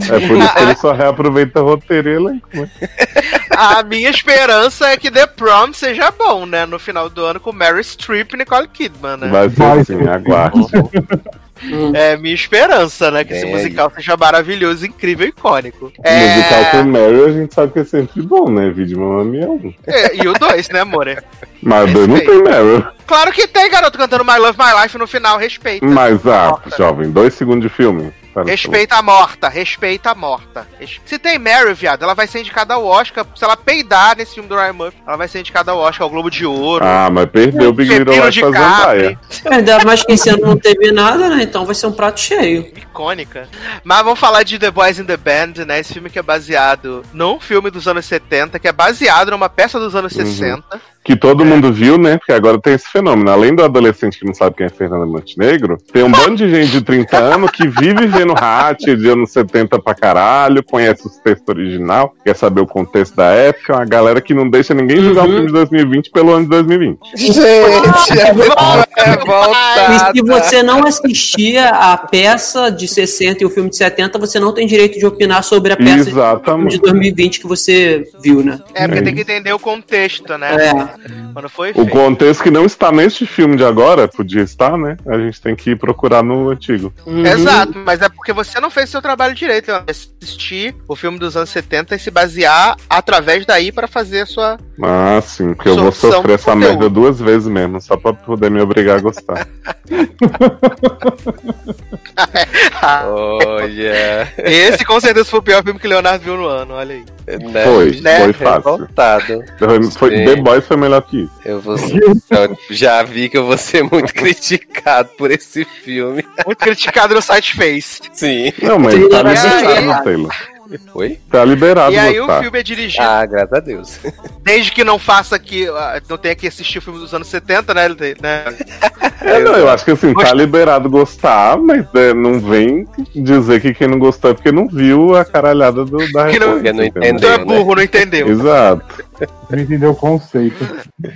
É por isso que ele só reaproveita roteiro e elenco. né? A minha esperança é que The Prom seja bom, né? No final do ano com Mary Streep e Nicole Kidman, né? Vai ser Vai assim, aguarde. É minha esperança, né? Que esse É. musical seja maravilhoso, incrível e icônico. O musical É... com Meryl a gente sabe que é sempre bom, né? Vídeo Mamma Mia 1. é, E o dois, né, amor? Mas dois não tem Meryl. Claro que tem, garoto, cantando My Love My Life no final, respeita. Mas, ah, Morta. jovem, dois segundos de filme. Respeita a morta, respeita a morta. Se tem Mary, viado, ela vai ser indicada ao Oscar. Se ela peidar nesse filme do Ryan Murphy, ela vai ser indicada ao Oscar, ao Globo de Ouro. Ah, mas perdeu o Big Little Lies de pra Zendaya. Ainda mais que esse ano não teve nada, né? Então vai ser um prato cheio. icônica. Mas vamos falar de The Boys in the Band, né? Esse filme que é baseado num filme dos anos 70, que é baseado numa peça dos anos Uhum. 60. Que todo mundo viu, né? Porque agora tem esse fenômeno. Além do adolescente que não sabe quem é Fernanda Montenegro, tem um bando de gente de 30 anos que vive vendo Hatch de anos 70 pra caralho, conhece os textos original, quer saber o contexto da época. Uma galera que não deixa ninguém julgar Uhum. o filme de 2020 pelo ano de 2020. Gente, é E revoltada. se você não assistia a peça de 60 e o filme de 70, você não tem direito de opinar sobre a peça de Exatamente. 2020 que você viu, né? É porque tem que entender o contexto, né? É. Quando foi O contexto que não está neste filme de agora, podia estar, né? A gente tem que ir procurar no antigo. Uhum. Exato, mas é porque você não fez seu trabalho direito. né? Assistir o filme dos anos 70 e se basear através daí pra fazer a sua. Ah, sim, porque eu vou sofrer do essa conteúdo. merda duas vezes mesmo, só pra poder me obrigar a gostar. Olha. Esse com certeza foi o pior filme que o Leonardo viu no ano, olha aí. Foi, né? foi fácil. Foi, foi-. The Boys foi melhor que isso. Eu vou eu já vi que eu vou ser muito criticado por esse filme. Muito criticado no site Face. Sim. Não, mas tá vai liberado, assistir. Taylor. Foi? Tá liberado E aí o filme é dirigido, Ah, graças a Deus. desde que não faça que. ah, Não tenha que assistir o filme dos anos 70, né? ele- né? É, não, eu acho que assim, tá liberado gostar, mas é, não vem dizer que quem não gostou é porque não viu a caralhada do, da Que não- não entendeu? Então é né? burro, não entendeu. Exato. Não entendeu o conceito.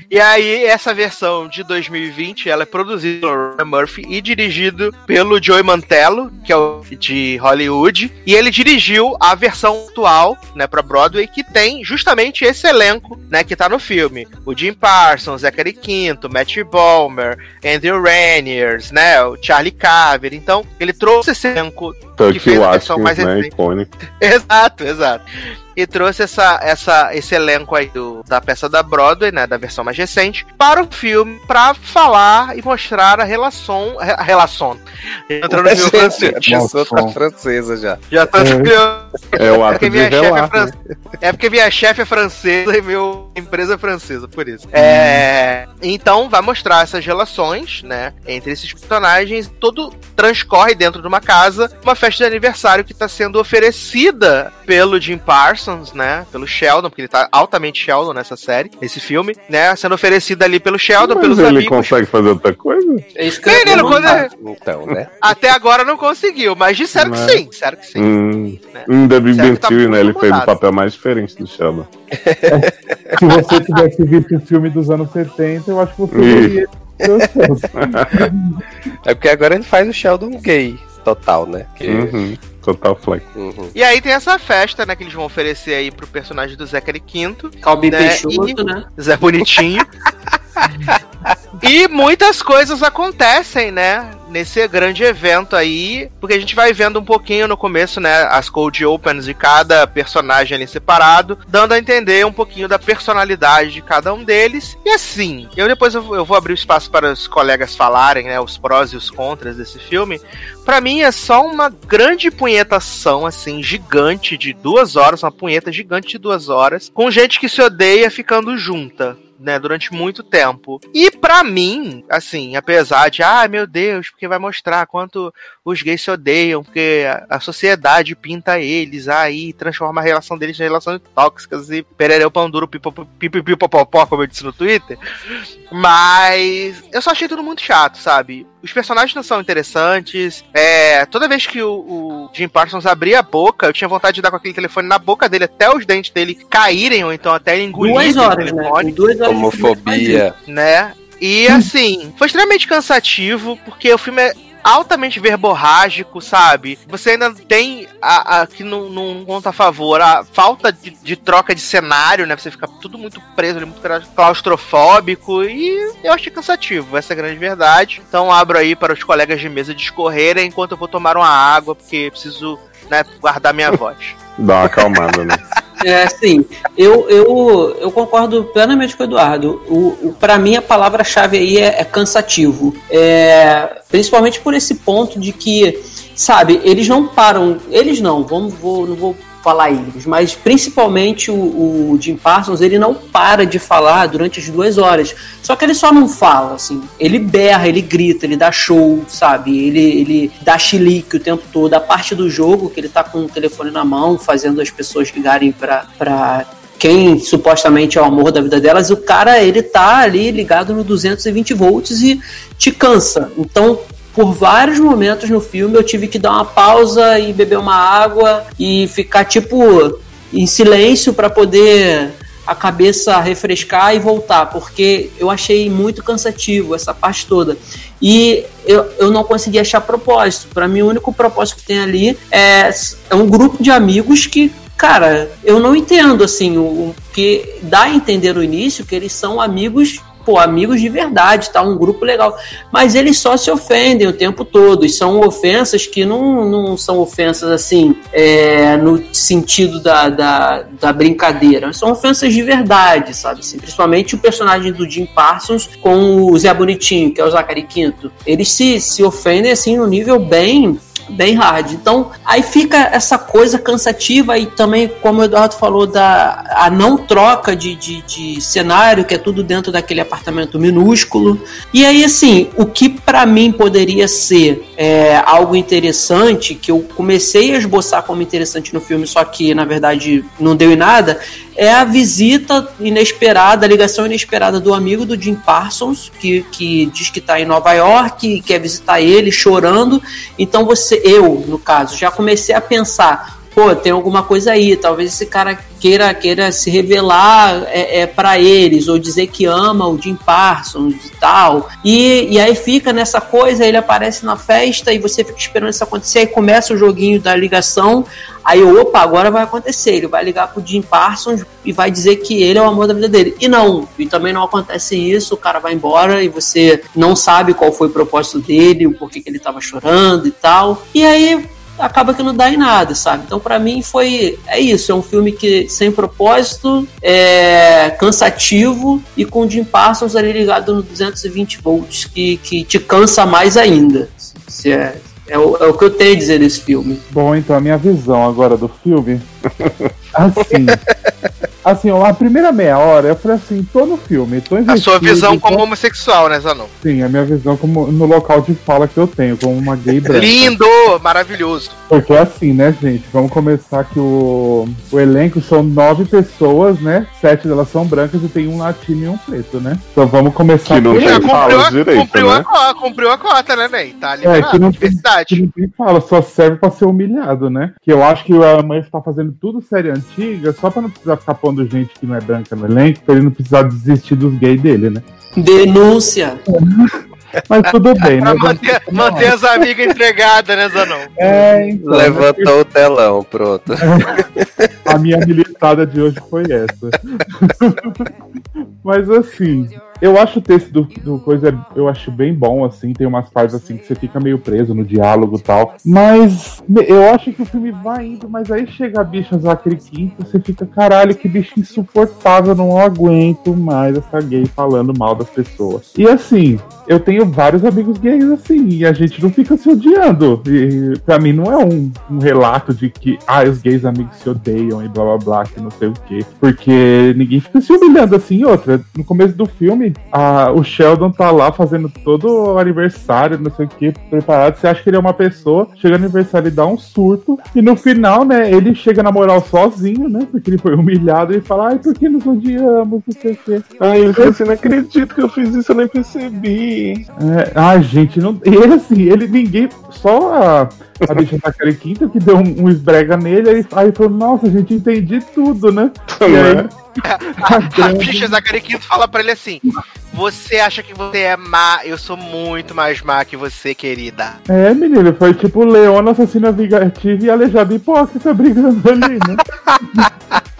E aí, essa versão de 2020, ela é produzida pelo Ryan Murphy e dirigido pelo Joey Mantello, que é o de Hollywood. E ele dirigiu a versão atual, né, pra Broadway, que tem justamente esse elenco, né, que tá no filme. O Jim Parsons, Zachary Quinto, Matt Balmer, Andrew Raniers, né, o Charlie Caver. Então, ele trouxe esse elenco Tuck fez a versão mais né? recente. Icônico. Exato, exato. E trouxe essa, essa, esse elenco aí do, da peça da Broadway, né, da versão mais recente, para o filme, para falar e mostrar a relação, a relação. Entrando no filme Gente, francês. a pessoa tá francesa já. Já tô É o é ato porque de minha chefe é relar, né? francesa. É porque minha chefe é francesa e meu empresa é francesa, por isso. É, então vai mostrar essas relações, né, entre esses personagens. Todo transcorre dentro de uma casa, uma festa de aniversário que está sendo oferecida pelo Jim Parsons, né, pelo Sheldon, porque ele tá altamente Sheldon nessa série, nesse filme, né, sendo oferecida ali pelo Sheldon, Mas pelos ele amigos. consegue fazer outra coisa? É isso que quando é- Então, né? até agora não conseguiu, mas disseram Mas- que sim, disseram que sim. Hum, Né? em The Big Bang tá Theory, né? Ele fez o mudado. papel mais diferente do Sheldon. Se você tivesse visto o filme dos anos 70, eu acho que você Ih. veria. É porque agora ele faz o Sheldon gay total, né? Que- Uhum, Total flex. Uhum. E aí tem essa festa, né, que eles vão oferecer aí pro personagem do Zachary Quinto, Calbi né, Peixoto, e- né? Zé Bonitinho. e muitas coisas acontecem, né, nesse grande evento aí, porque a gente vai vendo um pouquinho no começo, né, as cold opens de cada personagem ali separado, dando a entender um pouquinho da personalidade de cada um deles. E assim, eu depois eu vou, abrir espaço para os colegas falarem, né, os prós e os contras desse filme. Pra mim é só uma grande punhetação, assim, gigante de duas horas, uma punheta gigante de duas horas, com gente que se odeia ficando junta. Né, durante muito tempo. E pra mim, assim, apesar de, ah, meu Deus, porque vai mostrar quanto os gays se odeiam, porque a, a sociedade pinta eles aí, transforma a relação deles em relações tóxicas e perereu pão duro, pipipipopopó, como eu disse no Twitter. Mas eu só achei tudo muito chato, sabe? Os personagens não são interessantes. É, toda vez que o, o Jim Parsons abria a boca, eu tinha vontade de dar com aquele telefone na boca dele até os dentes dele caírem, ou então até ele engolir Duas o horas, né? duas horas Homofobia. né? E assim, foi extremamente cansativo, porque o filme é altamente verborrágico, sabe? Você ainda tem a, a que não, não conta a favor a falta de, de troca de cenário, né? Você fica tudo muito preso, ali, muito claustrofóbico e eu achei cansativo, essa é a grande verdade. Então abro aí para os colegas de mesa discorrerem enquanto eu vou tomar uma água, porque preciso né, guardar minha voz. Dá uma acalmada, né? É, sim. Eu, eu, eu concordo plenamente com o Eduardo. O, o, para mim, a palavra-chave aí é, é cansativo. É, principalmente por esse ponto de que, sabe, eles não param. Eles não, vamos, vou, não vou falar eles, mas principalmente o, o Jim Parsons, ele não para de falar durante as duas horas. Só que ele só não fala, assim. Ele berra, ele grita, ele dá show, sabe? Ele, ele dá chilique o tempo todo. A parte do jogo, que ele tá com o telefone na mão, fazendo as pessoas ligarem pra. pra quem supostamente é o amor da vida delas, o cara ele tá ali ligado no 220 volts e te cansa. Então, por vários momentos no filme eu tive que dar uma pausa e beber uma água e ficar tipo em silêncio para poder a cabeça refrescar e voltar, porque eu achei muito cansativo essa parte toda. E eu, eu não consegui achar propósito. Para mim, o único propósito que tem ali é, é um grupo de amigos que cara, eu não entendo assim o, o que dá a entender no início que eles são amigos pô, amigos de verdade, tá? Um grupo legal. Mas eles só se ofendem o tempo todo. E são ofensas que não, não são ofensas assim, é, no sentido da, da, da, brincadeira. São ofensas de verdade, sabe? Assim, principalmente o personagem do Jim Parsons com o Zé Bonitinho, que é o Zachary Quinto. Eles se, se ofendem assim no nível bem bem hard. Então, aí fica essa coisa cansativa e também, como o Eduardo falou, da a não troca de, de, de cenário, que é tudo dentro daquele apartamento minúsculo. E aí, assim, o que para mim poderia ser é, algo interessante, que eu comecei a esboçar como interessante no filme, só que na verdade não deu em nada, é a visita inesperada, a ligação inesperada do amigo do Jim Parsons, que, que diz que está em Nova York e quer visitar ele chorando. Então você, eu, no caso, já comecei a pensar, pô, tem alguma coisa aí, talvez esse cara queira, queira se revelar é, é para eles, ou dizer que ama o Jim Parsons e tal. E, e aí fica nessa coisa, ele aparece na festa e você fica esperando isso acontecer, aí começa o joguinho da ligação, aí opa, agora vai acontecer, ele vai ligar pro Jim Parsons e vai dizer que ele é o amor da vida dele. E não, e também não acontece isso, o cara vai embora e você não sabe qual foi o propósito dele, o porquê que ele tava chorando e tal. E aí acaba que não dá em nada, sabe? Então, para mim, foi. É isso. É um filme que sem propósito, é cansativo e com o Jim Parsons ali ligado no 220 volts, que, que te cansa mais ainda. Se é, é o, é o que eu tenho a dizer desse filme. Bom, então a minha visão agora do filme. Assim. Assim, a primeira meia hora, eu falei assim, tô no filme, tô A sua visão como homossexual, né, Zanon? Sim, a minha visão como no local de fala que eu tenho, como uma gay branca. Lindo! Maravilhoso! Porque assim, né, gente, vamos começar que o, o elenco são nove pessoas, né? Sete delas são brancas e tem um latino e um preto, né? Então vamos começar Que não tem fala direito, cumpriu, né? a, cumpriu a cota, né, Ney? Tá É, liberado. que não, tem, Diversidade. que não tem fala, só serve pra ser humilhado, né? Que eu acho que a mãe está fazendo tudo série antiga só pra não precisar ficar pondo gente que não é branca no elenco, pra ele não precisar desistir dos gays dele, né? Denúncia. Mas tudo bem, né? Manter, manter as amigas entregadas, né, Zanon? É, então, Levantou o telão, pronto. A minha militada de hoje foi essa. Mas assim, eu acho o texto do, do coisa, eu acho bem bom, assim, tem umas partes assim que você fica meio preso no diálogo e tal. Mas eu acho que o filme vai indo, mas aí chega a bicha Zachary Quinto, você fica, caralho, que bicho insuportável, não aguento mais essa gay falando mal das pessoas. E assim, eu tenho vários amigos gays assim, e a gente não fica se odiando. E pra mim não é um, um relato de que, ah, os gays amigos se odeiam e blá blá blá, que não sei o quê. Porque ninguém fica se humilhando assim. Outra, no começo do filme, a- o Sheldon tá lá fazendo todo o aniversário, não sei o que, preparado. Você acha que ele é uma pessoa, chega no aniversário e dá um surto. E no final, né, ele chega na moral sozinho, né? Porque ele foi humilhado e fala, ai, por que nos odiamos, não sei o quê. Aí ele falou assim, não acredito que eu fiz isso, eu nem percebi. É, ai, gente, não. Ele assim, ele ninguém. Só a, a bicha Zachary Quinto que deu um, um esbrega nele, aí, aí falou, nossa, gente, entendi tudo, né? E aí, Né? A, a bicha Zacari Quinto fala pra ele assim: Você acha que você é má? Eu sou muito mais má que você, querida. É, menino, foi tipo Leona assassina vingativa e aleijado hipócrita brigando ali, né?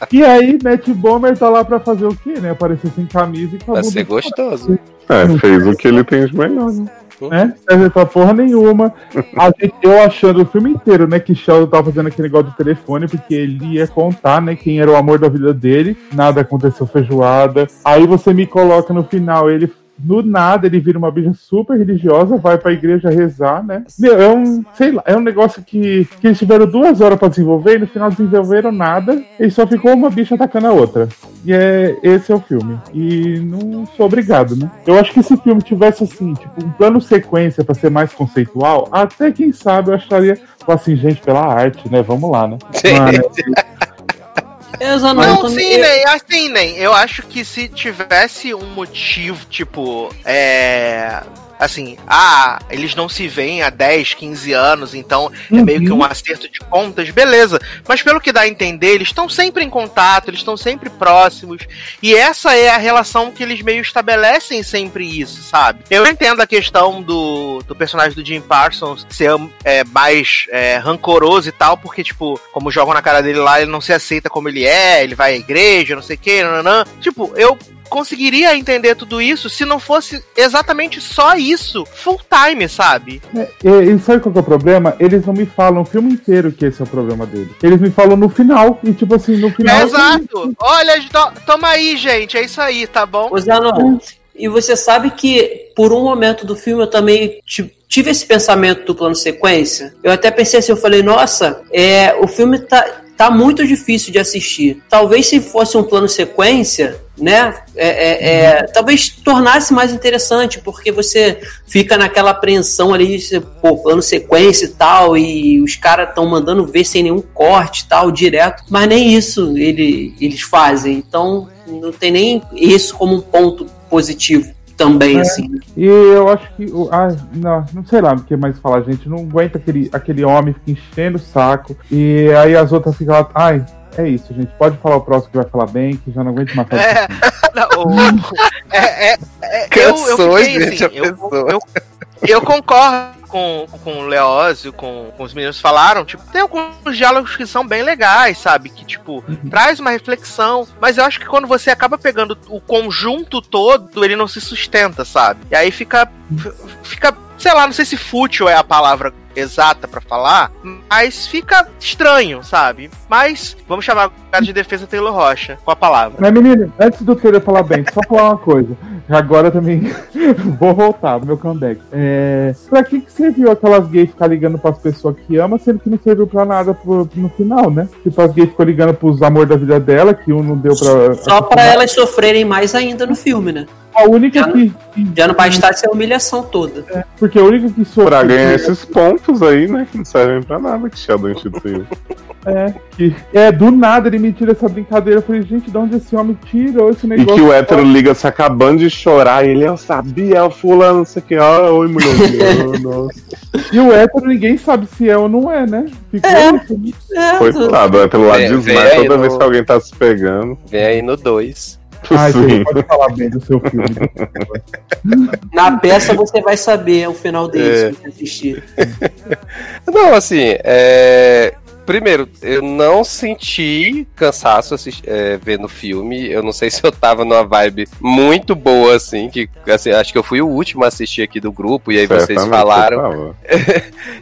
e aí, Matt Bomer tá lá pra fazer o quê, né? Aparecer sem camisa e com a Pra bunda ser gostoso. É, fez o que ele tem de melhor, né? né? Serve pra porra nenhuma. A gente, eu achando o filme inteiro, né, que Sheldon tava fazendo aquele negócio do telefone, porque ele ia contar, né, quem era o amor da vida dele. Nada aconteceu feijoada. Aí você me coloca no final, ele. No nada, ele vira uma bicha super religiosa, vai pra igreja rezar, né? Meu, é um, sei lá, é um negócio que, que eles tiveram duas horas pra desenvolver e no final desenvolveram nada e só ficou uma bicha atacando a outra. E é, esse é o filme. E não sou obrigado, né? Eu acho que se o filme tivesse assim, tipo, um plano sequência pra ser mais conceitual, até quem sabe eu acharia, tipo assim, gente, pela arte, né? Vamos lá, né? Mas, Zanon, Não, sim, nem, assim, nem. Eu acho que se tivesse um motivo, tipo, é. Assim, ah, eles não se veem há 10, 15 anos, então é meio que um acerto de contas, beleza. Mas pelo que dá a entender, eles estão sempre em contato, eles estão sempre próximos. E essa é a relação que eles meio estabelecem sempre isso, sabe? Eu entendo a questão do, do personagem do Jim Parsons ser é, mais é, rancoroso e tal, porque, tipo, como jogam na cara dele lá, ele não se aceita como ele é, ele vai à igreja, não sei o que, nananã. Tipo, eu conseguiria entender tudo isso se não fosse exatamente só isso, full time, sabe? E, e sabe qual que é o problema? Eles não me falam o filme inteiro que esse é o problema deles. Eles me falam no final. E tipo assim, no final. É, exato. Olha, to- toma aí, gente, é isso aí, tá bom? Ô, Zanon, e você sabe que por um momento do filme eu também ti- tive esse pensamento do plano sequência. Eu até pensei assim, eu falei, nossa, é, o filme tá, tá muito difícil de assistir. Talvez se fosse um plano sequência, né? é, é, é, talvez tornasse mais interessante, porque você fica naquela apreensão ali, você, pô, plano sequência e tal, e os caras estão mandando ver sem nenhum corte tal, direto. Mas nem isso ele, eles fazem. Então não tem nem isso como um ponto positivo também, É. assim. E eu acho que. Ah, não, não sei lá o que mais falar, gente. Não aguenta aquele, aquele homem fica enchendo o saco. E aí as outras ficam lá. Ai, é isso, gente. Pode falar o próximo que vai falar bem, que já não aguento mais falar. É, não, o- é, é, é, eu, eu Cansou, fiquei gente, assim, a eu, pessoa. eu, eu concordo com, com o Leózio, com, com os meninos falaram, tipo, tem alguns diálogos que são bem legais, sabe? Que, tipo, traz uma reflexão, mas eu acho que quando você acaba pegando o conjunto todo, ele não se sustenta, sabe? E aí fica, fica, sei lá, não sei se fútil é a palavra exata pra falar, mas fica estranho, sabe? Mas vamos chamar o cara de defesa Taylor Rocha com a palavra. Mas, menino, antes do Taylor falar bem, só falar uma coisa. Agora também vou voltar, meu comeback. É, pra que, que serviu aquelas gays ficar ligando pras pessoas que ama, sendo que não serviu pra nada pro- no final, né? Tipo, as gays ficou ligando pros amor da vida dela, que um não deu pra. Só pra elas sofrerem mais ainda no filme, né? A única Já- que. que- Já não bastasse a humilhação toda. Porque a única que sofreu. Pra ganhar esses pontos aí, né? Que não servem pra nada que Sheldon instituiu. É, que, é, do nada ele me tira essa brincadeira. Eu falei, gente, de onde esse homem tirou esse E negócio? que o hétero liga se acabando de chorar e ele, eu sabia, o fulano, não sei o que. Ah, oi, mulher. Nossa. E o hétero ninguém sabe se é ou não é, né? Ficou isso. É, Coitado, o hétero lá vem desmaia toda no- vez que alguém tá se pegando. Vem aí no 2. Ai, Sim. Pode falar bem do seu filme. Na peça você vai saber o final dele É. se você assistir. Não, assim, é. Primeiro, eu não senti cansaço assisti- é, vendo o filme. Eu não sei se eu tava numa vibe muito boa, assim, que assim, acho que eu fui o último a assistir aqui do grupo, e aí vocês falaram. eu.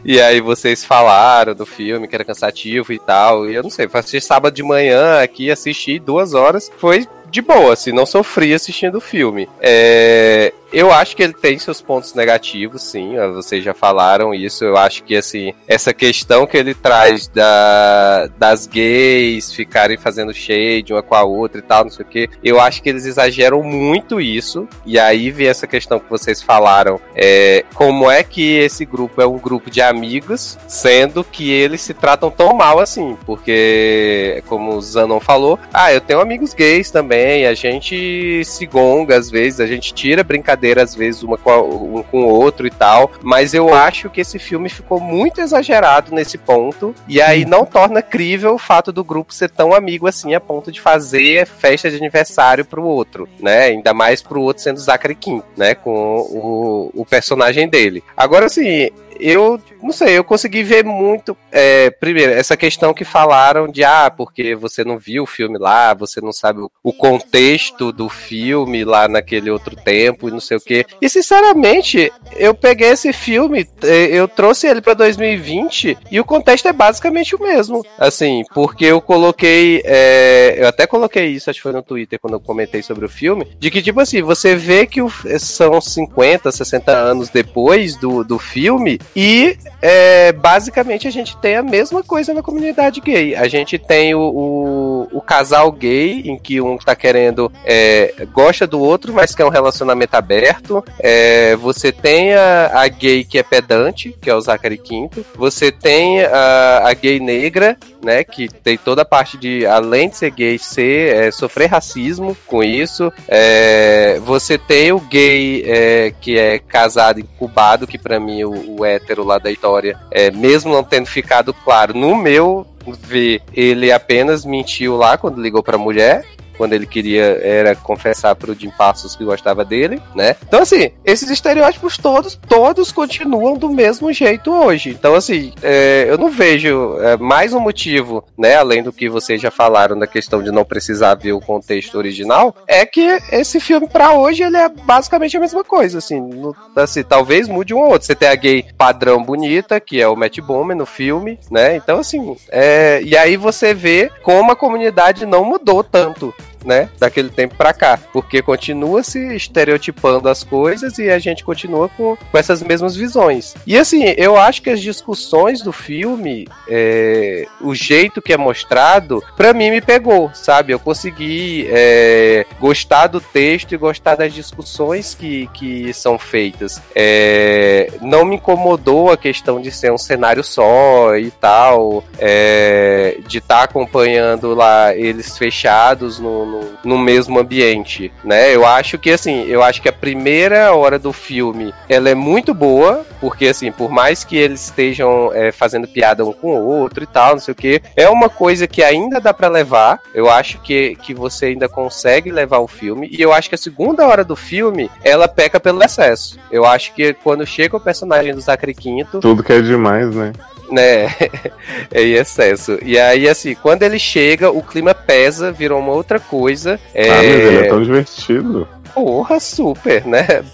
E aí vocês falaram do filme que era cansativo e tal. E eu não sei, fui assistir sábado de manhã aqui, assisti duas horas. Foi de boa, assim, não sofri assistindo o filme. É, eu acho que ele tem seus pontos negativos, sim. Vocês já falaram isso. Eu acho que assim, essa questão que ele traz da, das gays ficarem fazendo shade uma com a outra e tal, não sei o que. Eu acho que eles exageram muito isso. E aí vem essa questão que vocês falaram. É, como é que esse grupo é um grupo de amigos, sendo que eles se tratam tão mal assim? Porque, como o Zanon falou, ah, eu tenho amigos gays também, a gente se gonga às vezes, a gente tira brincadeira às vezes uma com a- um com o outro e tal, mas eu acho que esse filme ficou muito exagerado nesse ponto, e aí não torna crível o fato do grupo ser tão amigo assim a ponto de fazer festa de aniversário pro outro, né? Ainda mais pro outro sendo Zachary Quinto, né? Com o, o personagem dele. Agora, assim, eu não sei, eu consegui ver muito. é, primeiro, essa questão que falaram de ah, porque você não viu o filme lá, você não sabe o, contexto do filme lá naquele outro tempo e não sei o quê. E sinceramente, eu peguei esse filme, eh, eu trouxe ele pra 2020 e o contexto é basicamente o mesmo. Assim, porque eu coloquei. é, eu até coloquei isso, acho que foi no Twitter quando eu comentei sobre o filme, de que, tipo assim, você vê que o- são 50, 60 anos depois do, do filme e é, basicamente a gente tem a mesma coisa na comunidade gay. A gente tem o, o, o casal gay, em que um tá querendo, é, gosta do outro, mas quer um relacionamento aberto. É, você tem a, a gay que é pedante, que é o Zachary Quinto. Você tem a, a gay negra, né? Que tem toda a parte de, além de ser gay, ser, é, sofrer racismo com isso. É, você tem o gay é, que é casado, incubado, que para mim o, o hétero lá da história, é, mesmo não tendo ficado claro no meu ver, ele apenas mentiu lá quando ligou pra mulher quando ele queria era confessar pro Jim Passos que gostava dele, né? Então, assim, esses estereótipos todos, todos continuam do mesmo jeito hoje. Então, assim, é, eu não vejo é, mais um motivo, né, além do que vocês já falaram da questão de não precisar ver o contexto original, é que esse filme para hoje ele é basicamente a mesma coisa, assim, no, assim, talvez mude um ou outro. Você tem a gay padrão bonita, que é o Matt Bowman no filme, né? Então, assim, é, e aí você vê como a comunidade não mudou tanto né, daquele tempo pra cá, porque continua se estereotipando as coisas e a gente continua com, com essas mesmas visões. E assim, eu acho que as discussões do filme, é, o jeito que é mostrado, pra mim me pegou, sabe? Eu consegui é, gostar do texto e gostar das discussões que, que são feitas. É, não me incomodou a questão de ser um cenário só e tal, é, de estar tá acompanhando lá eles fechados no, no, no, mesmo ambiente, né? Eu acho que assim, eu acho que a primeira hora do filme ela é muito boa, porque assim, por mais que eles estejam é, fazendo piada um com o outro e tal, não sei o que, é uma coisa que ainda dá para levar. Eu acho que, que você ainda consegue levar o filme. E eu acho que a segunda hora do filme ela peca pelo excesso. Eu acho que quando chega o personagem do Zachary Quinto. Tudo que é demais, né? Né? é em excesso. E aí, assim, quando ele chega, o clima pesa, virou uma outra coisa. É... Ah, mas ele é tão divertido. Porra, super, né?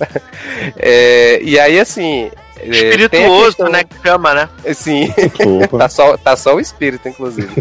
É... E aí, assim, é, Espirituoso, questão... né? Que chama, né? Sim. tá, só, tá só o espírito, inclusive.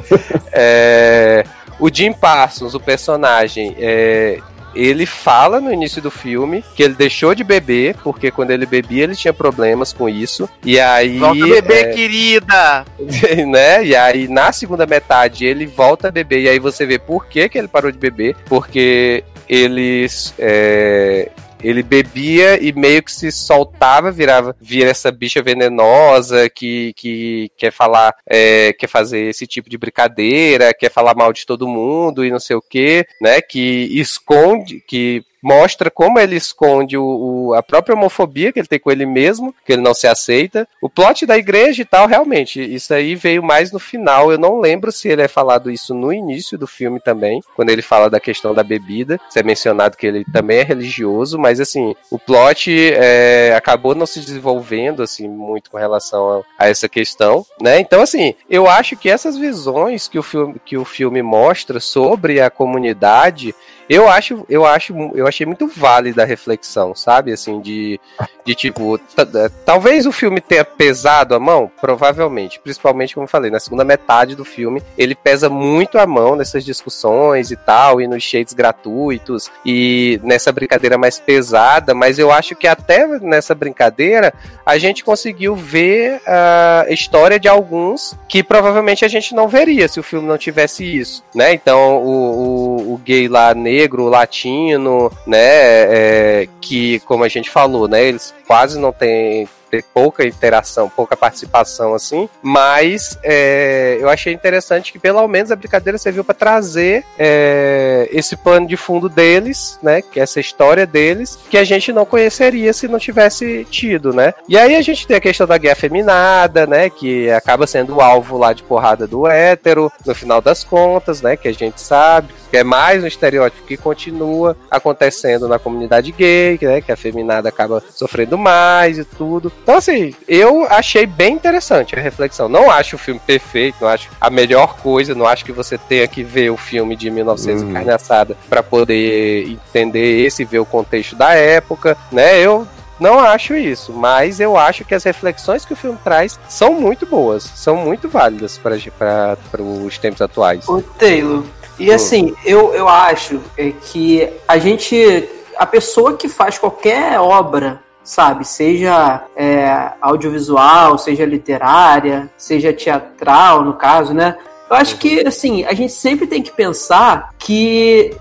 é... O Jim Parsons, o personagem, é... ele fala no início do filme que ele deixou de beber, porque quando ele bebia ele tinha problemas com isso. E aí. Volta a beber, é... querida! né? E aí, na segunda metade, ele volta a beber. E aí você vê por que, que ele parou de beber. Porque eles. É ele bebia e meio que se soltava, virava, vira essa bicha venenosa que, que quer falar, é, quer fazer esse tipo de brincadeira, quer falar mal de todo mundo e não sei o que, né? Que esconde, que mostra como ele esconde o, o, a própria homofobia que ele tem com ele mesmo, que ele não se aceita. O plot da igreja e tal, realmente, isso aí veio mais no final. Eu não lembro se ele é falado isso no início do filme também, quando ele fala da questão da bebida. Se é mencionado que ele também é religioso, mas assim, o plot é, acabou não se desenvolvendo assim muito com relação a, a, essa questão, né? Então, assim, eu acho que essas visões que o filme, que o filme mostra sobre a comunidade eu acho, eu acho, eu achei muito válida a reflexão, sabe? Assim, de, de tipo, talvez o filme tenha pesado a mão, provavelmente, principalmente como eu falei, na segunda metade do filme, ele pesa muito a mão nessas discussões e tal, e nos shades gratuitos e nessa brincadeira mais pesada, mas eu acho que até nessa brincadeira a gente conseguiu ver a história de alguns que provavelmente a gente não veria se o filme não tivesse isso, né? Então, o, o, o gay lá negro negro, latino, né? É, que, como a gente falou, né? Eles quase não têm pouca interação, pouca participação assim, mas é, eu achei interessante que pelo menos a brincadeira serviu para trazer é, esse plano de fundo deles, né, que é essa história deles, que a gente não conheceria se não tivesse tido, né? E aí a gente tem a questão da guerra feminada, né, que acaba sendo o alvo lá de porrada do hétero, no final das contas, né, que a gente sabe, que é mais um estereótipo que continua acontecendo na comunidade gay, né, que a feminada acaba sofrendo mais e tudo. Então, assim, eu achei bem interessante a reflexão. Não acho o filme perfeito, não acho a melhor coisa, não acho que você tenha que ver o filme de 1900 uhum. carne assada para poder entender esse e ver o contexto da época, né? Eu não acho isso, mas eu acho que as reflexões que o filme traz são muito boas, são muito válidas para os tempos atuais. O Taylor, e hum. assim, eu, eu acho é, que a gente. A pessoa que faz qualquer obra sabe? Seja é, audiovisual, seja literária, seja teatral, no caso, né? Eu acho que, assim, a gente sempre tem que pensar que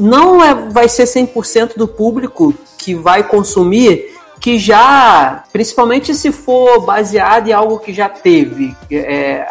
não é, vai ser 100% do público que vai consumir que já, principalmente se for baseado em algo que já teve é,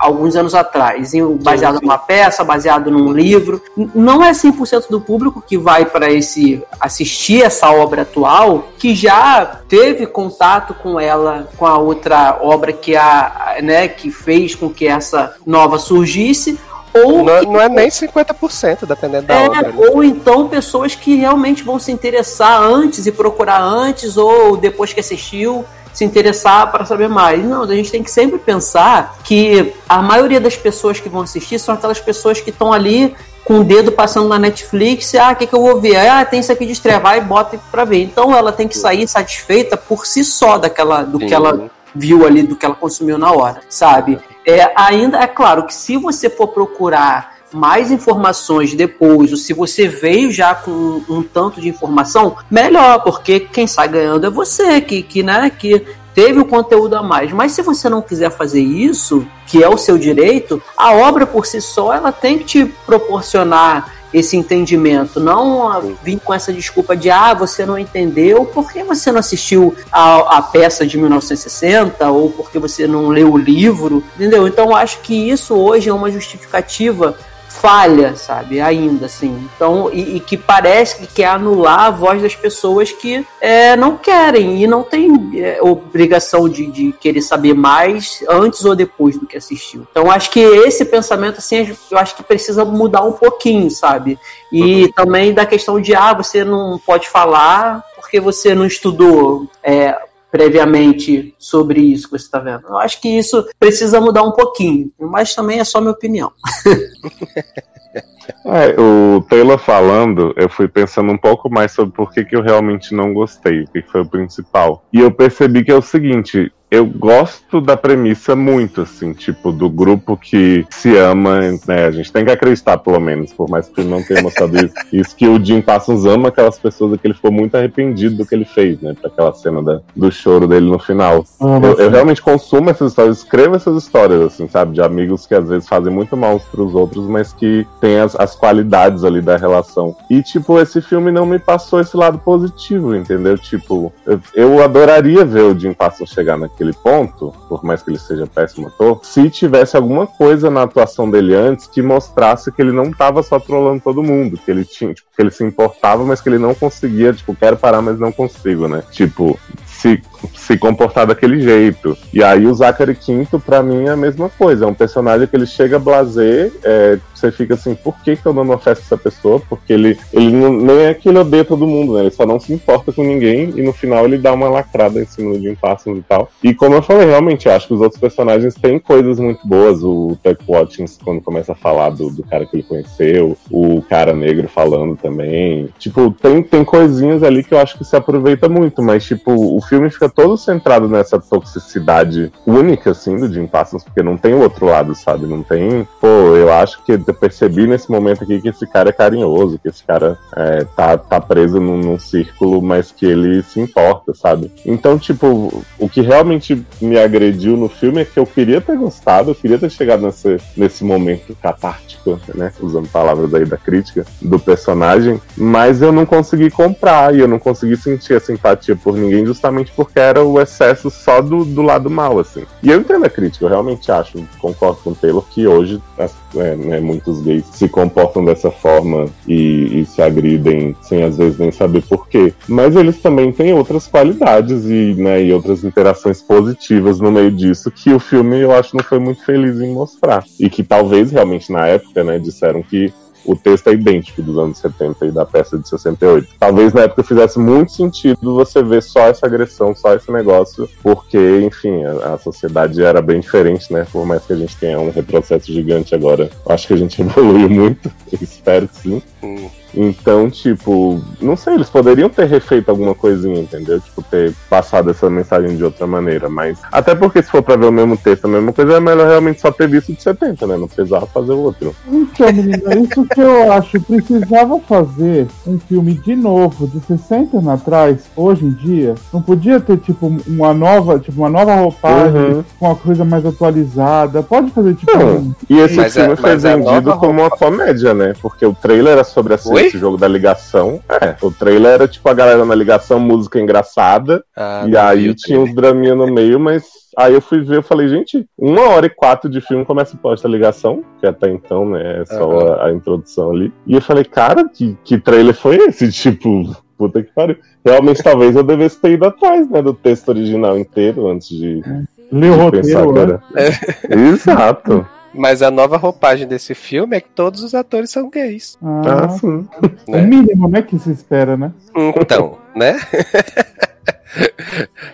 alguns anos atrás, em- baseado numa peça, baseado num livro, não é 100% do público que vai para esse assistir essa obra atual que já teve contato com ela, com a outra obra que a, né, que fez com que essa nova surgisse, ou Não, que- não é nem 50%, dependendo da é, obra. né? ou então pessoas que realmente vão se interessar antes e procurar antes, ou depois que assistiu, se interessar para saber mais. Não, a gente tem que sempre pensar que a maioria das pessoas que vão assistir são aquelas pessoas que estão ali com o dedo passando na Netflix, ah, o que, que eu vou ver? Ah, tem isso aqui de estreia, vai e bota para ver. Então ela tem que sair satisfeita por si só daquela, do que Sim. ela viu ali, do que ela consumiu na hora, sabe? É, ainda é claro que se você for procurar mais informações depois, ou se você veio já com um, um tanto de informação, melhor, porque quem sai ganhando é você, que, que, né, que teve o conteúdo a mais. Mas se você não quiser fazer isso, que é o seu direito, a obra por si só ela tem que te proporcionar esse entendimento, não vir com essa desculpa de ah, você não entendeu porque você não assistiu a, a peça de 1960 ou porque você não leu o livro, entendeu? Então eu acho que isso hoje é uma justificativa falha, sabe? Ainda assim. Então, e, e que parece que quer anular a voz das pessoas que é, não querem e não tem é, obrigação de, de querer saber mais antes ou depois do que assistiu. Então, acho que esse pensamento, assim, eu acho que precisa mudar um pouquinho, sabe? E também da questão de, ah, você não pode falar porque você não estudou. É, previamente sobre isso que você está vendo. Eu acho que isso precisa mudar um pouquinho, mas também é só minha opinião. É, o Taylor falando, eu fui pensando um pouco mais sobre por que, que eu realmente não gostei, o que foi o principal. E eu percebi que é o seguinte. Eu gosto da premissa muito, assim, tipo, do grupo que se ama, né? A gente tem que acreditar, pelo menos, por mais que não tenha mostrado isso. Isso que o Jim Parsons ama aquelas pessoas que ele ficou muito arrependido do que ele fez, né? Pra aquela cena da- do choro dele no final. Amo, Eu, eu assim. realmente consumo essas histórias, escrevo essas histórias, assim, sabe? De amigos que às vezes fazem muito mal uns pros outros, mas que tem as, as qualidades ali da relação. E, tipo, esse filme não me passou esse lado positivo, entendeu? Tipo, eu, eu adoraria ver o Jim Parsons chegar naquele ponto, por mais que ele seja péssimo ator, se tivesse alguma coisa na atuação dele antes que mostrasse que ele não tava só trolando todo mundo, que ele tinha, tipo, que ele se importava, mas que ele não conseguia, tipo, quero parar, mas não consigo, né? Tipo, se, se comportar daquele jeito. E aí o Zachary Quinto, pra mim, é a mesma coisa. É um personagem que ele chega blazer, é, você fica assim, por que, que eu não ofereço essa pessoa? Porque ele, ele não, nem é que ele odeia todo mundo, né? Ele só não se importa com ninguém e no final ele dá uma lacrada em cima de um Parsons e tal. E como eu falei, realmente, acho que os outros personagens têm coisas muito boas. O Tuck Watkins, quando começa a falar do, do cara que ele conheceu, o cara negro falando também. Tipo, tem, tem coisinhas ali que eu acho que se aproveita muito, mas, tipo, o filme fica todo centrado nessa toxicidade única, assim, do Jim Parsons, porque não tem o outro lado, sabe? Não tem. Pô, eu acho que eu percebi nesse momento aqui que esse cara é carinhoso, que esse cara é, tá, tá preso num, num círculo, mas que ele se importa, sabe? Então, tipo, o que realmente me agrediu no filme é que eu queria ter gostado, eu queria ter chegado nesse, nesse momento catártico, né? Usando palavras aí da crítica, do personagem, mas eu não consegui comprar e eu não consegui sentir a simpatia por ninguém justamente porque era o excesso só do, do lado mal, assim. E eu entendo a crítica, eu realmente acho, concordo com o Taylor, que hoje as- é, né, muitos gays se comportam dessa forma e, e se agridem sem às vezes nem saber por quê. Mas eles também têm outras qualidades e, né, e outras interações positivas no meio disso que o filme eu acho não foi muito feliz em mostrar. E que talvez realmente na época, né, disseram que o texto é idêntico dos anos 70 e da peça de 68. Talvez na época fizesse muito sentido você ver só essa agressão, só esse negócio, porque, enfim, a, a sociedade era bem diferente, né? Por mais que a gente tenha um retrocesso gigante agora, acho que a gente evoluiu muito, espero que sim. Hum. Então, tipo, não sei, eles poderiam ter refeito alguma coisinha, entendeu? Tipo, ter passado essa mensagem de outra maneira, mas. Até porque se for pra ver o mesmo texto, a mesma coisa, é melhor realmente só ter visto de 70, né? Não precisava fazer o outro. Então, menina, isso que eu acho. Precisava fazer um filme de novo, de 60 anos atrás, hoje em dia. Não podia ter, tipo, uma nova, tipo, uma nova roupagem, Uhum. com uma coisa mais atualizada. Pode fazer, tipo, Não. um- E esse Mas é- filme foi mas é vendido como uma comédia, né? Porque o trailer era sobre acidente Oi? esse jogo da ligação. É, o trailer era tipo a galera na ligação, música engraçada. Ah, e aí tinha uns draminha no meio, mas aí eu fui ver, eu falei, gente, uma hora e quatro de filme começa posta a ligação, que até então, né, é só Aham. a, a introdução ali. E eu falei, cara, que, que trailer foi esse? Tipo, puta que pariu. Realmente, talvez eu devesse ter ido atrás, né, do texto original inteiro antes de, Leu o roteiro, né? era. Exato. Mas a nova roupagem desse filme é que todos os atores são gays. Ah, Ah, sim. o né? mínimo, né, que se espera, né? Então, né?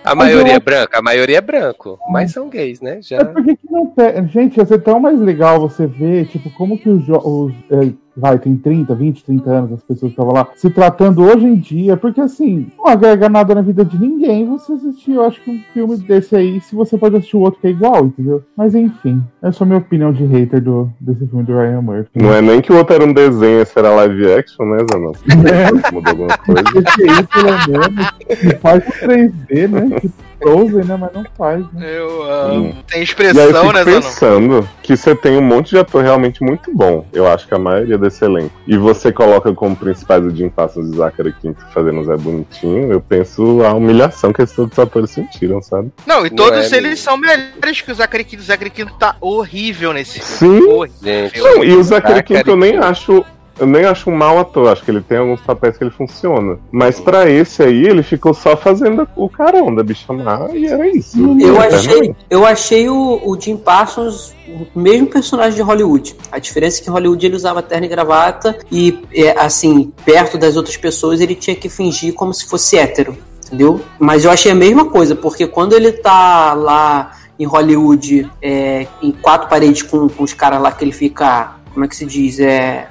a maioria é branca, a maioria é branco, mas são gays, né? É Já. porque que não pe- Gente, ia ser tão mais legal você ver, tipo, como que os, jo- os é, vai, tem 30, 20, 30 anos as pessoas que estavam lá, se tratando hoje em dia, porque assim, não agrega nada na vida de ninguém você assistir, eu acho que um filme desse aí, se você pode assistir o outro que é igual, entendeu? Mas enfim, é só minha opinião de hater do, desse filme do Ryan Murphy. Não é nem que o outro era um desenho, esse era live action, né, Zanon? É. Mudou alguma coisa. Esse aí, pelo menos, faz o 3D, né? Frozen, né? Mas não faz, né? Eu amo. Hum. Tem E aí eu expressão, fico né, Zanon? pensando que você tem um monte de ator realmente muito bom. Eu acho que a maioria desse elenco. E você coloca como principais o Jim Parsons e Zachary Quinto fazendo o Zé Bonitinho. Eu penso a humilhação que esses outros atores sentiram, sabe? Não, e Não todos é, eles são melhores que o Zachary Quinto. O Zachary Quinto tá horrível nesse filme. Sim. Horrível. Não, e o Zachary Zachary Quinto eu nem acho. Eu nem acho um mau ator, acho que ele tem alguns papéis que ele funciona. Mas pra esse aí, ele ficou só fazendo o carão da bicha má e era isso. Eu Eternamente. achei, eu achei o, o Jim Parsons o mesmo personagem de Hollywood. A diferença é que em Hollywood ele usava terno e gravata e, é, assim, perto das outras pessoas ele tinha que fingir como se fosse hétero, entendeu? Mas eu achei a mesma coisa, porque quando ele tá lá em Hollywood, é, em quatro paredes com, com os caras lá que ele fica, como é que se diz, é...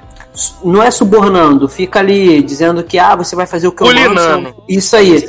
Não é subornando, fica ali dizendo que ah, você vai fazer o que eu mando. Isso aí.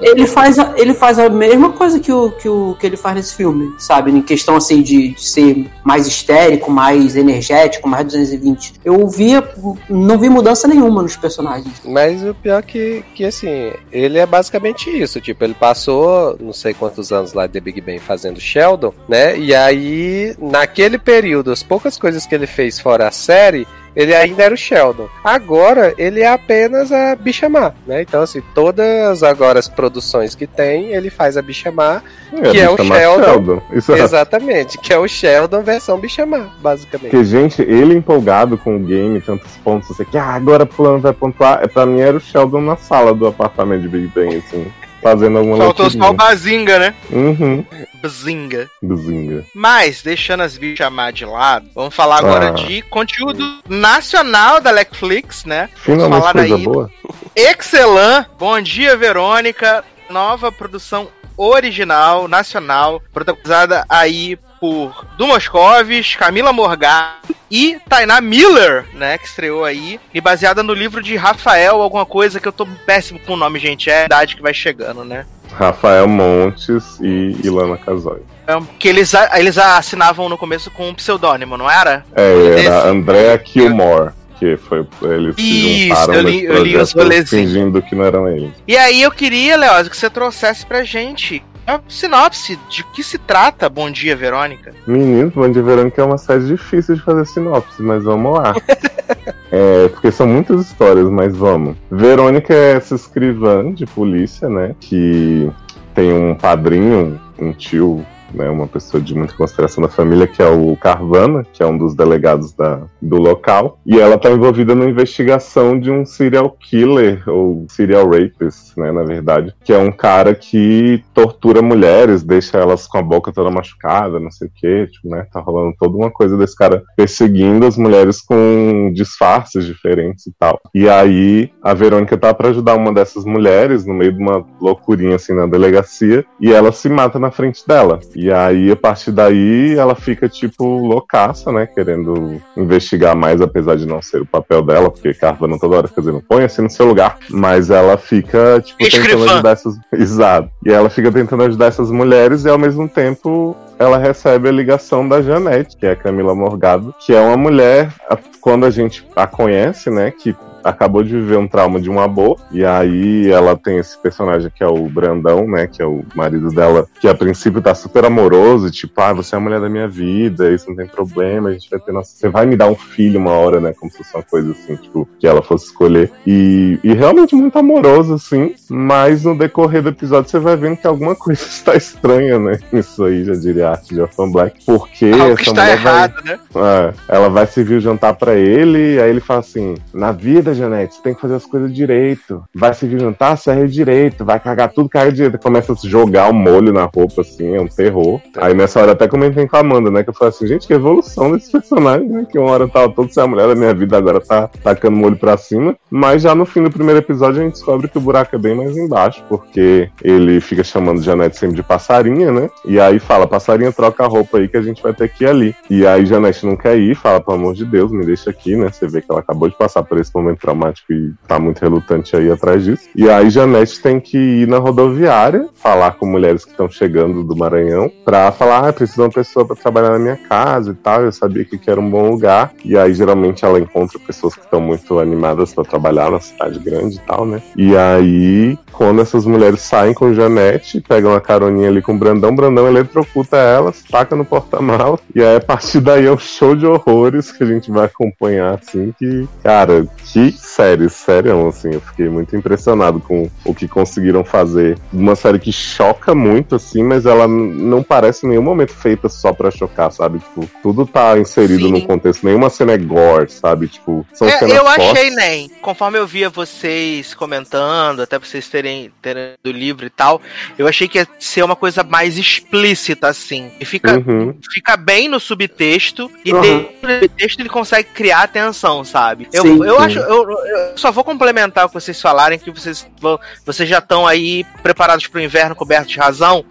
Ele faz, a, ele faz a mesma coisa que, o, que, o, que ele faz nesse filme, sabe? Em questão assim de, de ser mais histérico, mais energético, mais 220. Eu via, não vi mudança nenhuma nos personagens. Mas o pior que, que, assim, ele é basicamente isso. Tipo, ele passou não sei quantos anos lá de The Big Bang fazendo Sheldon, né? E aí, naquele período, as poucas coisas que ele fez fora a série, ele ainda era o Sheldon. Agora, ele é apenas a bicha má, né? Então, assim, todas agora as produções que tem, ele faz a bicha má, que é o má Sheldon. Isso é exatamente, que é o Sheldon versão bicha má, basicamente. Porque, gente, ele empolgado com o game, tantos pontos, você que ah, agora fulano vai pontuar. É, pra mim era o Sheldon na sala do apartamento de Big Bang, assim, fazendo alguma Faltou só o. Bazinga, né? Uhum, Bazinga. buzinga. Mas, deixando as bichas má de lado, vamos falar agora Ah. de conteúdo nacional da Netflix, né? Finalmente falar coisa aí. boa. Excelan, Bom Dia Verônica, nova produção original, nacional, protagonizada aí por Du Moscovis, Camila Morgado e Tainá Miller, né, que estreou aí, e baseada no livro de Rafael, alguma coisa que eu tô péssimo com o nome, gente, é a idade que vai chegando, né? Rafael Montes e Ilana Casoy. É, Que eles, eles assinavam no começo com um pseudônimo, não era? É, Esse- era Andrea Kilmore, que foi eles se juntaram eu li- eu li os fingindo que não eram eles. E aí eu queria, Leoz, que você trouxesse pra gente a sinopse de que se trata Bom Dia, Verônica. Menino, Bom Dia Verônica é uma série difícil de fazer sinopse, mas vamos lá. É, porque são muitas histórias, mas vamos. Verônica é essa escrivã de polícia, né? Que tem um padrinho, um tio, né? Uma pessoa de muita consideração da família, que é o Carvana, que é um dos delegados da, do local. E ela tá envolvida na investigação de um serial killer, ou serial rapist, né? Na verdade. Que é um cara que tortura mulheres, deixa elas com a boca toda machucada, não sei o quê. Tipo, né? Tá rolando toda uma coisa desse cara perseguindo as mulheres com disfarces diferentes e tal. E aí a Verônica tá pra ajudar uma dessas mulheres no meio de uma loucurinha assim na delegacia e ela se mata na frente dela. E aí a partir daí ela fica tipo loucaça, né, querendo investigar mais apesar de não ser o papel dela, porque Carvana toda hora fica dizendo, põe assim no seu lugar, mas ela fica tipo tentando Escrivã. ajudar essas Exato. E ela fica tentando ajudar essas mulheres e ao mesmo tempo ela recebe a ligação da Janete, que é a Camila Morgado, que é uma mulher, quando a gente a conhece, né, que acabou de viver um trauma de um aborto, e aí ela tem esse personagem que é o Brandão, né? Que é o marido dela, que a princípio tá super amoroso, tipo, ah, você é a mulher da minha vida, isso não tem problema, a gente vai ter nossa. Você vai me dar um filho uma hora, né? Como se fosse uma coisa assim, tipo, que ela fosse escolher. E, e realmente muito amoroso, assim, mas no decorrer do episódio você vai vendo que alguma coisa está estranha, né? Isso aí, já diria a arte de Orphan Black, porque Algo que essa está mulher vai- errado, né? é, ela vai servir o jantar pra ele, aí ele fala assim: Na vida, Janete, você tem que fazer as coisas direito. Vai servir o jantar, serve direito. Vai cagar tudo, caga direito. Começa a se jogar o molho na roupa, assim, é um terror. Aí nessa hora até comentei com a Amanda, né? Que eu falei assim: Gente, que evolução desse personagem, né? Que uma hora tava todo sem a mulher da minha vida, agora tá tacando molho pra cima. Mas já no fim do primeiro episódio a gente descobre que o buraco é bem mais embaixo, porque ele fica chamando Janete sempre de passarinha, né? E aí fala: Passarinha, troca a roupa aí que a gente vai ter que ir ali. E aí Janete não quer ir, fala, pelo amor de Deus, me deixa aqui, né? Você vê que ela acabou de passar por esse momento traumático e tá muito relutante aí atrás disso. E aí Janete tem que ir na rodoviária, falar com mulheres que estão chegando do Maranhão, pra falar, ah, preciso de uma pessoa pra trabalhar na minha casa e tal. Eu sabia que era um bom lugar. E aí geralmente ela encontra pessoas que estão muito animadas pra trabalhar na cidade grande e tal, né? E aí, quando essas mulheres saem com Janete, pegam uma caroninha ali com o Brandão, Brandão eletrocuta elas, taca no porta-malas, e aí a partir daí é um show de horrores que a gente vai acompanhar, assim, que, cara, que série, sério, assim, eu fiquei muito impressionado com o que conseguiram fazer. Uma série que choca muito, assim, mas ela não parece em nenhum momento feita só pra chocar, sabe? Tipo, tudo tá inserido Sim. no contexto, nenhuma cena é gore, sabe? Tipo, são É, cenas eu fortes. achei, nem. Conforme eu via vocês comentando, até vocês terem, terem do livro e tal, eu achei que ia ser uma coisa mais explícita, assim. E fica, Uhum. fica bem no subtexto, e Uhum. dentro do subtexto ele consegue criar atenção, sabe? Eu, Sim, eu sim. acho, eu, eu só vou complementar o que vocês falarem, que vocês, vocês já estão aí preparados pro inverno coberto de razão.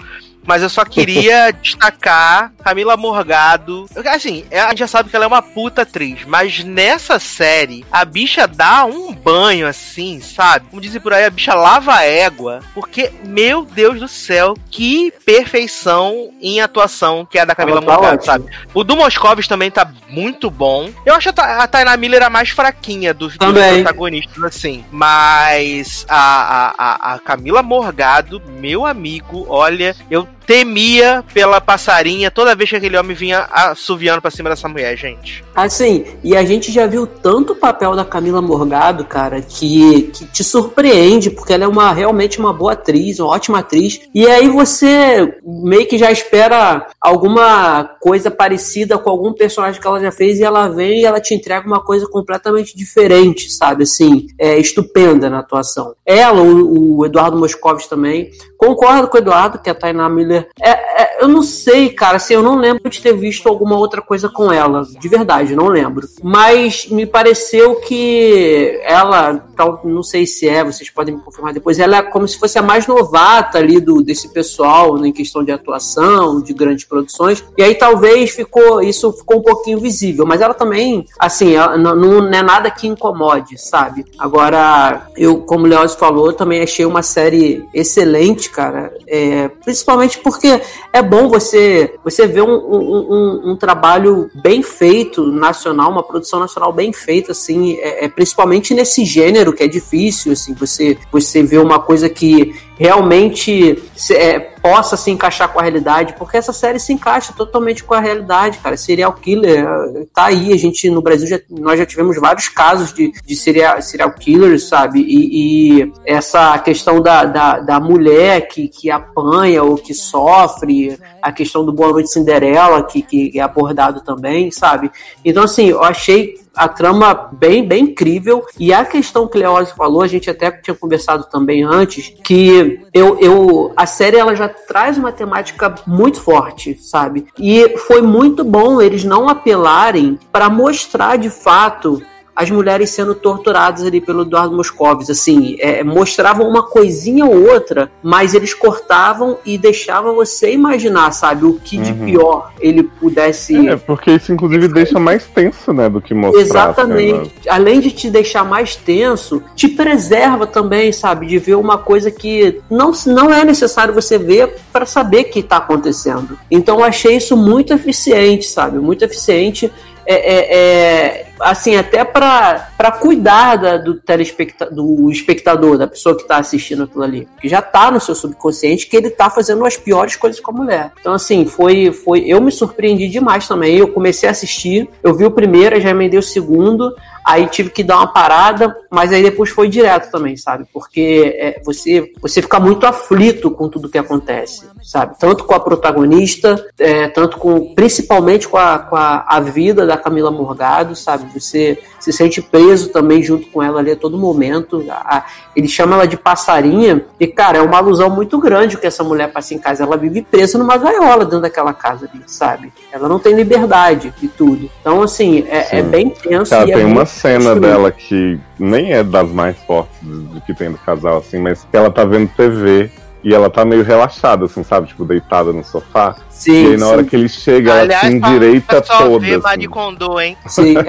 Mas eu só queria destacar Camila Morgado. Assim, a gente já sabe que ela é uma puta atriz, mas nessa série, a bicha dá um banho assim, sabe? Como dizem por aí, a bicha lava a égua. Porque, meu Deus do céu, que perfeição em atuação que é a da Camila Ela tá Morgado, sabe? O do Moscovis também tá muito bom. Eu acho a Ta- a Tainá Miller a mais fraquinha dos, dos protagonistas, assim. Mas a, a, a, a Camila Morgado, meu amigo, olha, eu temia pela passarinha toda vez que aquele homem vinha assoviando pra cima dessa mulher, gente. Assim, e a gente já viu tanto o papel da Camila Morgado, cara, que, que te surpreende, porque ela é uma realmente uma boa atriz, uma ótima atriz. E aí você meio que já espera alguma coisa parecida com algum personagem que ela já fez, e ela vem e ela te entrega uma coisa completamente diferente, sabe? Assim, é estupenda na atuação. Ela, o, o Eduardo Moscovis também. Concordo com o Eduardo, que a Tainá Miller. É, é, eu não sei, cara, assim, eu não lembro de ter visto alguma outra coisa com ela. De verdade, não lembro. Mas me pareceu que ela, tal, não sei se é, vocês podem me confirmar depois, ela é como se fosse a mais novata ali do, desse pessoal né, em questão de atuação, de grandes produções. E aí talvez ficou, isso ficou um pouquinho visível. Mas ela também, assim, ela não, não é nada que incomode, sabe? Agora, eu, como o Leoz falou, também achei uma série excelente, cara. É, principalmente porque é bom você, você ver um, um, um, um trabalho bem feito, nacional, uma produção nacional bem feita, assim, é, é, principalmente nesse gênero que é difícil, assim, você, você vê uma coisa que realmente é, possa se encaixar com a realidade, porque essa série se encaixa totalmente com a realidade, cara. Serial killer eh, tá aí, a gente no Brasil já, nós já tivemos vários casos de, de serial, serial killers, sabe? E, e essa questão da, da, da mulher que, que apanha ou que sofre, a questão do Boa Noite Cinderela, que, que é abordado também, sabe? Então, assim, eu achei a trama bem, bem incrível. E a questão que Leózio falou, a gente até tinha conversado também antes, que eu, eu a série ela já traz uma temática muito forte, sabe? E foi muito bom eles não apelarem para mostrar de fato as mulheres sendo torturadas ali pelo Eduardo Moscovis, assim, é, mostravam uma coisinha ou outra, mas eles cortavam e deixavam você imaginar, sabe, o que de Uhum. pior ele pudesse É, porque isso inclusive deixa mais tenso, né, do que mostrar. Exatamente. Além de te deixar mais tenso, te preserva também, sabe? De ver uma coisa que não, não é necessário você ver para saber que tá acontecendo. Então eu achei isso muito eficiente, sabe? Muito eficiente. É, é, é, assim, até para cuidar da, do, telespecta do espectador, da pessoa que está assistindo aquilo ali. Que já está no seu subconsciente que ele está fazendo as piores coisas com a mulher. Então, assim, foi, foi. Eu me surpreendi demais também. Eu comecei a assistir, eu vi o primeiro, já emendei o segundo. Aí tive que dar uma parada, mas aí depois foi direto também, sabe? Porque é, você, você fica muito aflito com tudo que acontece, sabe? Tanto com a protagonista, é, tanto com, principalmente com a, com a, a vida da Camila Morgado, sabe? Você se sente preso também junto com ela ali a todo momento. A, ele chama ela de passarinha, e cara, é uma alusão muito grande o que essa mulher passa em casa. Ela vive presa numa gaiola dentro daquela casa ali, sabe? Ela não tem liberdade e tudo. Então, assim, é, é bem tenso. Cara, e tem é uma cena destruído. dela que nem é das mais fortes do do que tem do casal, assim, mas que ela tá vendo TV e ela tá meio relaxada, assim, sabe? Tipo, deitada no sofá. Sim, e aí na hora sim. que ele chega, ela se endireita só toda. ver Assim. Marie Kondo, hein? Sim, é.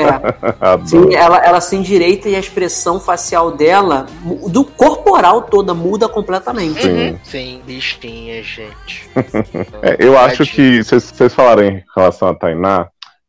Sim, ela, ela se endireita e a expressão facial dela, do corporal toda, muda completamente. Sim. Uhum. Sim, bichinha, gente. É, eu acho que, vocês vocês falaram em relação a Tainá,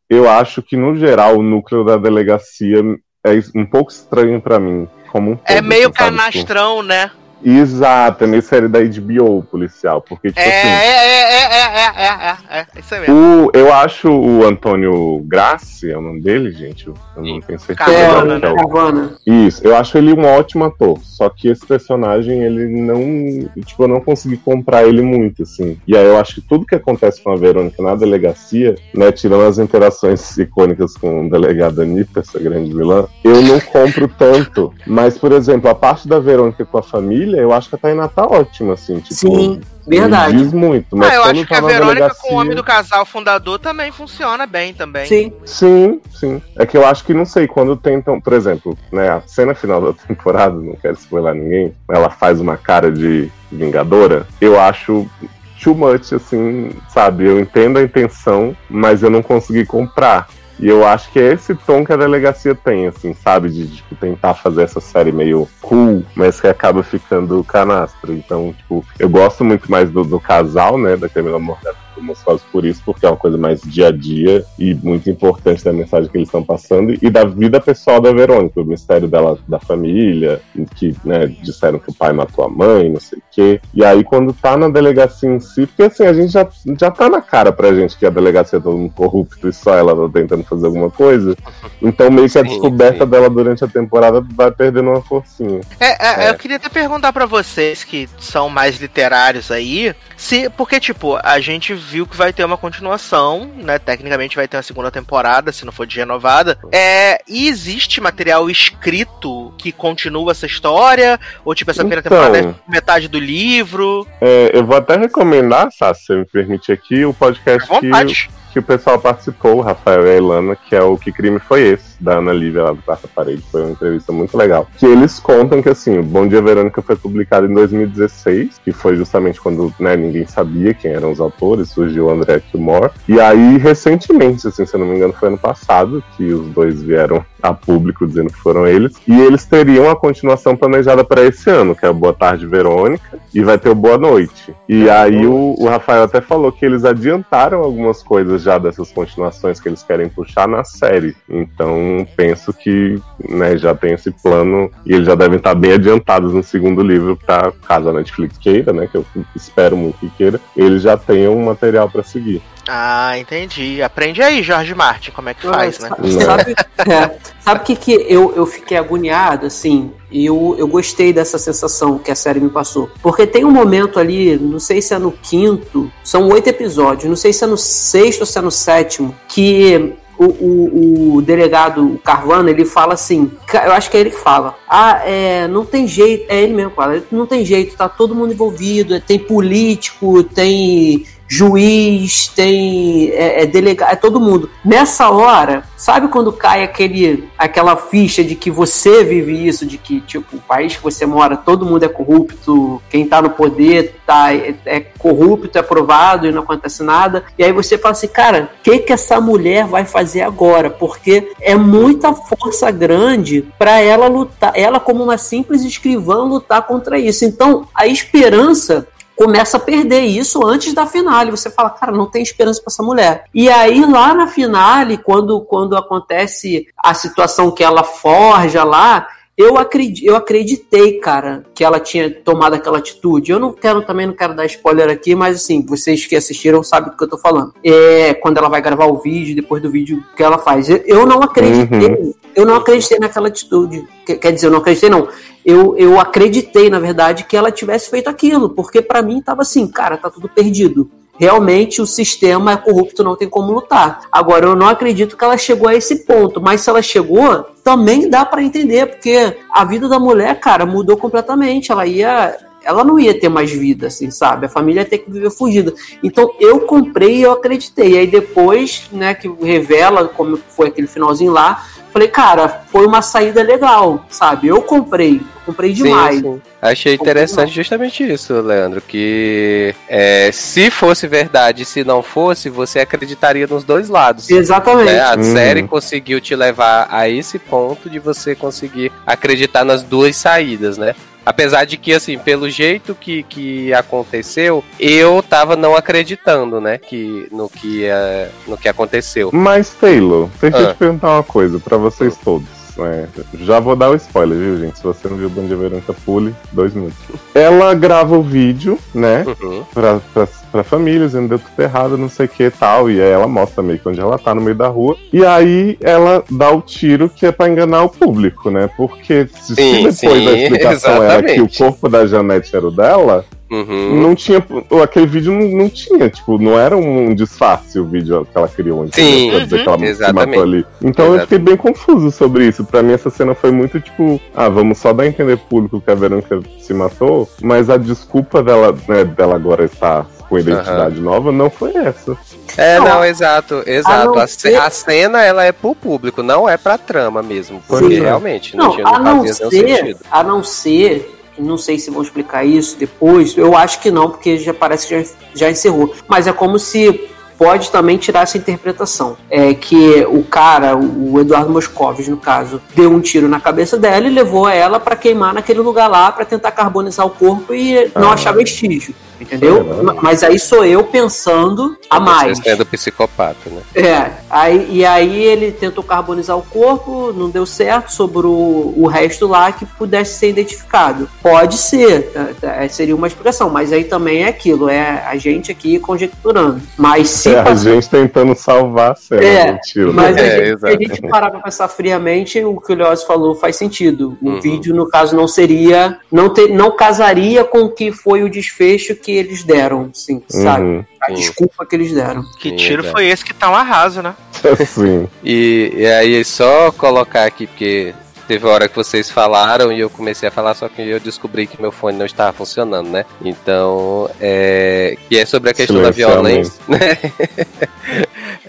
eu acho que, no geral, o núcleo da delegacia é um pouco estranho pra mim. Como um É todo, meio assim, sabe? canastrão, né? Exato, na série da HBO policial. Porque, tipo é, assim. É, é, é, é, é, é, é, é, é isso mesmo. eu acho o Antônio Grassi, é o nome dele, gente. Eu não tenho certeza. Carvana, né? Carvana. Isso, eu acho ele um ótimo ator. Só que esse personagem, ele não. Tipo, eu não consegui comprar ele muito, assim. E aí eu acho que tudo que acontece com a Verônica na delegacia, né, tirando as interações icônicas com o delegado Anitta, essa grande vilã, eu não compro tanto. Mas, por exemplo, a parte da Verônica com a família eu acho que a Tainá tá ótima, assim. Tipo, Sim, verdade. diz muito. Mas Ah, eu acho que tá a Verônica delegacia- com o homem do casal fundador também funciona bem também. Sim. Sim, sim. É que eu acho que, não sei, quando tentam, por exemplo, né, a cena final da temporada, não quero spoiler ninguém, ela faz uma cara de vingadora, eu acho too much, assim, sabe? Eu entendo a intenção, mas eu não consegui comprar. E eu acho que é esse tom que a delegacia tem, assim, sabe? De tipo, tentar fazer essa série meio cool, mas que acaba ficando canastra. Então, tipo, eu gosto muito mais do, do casal, né? Da Camila Morgado do Moscoso por isso, porque é uma coisa mais dia a dia e muito importante da mensagem que eles estão passando e da vida pessoal da Verônica, o mistério dela, da família, que, né, disseram que o pai matou a mãe, não sei o quê. E aí, quando tá na delegacia em si, porque assim, a gente já, já tá na cara pra gente que a delegacia é todo mundo corrupto e só ela tá tentando fazer alguma coisa. Então, meio que a descoberta dela durante a temporada vai perdendo uma forcinha. É, é, É. Eu queria até perguntar pra vocês que são mais literários aí, se porque tipo a gente viu que vai ter uma continuação, né? Tecnicamente vai ter uma segunda temporada, se não for de renovada. É, e existe material escrito que continua essa história ou tipo essa primeira Então. temporada é metade do livro? É, eu vou até recomendar, Sá, se você me permite aqui, o podcast À vontade. que o pessoal participou, o Rafael e a Ilana, que é o Que Crime Foi Esse, da Ana Lívia lá do Quarta Parede. Foi uma entrevista muito legal. Que eles contam que, assim, o Bom Dia Verônica foi publicado em 2016, que foi justamente quando né, ninguém sabia quem eram os autores, surgiu o André Kilmore. E aí, recentemente, assim, se eu não me engano, foi ano passado, que os dois vieram a público dizendo que foram eles. E eles teriam a continuação planejada para esse ano, que é o Boa Tarde Verônica, e vai ter o Boa Noite. E aí o, o Rafael até falou que eles adiantaram algumas coisas já dessas continuações que eles querem puxar na série. Então penso que né, já tem esse plano e eles já devem estar bem adiantados no segundo livro para caso a Netflix queira, né? Que eu espero muito que queira, eles já tenham material para seguir. Ah, entendi. Aprende aí, Jorge Martin, como é que faz, né? Sabe, sabe, é, sabe o que, que eu, eu fiquei agoniado, assim? E eu, eu gostei dessa sensação que a série me passou. Porque tem um momento ali, não sei se é no quinto, são oito episódios, não sei se é no sexto ou se é no sétimo, que o, o, o delegado o Carvana, ele fala assim, eu acho que é ele que fala, ah, é, não tem jeito, é ele mesmo que fala, não tem jeito, tá todo mundo envolvido, tem político, tem juiz, tem é, é delegado, é todo mundo. Nessa hora, sabe quando cai aquele, aquela ficha de que você vive isso, de que tipo o país que você mora, todo mundo é corrupto, quem tá no poder tá é, é corrupto, é aprovado e não acontece nada. E aí você fala assim, cara, o que que essa mulher vai fazer agora? Porque é muita força grande para ela lutar, ela como uma simples escrivã lutar contra isso. Então a esperança começa a perder isso antes da finale. Você fala, cara, não tem esperança para essa mulher. E aí, lá na finale, quando, quando acontece a situação que ela forja lá, eu, acredit, eu acreditei, cara, que ela tinha tomado aquela atitude. Eu não quero também, não quero dar spoiler aqui, mas assim, vocês que assistiram sabem do que eu tô falando. É quando ela vai gravar o vídeo, depois do vídeo que ela faz. Eu, eu não acreditei, uhum. eu não acreditei naquela atitude. Quer dizer, eu não acreditei, não. Eu, eu acreditei, na verdade, que ela tivesse feito aquilo, porque para mim tava assim, cara, tá tudo perdido realmente o sistema é corrupto, não tem como lutar. Agora, eu não acredito que ela chegou a esse ponto, mas se ela chegou, também dá para entender, porque a vida da mulher, cara, mudou completamente. Ela ia ela não ia ter mais vida, assim, sabe? A família ia ter que viver fugida. Então eu comprei e eu acreditei. Aí depois, né, que revela como foi aquele finalzinho lá, falei, cara, foi uma saída legal, sabe? Eu comprei, comprei demais. Sim, sim. Achei interessante justamente isso, Leandro, que é, se fosse verdade, se não fosse, você acreditaria nos dois lados. Exatamente. Né? A uhum. série conseguiu te levar a esse ponto de você conseguir acreditar nas duas saídas, né? Apesar de que, assim, pelo jeito que, que aconteceu, eu tava não acreditando, né? Que, no, que, uh, no que aconteceu. Mas, Taylor, deixa eu ah. te perguntar uma coisa para vocês todos. É, já vou dar o spoiler, viu, gente? Se você não viu Band Veranca, pule dois minutos. Ela grava o vídeo, né? Uhum. Pra, pra, pra família, dizendo deu tudo errado, não sei o que tal. E aí ela mostra meio que onde ela tá no meio da rua. E aí ela dá o tiro que é pra enganar o público, né? Porque se, sim, depois sim, a explicação exatamente. era que o corpo da Janete era o dela, Uhum. Não tinha. Aquele vídeo não, não, tinha, tipo, não era um disfarce o vídeo que ela criou antes. Sim, pra dizer que ela exatamente. se matou ali. Então exatamente. eu fiquei bem confuso sobre isso. Pra mim, essa cena foi muito tipo, ah, vamos só dar a entender público que a Verônica se matou, mas a desculpa dela, né, dela agora estar com identidade uhum. nova não foi essa. É, não, não exato, exato. A, ser... a, cena ela é pro público, não é pra trama mesmo. Porque Sim. realmente não, não tinha não a não ser, sentido. A não ser não sei se vão explicar isso depois. Eu acho que não, porque já parece que já, já encerrou. Mas é como se pode também tirar essa interpretação. É que o cara, o Eduardo Moscovis, no caso, deu um tiro na cabeça dela e levou ela para queimar naquele lugar lá para tentar carbonizar o corpo e não ah. achar vestígio. Entendeu? Mas aí sou eu pensando a mais. Você sendo psicopata, né? É. Aí, e aí ele tentou carbonizar o corpo, não deu certo, sobrou o resto lá que pudesse ser identificado. Pode ser, é, é, seria uma explicação, mas aí também é aquilo, é a gente aqui conjecturando. Mas se. É, a gente tentando salvar a cena, é, mentira. Mas é, a, gente, se a gente parar pra pensar friamente, o que o Leoz falou faz sentido. O uhum. vídeo, no caso, não seria. Não, ter, não casaria com o que foi o desfecho que eles deram, sim, uhum. sabe? A desculpa que eles deram. Que tiro foi esse que tá um arraso, né? sim. E, e aí, só colocar aqui, porque teve hora que vocês falaram e eu comecei a falar, só que eu descobri que meu fone não estava funcionando, né? Então, é, que é sobre a questão da violência, né?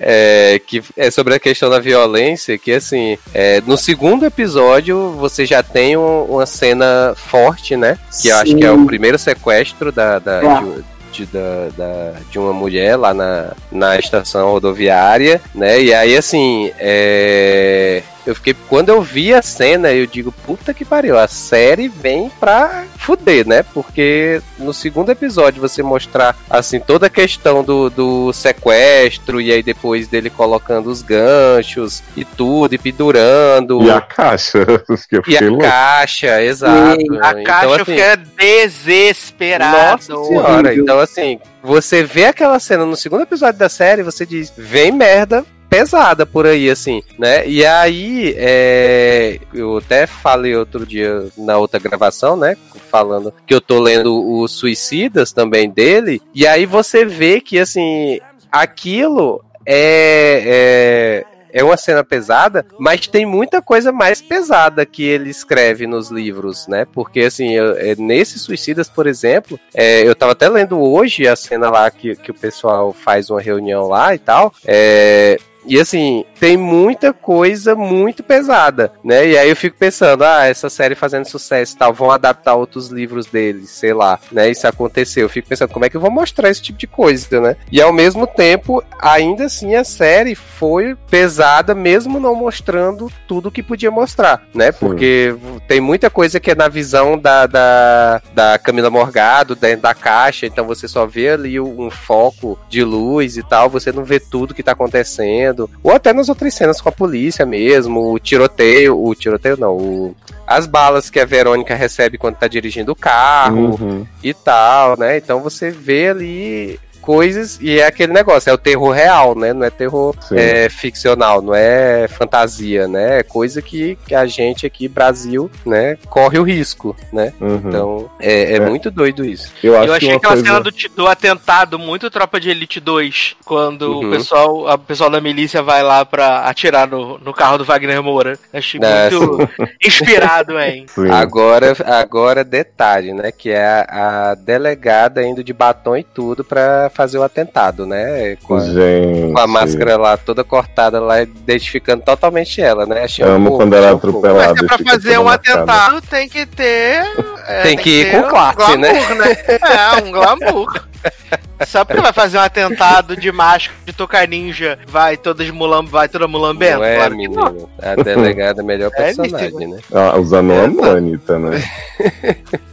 é, que é sobre a questão da violência, que assim, é, no segundo episódio você já tem um, uma cena forte, né? Que eu acho que é o primeiro sequestro da, da é. de, de, da, da, de uma mulher lá na, na estação rodoviária, né? E aí, assim, é, eu fiquei. Quando eu vi a cena, eu digo, puta que pariu, a série vem pra fuder, né? Porque no segundo episódio você mostrar, assim, toda a questão do, do sequestro, e aí depois dele colocando os ganchos e tudo, e pendurando. E a caixa. e a louco. caixa, exato. E a então, caixa assim, fica desesperado. Nossa senhora, então assim, você vê aquela cena no segundo episódio da série, você diz, vem merda, pesada por aí, assim, né? E aí, é, eu até falei outro dia na outra gravação, né? Falando que eu tô lendo os Suicidas também dele, e aí você vê que, assim, aquilo é, é é uma cena pesada, mas tem muita coisa mais pesada que ele escreve nos livros, né? Porque, assim, eu, é, nesses Suicidas, por exemplo, é, eu tava até lendo hoje a cena lá que, que o pessoal faz uma reunião lá e tal, é, E assim, tem muita coisa muito pesada, né? E aí eu fico pensando, ah, essa série fazendo sucesso e tal, vão adaptar outros livros deles, sei lá, né? Isso aconteceu. Eu fico pensando, como é que eu vou mostrar esse tipo de coisa, né? E ao mesmo tempo, ainda assim, a série foi pesada, mesmo não mostrando tudo que podia mostrar, né? Porque tem muita coisa que é na visão da, da, da Camila Morgado, dentro da caixa, então você só vê ali um foco de luz e tal, você não vê tudo que tá acontecendo. Ou até nas outras cenas com a polícia mesmo, o tiroteio, o tiroteio não, o, as balas que a Verônica recebe quando tá dirigindo o carro Uhum. e tal, né? Então você vê ali coisas e é aquele negócio, é o terror real, né? Não é terror é, ficcional, não é fantasia, né? É coisa que, que a gente aqui, Brasil, né, corre o risco, né? Uhum. Então é, é É. muito doido isso. eu acho Eu achei aquela coisa... cena do, do atentado muito Tropa de Elite 2, quando Uhum. o pessoal, a pessoal da milícia vai lá pra atirar no, no carro do Wagner Moura. Achei É, muito inspirado, hein? Sim. Agora, agora detalhe, né? Que é a, a delegada indo de batom e tudo pra fazer o atentado, né? Com a, Gente. com a máscara lá toda cortada lá, identificando totalmente ela, né? Achei um Amo pouco, quando ela é um atropelada. Mas é pra fazer um marcada. atentado, tem que ter. é, Tem que ir com classe, um glamour, né? É, um glamour. Só porque vai fazer um atentado de máscara de tocar ninja, vai todas mulam, vai toda mulambenta? Não é, Claro que não. menino. A delegada é a melhor É, personagem, né? Ah, usando É, uma Anitta, né?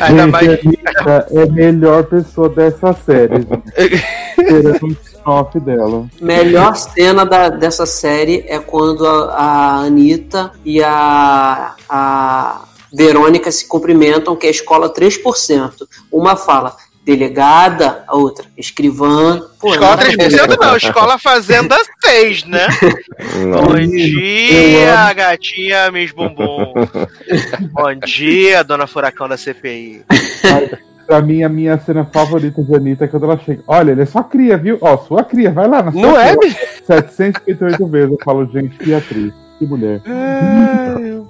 Ainda mais. a Anitta é a melhor pessoa dessa série. um spin-off dela. Melhor cena da- dessa série é quando a, a Anitta e a, a Verônica se cumprimentam, que é a escola 3%. Uma fala delegada, a outra escrivã. Pô, é Escola maravilhoso. 3% não, escola Fazenda 6, né? Não. Bom dia, gatinha Miss Bumbum. Bom dia, dona Furacão da CPI. Pra mim, a minha cena favorita de Anitta é quando ela chega. Olha, ele é só cria, viu? Ó, sua cria, vai lá na sua Não é, cria. 758 vezes eu falo, gente, que atriz, que mulher.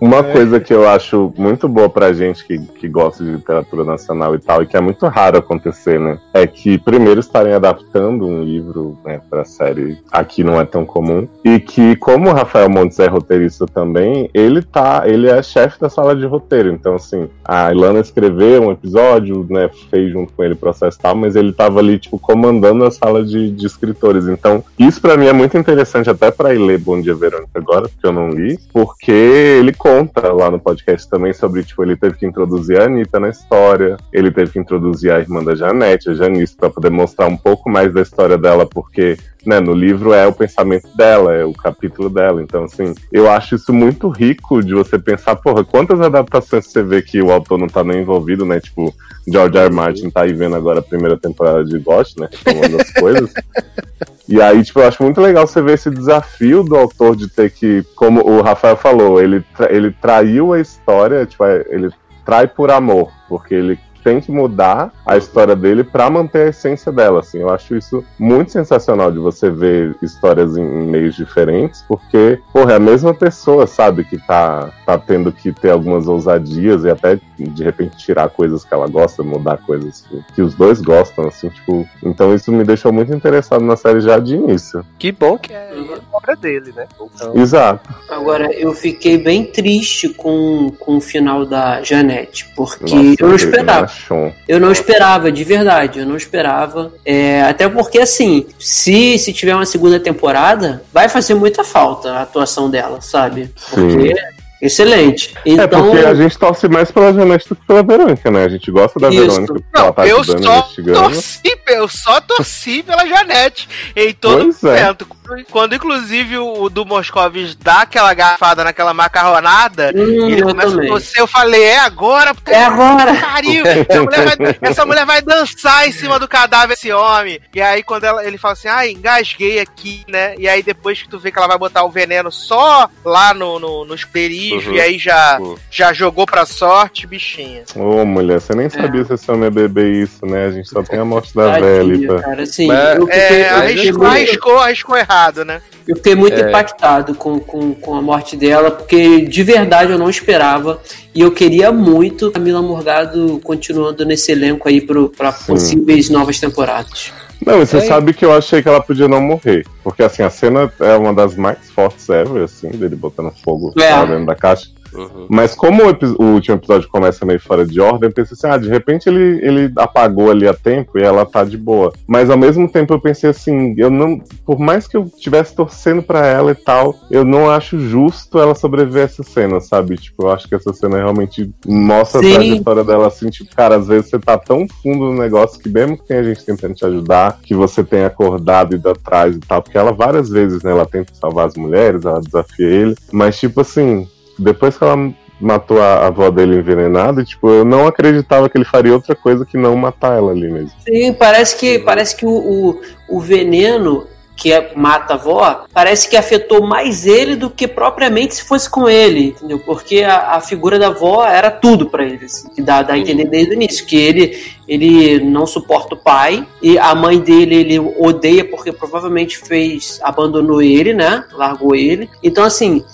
Uma coisa que eu acho muito boa pra gente que, que gosta de literatura nacional e tal, e que é muito raro acontecer, né? É que, primeiro, estarem adaptando um livro né, pra série aqui não é tão comum. E que, como o Rafael Montes é roteirista também, ele tá. Ele é chefe da sala de roteiro. Então, assim, a Ilana escreveu um episódio, né? Fez junto com ele o processo e tal, mas ele tava ali, tipo, comandando a sala de, de escritores. Então, isso pra mim é muito interessante, até pra ir ler Bom Dia Verônica agora, porque eu não li, porque ele conta lá no podcast também sobre, tipo, ele teve que introduzir a Anitta na história, ele teve que introduzir a irmã da Janete, a Janice, pra poder mostrar um pouco mais da história dela, porque, né, no livro é o pensamento dela, é o capítulo dela. Então, assim, eu acho isso muito rico de você pensar, porra, quantas adaptações você vê que o autor não tá nem envolvido, né? Tipo, George R. R. Martin tá aí vendo agora a primeira temporada de Ghost, né? Falando as coisas. E aí, tipo, eu acho muito legal você ver esse desafio do autor de ter que, como o Rafael falou, ele, tra- ele traiu a história, tipo, é, ele trai por amor, porque ele tem que mudar a história dele pra manter a essência dela, assim. Eu acho isso muito sensacional de você ver histórias em, em meios diferentes, porque, porra, é a mesma pessoa, sabe, que tá, tá tendo que ter algumas ousadias e até, de repente, tirar coisas que ela gosta, mudar coisas que, que os dois gostam, assim, tipo... Então isso me deixou muito interessado na série já de início. Que bom que é a obra dele, né? Então, Exato. Agora, eu fiquei bem triste com, com o final da Janete, porque Nossa, eu não esperava. Machão. Eu não esperava, de verdade, eu não esperava. É, até porque, assim, se, se tiver uma segunda temporada, vai fazer muita falta a atuação dela, sabe? Porque é excelente. É Então, porque a gente torce mais pela Janete do que pela Verônica, né? A gente gosta da Isso. Verônica porque ela Não, tá eu só torci, eu só torci pela Janete em todo Pois é. momento. Quando, inclusive, o do Moscovis dá aquela garfada naquela macarronada, Hum, e ele eu começa a torcer, eu falei, é agora, puta É agora. pariu! Essa mulher, vai, essa mulher vai dançar em cima do cadáver desse homem. E aí, quando ela, ele fala assim, ah, engasguei aqui, né? E aí, depois que tu vê que ela vai botar o veneno só lá no, no, no Uhum. e aí já, já jogou pra sorte, bichinha. Ô, mulher, você nem sabia se esse homem ia beber isso, né? A gente só tem a morte da tadinha, velha. e pá. cara, assim, Mas- eu fiquei, É, arriscou, muito- arriscou, arriscou errado, né? Eu fiquei muito É. impactado com, com, com a morte dela, porque de verdade eu não esperava. E eu queria muito Camila Morgado continuando nesse elenco aí para Sim. possíveis novas temporadas. Não, você É. sabe que eu achei que ela podia não morrer. Porque assim, a cena é uma das mais fortes ever, assim, dele botando fogo É. dentro da caixa. Uhum. Mas como o, o último episódio começa meio fora de ordem, eu pensei assim, ah, de repente ele, ele apagou ali a tempo e ela tá de boa. Mas ao mesmo tempo eu pensei assim, eu não. Por mais que eu estivesse torcendo pra ela e tal, eu não acho justo ela sobreviver a essa cena, sabe? Tipo, eu acho que essa cena realmente mostra Sim. a trajetória dela assim, tipo, cara, às vezes você tá tão fundo no negócio que mesmo que tenha gente tentando te ajudar, que você tenha acordado e ido atrás e tal, porque ela várias vezes, né, ela tenta salvar as mulheres, ela desafia ele, mas tipo assim, depois que ela matou a a avó dele envenenada, tipo, eu não acreditava que ele faria outra coisa que não matar ela ali mesmo. Sim, parece que, parece que o, o, o veneno que é, mata a avó, parece que afetou mais ele do que propriamente se fosse com ele, entendeu? Porque a, a figura da avó era tudo pra ele, assim, que dá, dá a entender desde o início, que ele, ele não suporta o pai, e a mãe dele ele odeia porque provavelmente fez, abandonou ele, né? Largou ele. Então, assim,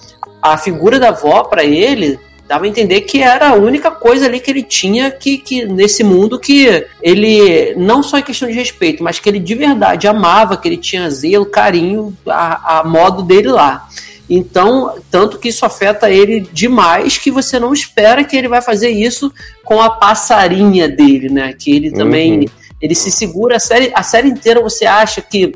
a figura da avó pra ele dava a entender que era a única coisa ali que ele tinha que, que nesse mundo que ele não só em questão de respeito, mas que ele de verdade amava, que ele tinha zelo, carinho, a, a modo dele lá. Então, tanto que isso afeta ele demais que você não espera que ele vai fazer isso com a passarinha dele, né? Que ele também Uhum. ele se segura a série, a série inteira você acha que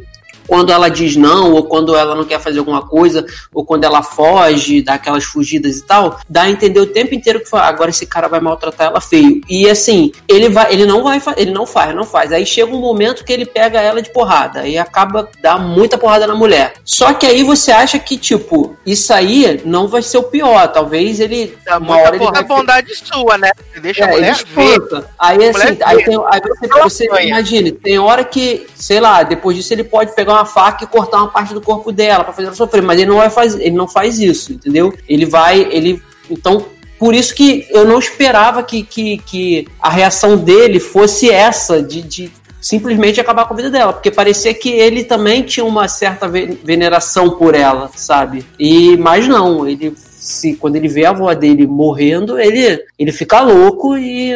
quando ela diz não, ou quando ela não quer fazer alguma coisa, ou quando ela foge, dá aquelas fugidas e tal, dá a entender o tempo inteiro que fala, agora esse cara vai maltratar ela feio. E assim, ele vai, ele não vai, ele não faz, não faz. Aí chega um momento que ele pega ela de porrada e acaba dá muita porrada na mulher. Só que aí você acha que tipo, isso aí não vai ser o pior, talvez ele Dá uma hora ele vai bondade sua, né? Você deixa a é, mulher ele ver. espanta. Aí mulher assim, aí, tem, aí você, você imagine, tem hora que, sei lá, depois disso ele pode pegar uma faca e cortar uma parte do corpo dela pra fazer ela sofrer, mas ele não vai fazer, ele não faz isso, entendeu? Ele vai, ele então por isso que eu não esperava que, que, que a reação dele fosse essa de, de simplesmente acabar com a vida dela, porque parecia que ele também tinha uma certa ve- veneração por ela, sabe? E mas não, ele se quando ele vê a avó dele morrendo, ele ele fica louco e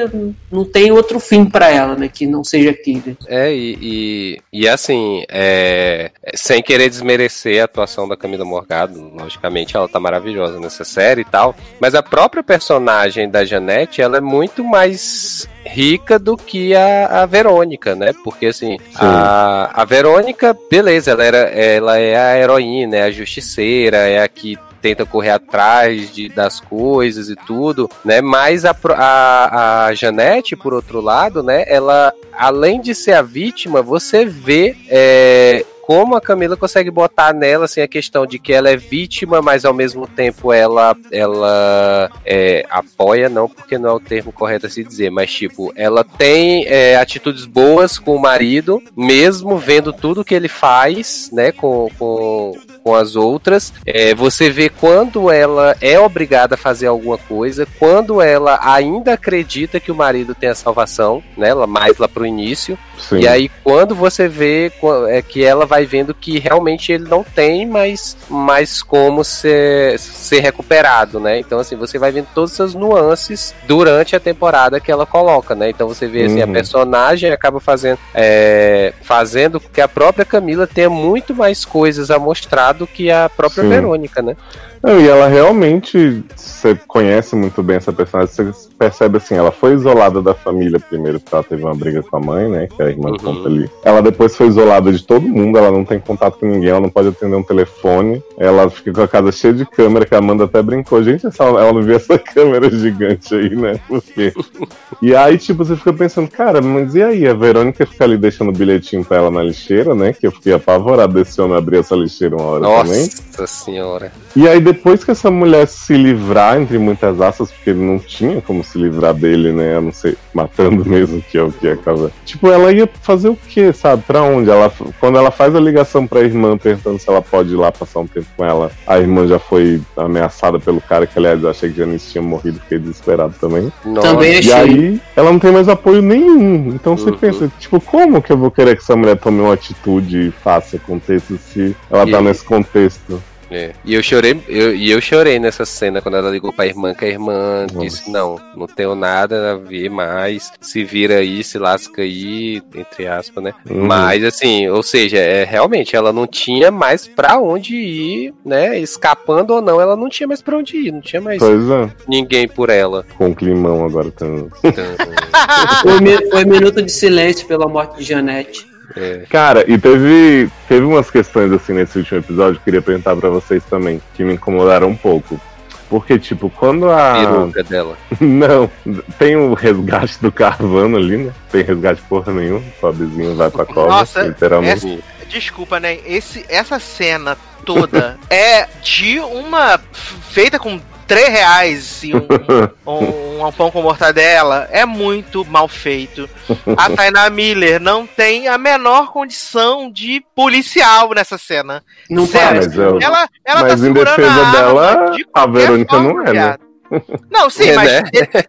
não tem outro fim pra ela, né, que não seja aquele. É, e, e, e assim, é, sem querer desmerecer a atuação da Camila Morgado, logicamente ela tá maravilhosa nessa série e tal, mas a própria personagem da Janete, ela é muito mais rica do que a, a Verônica, né? Porque assim, a, a Verônica, beleza, ela, era, ela é a heroína, é a justiceira, é a que tenta correr atrás de, das coisas e tudo, né? Mas a, a, a Janete, por outro lado, né? Ela, além de ser a vítima, você vê é, como a Camila consegue botar nela assim, a questão de que ela é vítima, mas ao mesmo tempo ela, ela é, apoia, não porque não é o termo correto a se dizer, mas tipo, ela tem é, atitudes boas com o marido, mesmo vendo tudo que ele faz, né, com, com, com as outras. É, você vê quando ela é obrigada a fazer alguma coisa, quando ela ainda acredita que o marido tem a salvação, né, ela mais lá pro início. Sim. E aí, quando você vê é que ela vai vendo que realmente ele não tem mais, mais como ser, ser recuperado, né? Então, assim, você vai vendo todas essas nuances durante a temporada que ela coloca, né? Então, você vê, assim, a Uhum. personagem acaba fazendo, é, fazendo que a própria Camila tenha muito mais coisas a mostrar do que a própria Sim. Verônica, né? Não, e ela realmente, você conhece muito bem essa personagem, você percebe assim, ela foi isolada da família primeiro, porque ela teve uma briga com a mãe, né, que a irmã Uhum. conta ali. Ela depois foi isolada de todo mundo, ela não tem contato com ninguém, ela não pode atender um telefone, ela fica com a casa cheia de câmera, que a Amanda até brincou, gente, essa, ela não viu essa câmera gigante aí, né, por quê? e aí, tipo, você fica pensando, cara, mas e aí, a Verônica fica ali deixando bilhetinho pra ela na lixeira, né, que eu fiquei apavorado desse homem abrir essa lixeira uma hora também. Nossa senhora. E aí, depois que essa mulher se livrar, entre muitas aspas, porque ele não tinha como se livrar dele, né? A não ser matando mesmo, que é o que acaba. Tipo, ela ia fazer o quê, sabe? Pra onde? Ela, quando ela faz a ligação pra irmã perguntando se ela pode ir lá passar um tempo com ela, a irmã já foi ameaçada pelo cara, que aliás eu achei que Janice tinha morrido, fiquei desesperado também. Nossa. Também E achei. aí, ela não tem mais apoio nenhum. Então você Uhum. pensa, tipo, como que eu vou querer que essa mulher tome uma atitude e faça contexto se ela tá E- nesse contexto? É. E eu chorei, eu, e eu chorei nessa cena quando ela ligou pra irmã, que a irmã Nossa. disse, não, não tenho nada a ver mais, se vira aí, se lasca aí, entre aspas, né? Uhum. Mas assim, ou seja, é, realmente ela não tinha mais pra onde ir, né? Escapando ou não, ela não tinha mais pra onde ir, não tinha mais Pois é, ninguém por ela. com um climão agora também. Então, Foi, mi- foi minuto de silêncio pela morte de Janete. É. Cara, e teve, teve umas questões assim nesse último episódio que eu queria perguntar pra vocês também, que me incomodaram um pouco. Porque, tipo, quando a. peruca dela. Não, tem o resgate do Carvano ali, né? Tem resgate porra nenhuma. O pobrezinho vai pra cova, Nossa, literalmente. essa- Desculpa, né? Esse, essa cena toda é de uma. feita com 3 reais e um, um, um pão com mortadela. É muito mal feito. A Tainá Miller não tem a menor condição de policial nessa cena. Não Sério, mas eu- Ela, ela Mas tá em segurando defesa a dela, de a qualquer Verônica forma, não é, né? Não, sim, É, mas, né?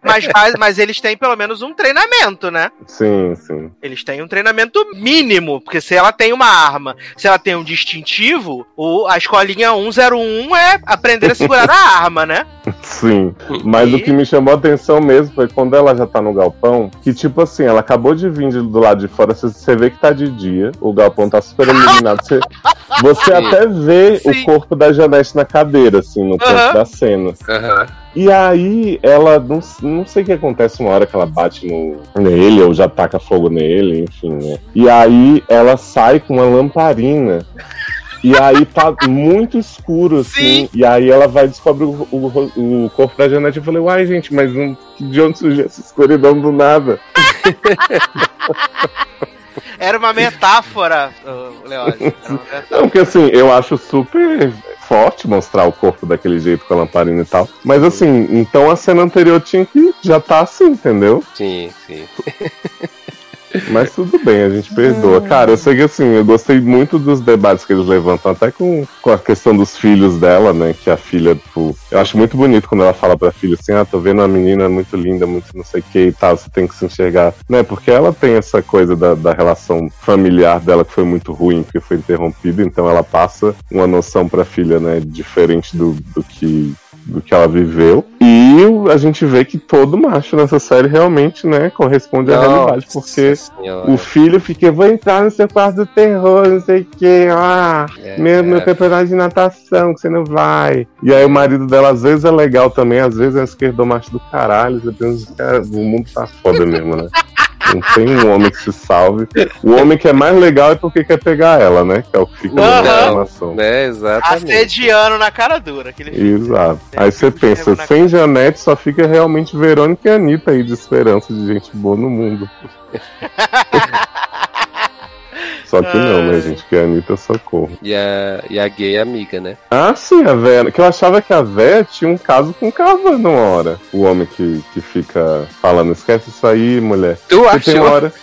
mas, mas, mas eles têm pelo menos um treinamento, né? Sim, sim. Eles têm um treinamento mínimo, porque se ela tem uma arma, se ela tem um distintivo, o, a escolinha 101 é aprender a segurar a arma, né? Sim. Mas E- o que me chamou a atenção mesmo foi quando ela já tá no galpão, que tipo assim, ela acabou de vir de- do lado de fora, você, você vê que tá de dia, o galpão tá super iluminado. Você, você até vê Sim. o corpo da Janete na cadeira, assim, no canto da cena. Aham. E aí, ela, não, não sei o que acontece uma hora que ela bate no, nele, ou já taca fogo nele, enfim, né? E aí, ela sai com uma lamparina. E aí tá muito escuro, assim. Sim. E aí ela vai descobre o, o, o corpo da Janete. Eu falei, uai, gente, mas não, de onde surgiu essa escuridão do nada? Era uma metáfora. Era uma metáfora. Não, porque assim, eu acho super forte mostrar o corpo daquele jeito com a lamparina e tal. Mas assim, então a cena anterior tinha que já tá assim, entendeu? Sim, sim. Mas tudo bem, a gente perdoa. Cara, eu sei que assim, eu gostei muito dos debates que eles levantam, até com, com a questão dos filhos dela, né? Que a filha, tipo, eu acho muito bonito quando ela fala pra filha assim, ah, tô vendo uma menina muito linda, muito não sei o que e tal, você tem que se enxergar, né? Porque ela tem essa coisa da, da relação familiar dela que foi muito ruim, porque foi interrompida, então ela passa uma noção pra filha, né? Diferente do, do que do que ela viveu. E a gente vê que todo macho nessa série realmente, né, corresponde à realidade, porque Nossa Senhora. o filho fica, vou entrar no seu quarto do terror, não sei o que, ah, É, meu, meu é. campeonato de natação, que você não vai. E aí o marido dela às vezes é legal também, às vezes é um esquerdomacho do caralho, pensa, cara, o mundo tá foda mesmo, né? Não tem um homem que se salve. O homem que é mais legal é porque quer pegar ela, né? Que é o que fica na Aham. reclamação. Né, exatamente. Assediando na cara dura. Aquele filme. Exato. Aí você pensa, sem Janete só fica realmente Verônica e Anitta aí de esperança de gente boa no mundo. Só que não, né, gente? Que a Anitta socorro. E a, e a gay amiga, né? Ah, sim, a Vera. Que eu achava que a Vera tinha um caso com o Carvana uma hora. O homem que, que fica falando, esquece isso aí, mulher. Tu tem uma achou? hora.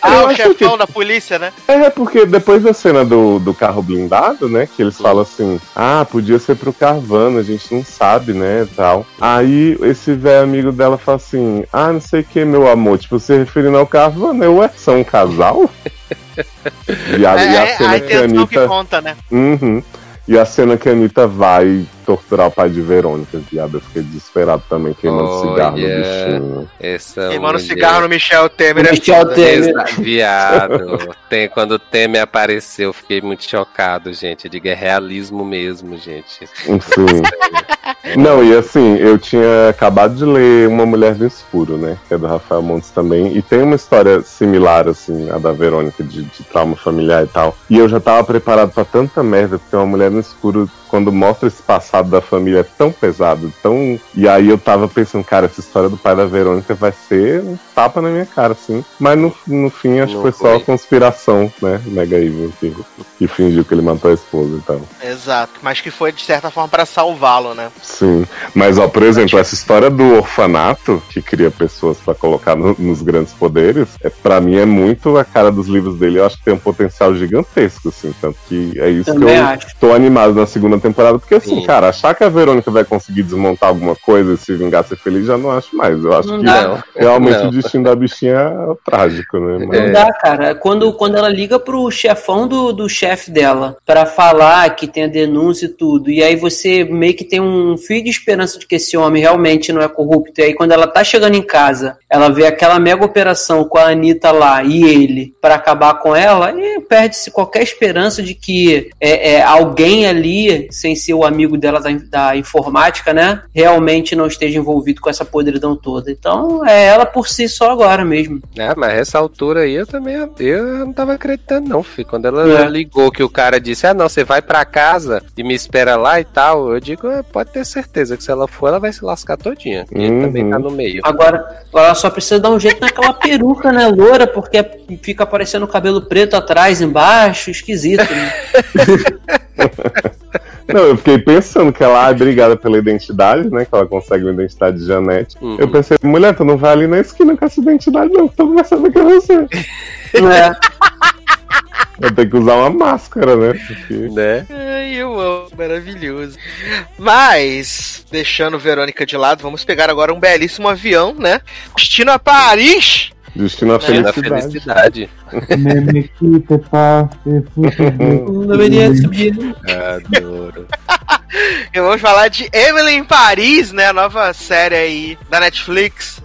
Ah, Eu o chefão da polícia, né? É, porque depois da cena do, do carro blindado, né? Que eles falam assim: ah, podia ser pro Carvana, a gente não sabe, né? Tal. Aí esse velho amigo dela fala assim: ah, não sei o que, meu amor, tipo, se referindo ao Carvana, ué, são um casal? e, a, e a É, cena a que a intenção que Anitta. conta, né? Uhum. E a cena que a Anitta vai torturar o pai de Verônica, viado. Eu fiquei desesperado também, queimando Olha. cigarro no bichinho. Essa Queimando mulher- cigarro no Michel Temer. é Michel. Temer. Exa- Viado. Tem, quando o Temer apareceu, eu fiquei muito chocado, gente. Eu digo, é realismo mesmo, gente. Enfim. Não, e assim, eu tinha acabado de ler Uma Mulher do Escuro, né? Que é do Rafael Montes também. E tem uma história similar, assim, a da Verônica, de, de trauma familiar e tal. E eu já tava preparado pra tanta merda, porque Uma Mulher no Escuro, quando mostra esse passado da família, é tão pesado, tão. E aí eu tava pensando, cara, essa história do pai da Verônica vai ser um tapa na minha cara, assim. Mas no, no fim, acho que foi só a conspiração, né? Mega Evil, que, que fingiu que ele matou a esposa e tal. Exato, mas que foi de certa forma pra salvá-lo, né? Sim, mas ó, por exemplo, essa história do orfanato que cria pessoas pra colocar no- nos grandes poderes, é para mim é muito a cara dos livros dele. Eu acho que tem um potencial gigantesco, assim, tanto que é isso Também que eu acho. tô animado na segunda temporada, porque assim, Sim. cara, achar que a Verônica vai conseguir desmontar alguma coisa e se vingar ser feliz, já não acho mais. Eu acho Não que dá. Realmente Não. o destino da bichinha é trágico, né? Mas- Não dá, cara. Quando, quando ela liga pro chefão do, do chefe dela pra falar que tem a denúncia e tudo, e aí você meio que tem um fio de esperança de que esse homem realmente não é corrupto, e aí quando ela tá chegando em casa, ela vê aquela mega operação com a Anitta lá e ele pra acabar com ela, e perde-se qualquer esperança de que é, é, alguém ali, sem ser o amigo dela da, da informática, né, realmente não esteja envolvido com essa podridão toda. Então é ela por si só agora mesmo. Ah, mas essa altura aí eu também eu não tava acreditando, não, filho. Quando ela É. ligou que o cara disse, ah, não, você vai pra casa e me espera lá e tal, eu digo, "É, pode ter certeza que se ela for, ela vai se lascar todinha. E ele Uhum. também tá no meio. Agora, ela só precisa dar um jeito naquela peruca, né, loura, porque fica aparecendo o cabelo preto atrás, embaixo, esquisito, né? Não, eu fiquei pensando que ela é brigada pela identidade, né? Que ela consegue uma identidade de Janete. Uhum. Eu pensei, mulher, tu não vai ali na esquina com essa identidade, não, saber que é você. É. Vai ter que usar uma máscara, né? Porque... Né? Ai, eu amo, maravilhoso. Mas, deixando Verônica de lado, vamos pegar agora um belíssimo avião, né? Destino a Paris. Destino à É, da felicidade. felicidade. Pá, fuder. Não deveria subir. Adoro. E vamos falar de Emily em Paris, né? A nova série aí da Netflix.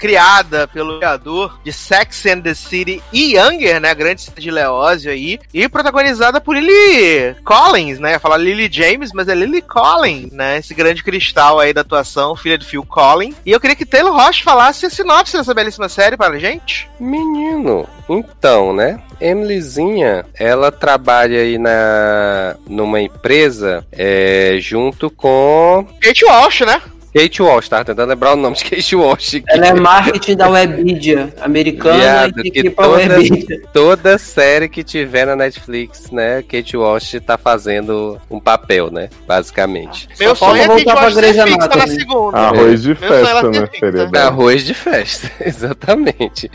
Criada pelo criador de Sex and the City e Younger, né? A grande série de Leózio aí. E protagonizada por Lily Collins, né? Ia falar Lily James, mas é Lily Collins, né? Esse grande cristal aí da atuação, filha de Phil Collins. E eu queria que Taylor Roche falasse a sinopse dessa belíssima série para a gente. Menino, então, né? Emilyzinha, ela trabalha aí na numa empresa é, junto com Kate Walsh, né? Kate Walsh, tava tentando lembrar o nome de Kate Walsh. aqui. Ela é marketing da Webidia americana Viado, e que todas- Webidia. Toda série que tiver na Netflix, né? Kate Walsh tá fazendo um papel, né? Basicamente. Meu Só sonho é Kate voltar pra Walsh ser fixa na segunda. Arroz de é festa, né? Seria bem. Arroz de festa, exatamente.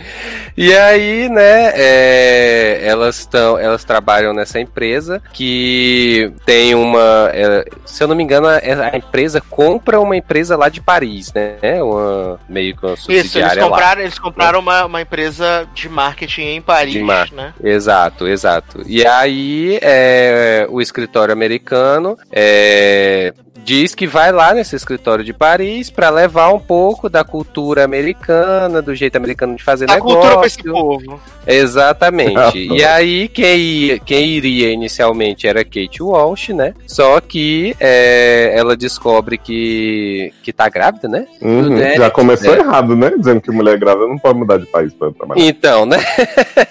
E aí, né, é, elas estão, elas trabalham nessa empresa que tem uma, é, se eu não me engano, a, a empresa compra uma empresa lá de Paris, né? Uma meio que uma Isso, eles subsidiária lá. compraram, eles compraram uma, uma empresa de marketing em Paris, mar- né? Exato, exato. E aí, é, o escritório americano é, diz que vai lá nesse escritório de Paris para levar um pouco da cultura americana, do jeito americano de fazer Da negócio. cultura pra esse povo. Exatamente. e aí, quem, quem iria inicialmente era Kate Walsh, né? Só que é, ela descobre que, que tá grávida, né? Uhum, Derek, Já começou né? errado, né? Dizendo que mulher grávida não pode mudar de país pra trabalhar. Então, né?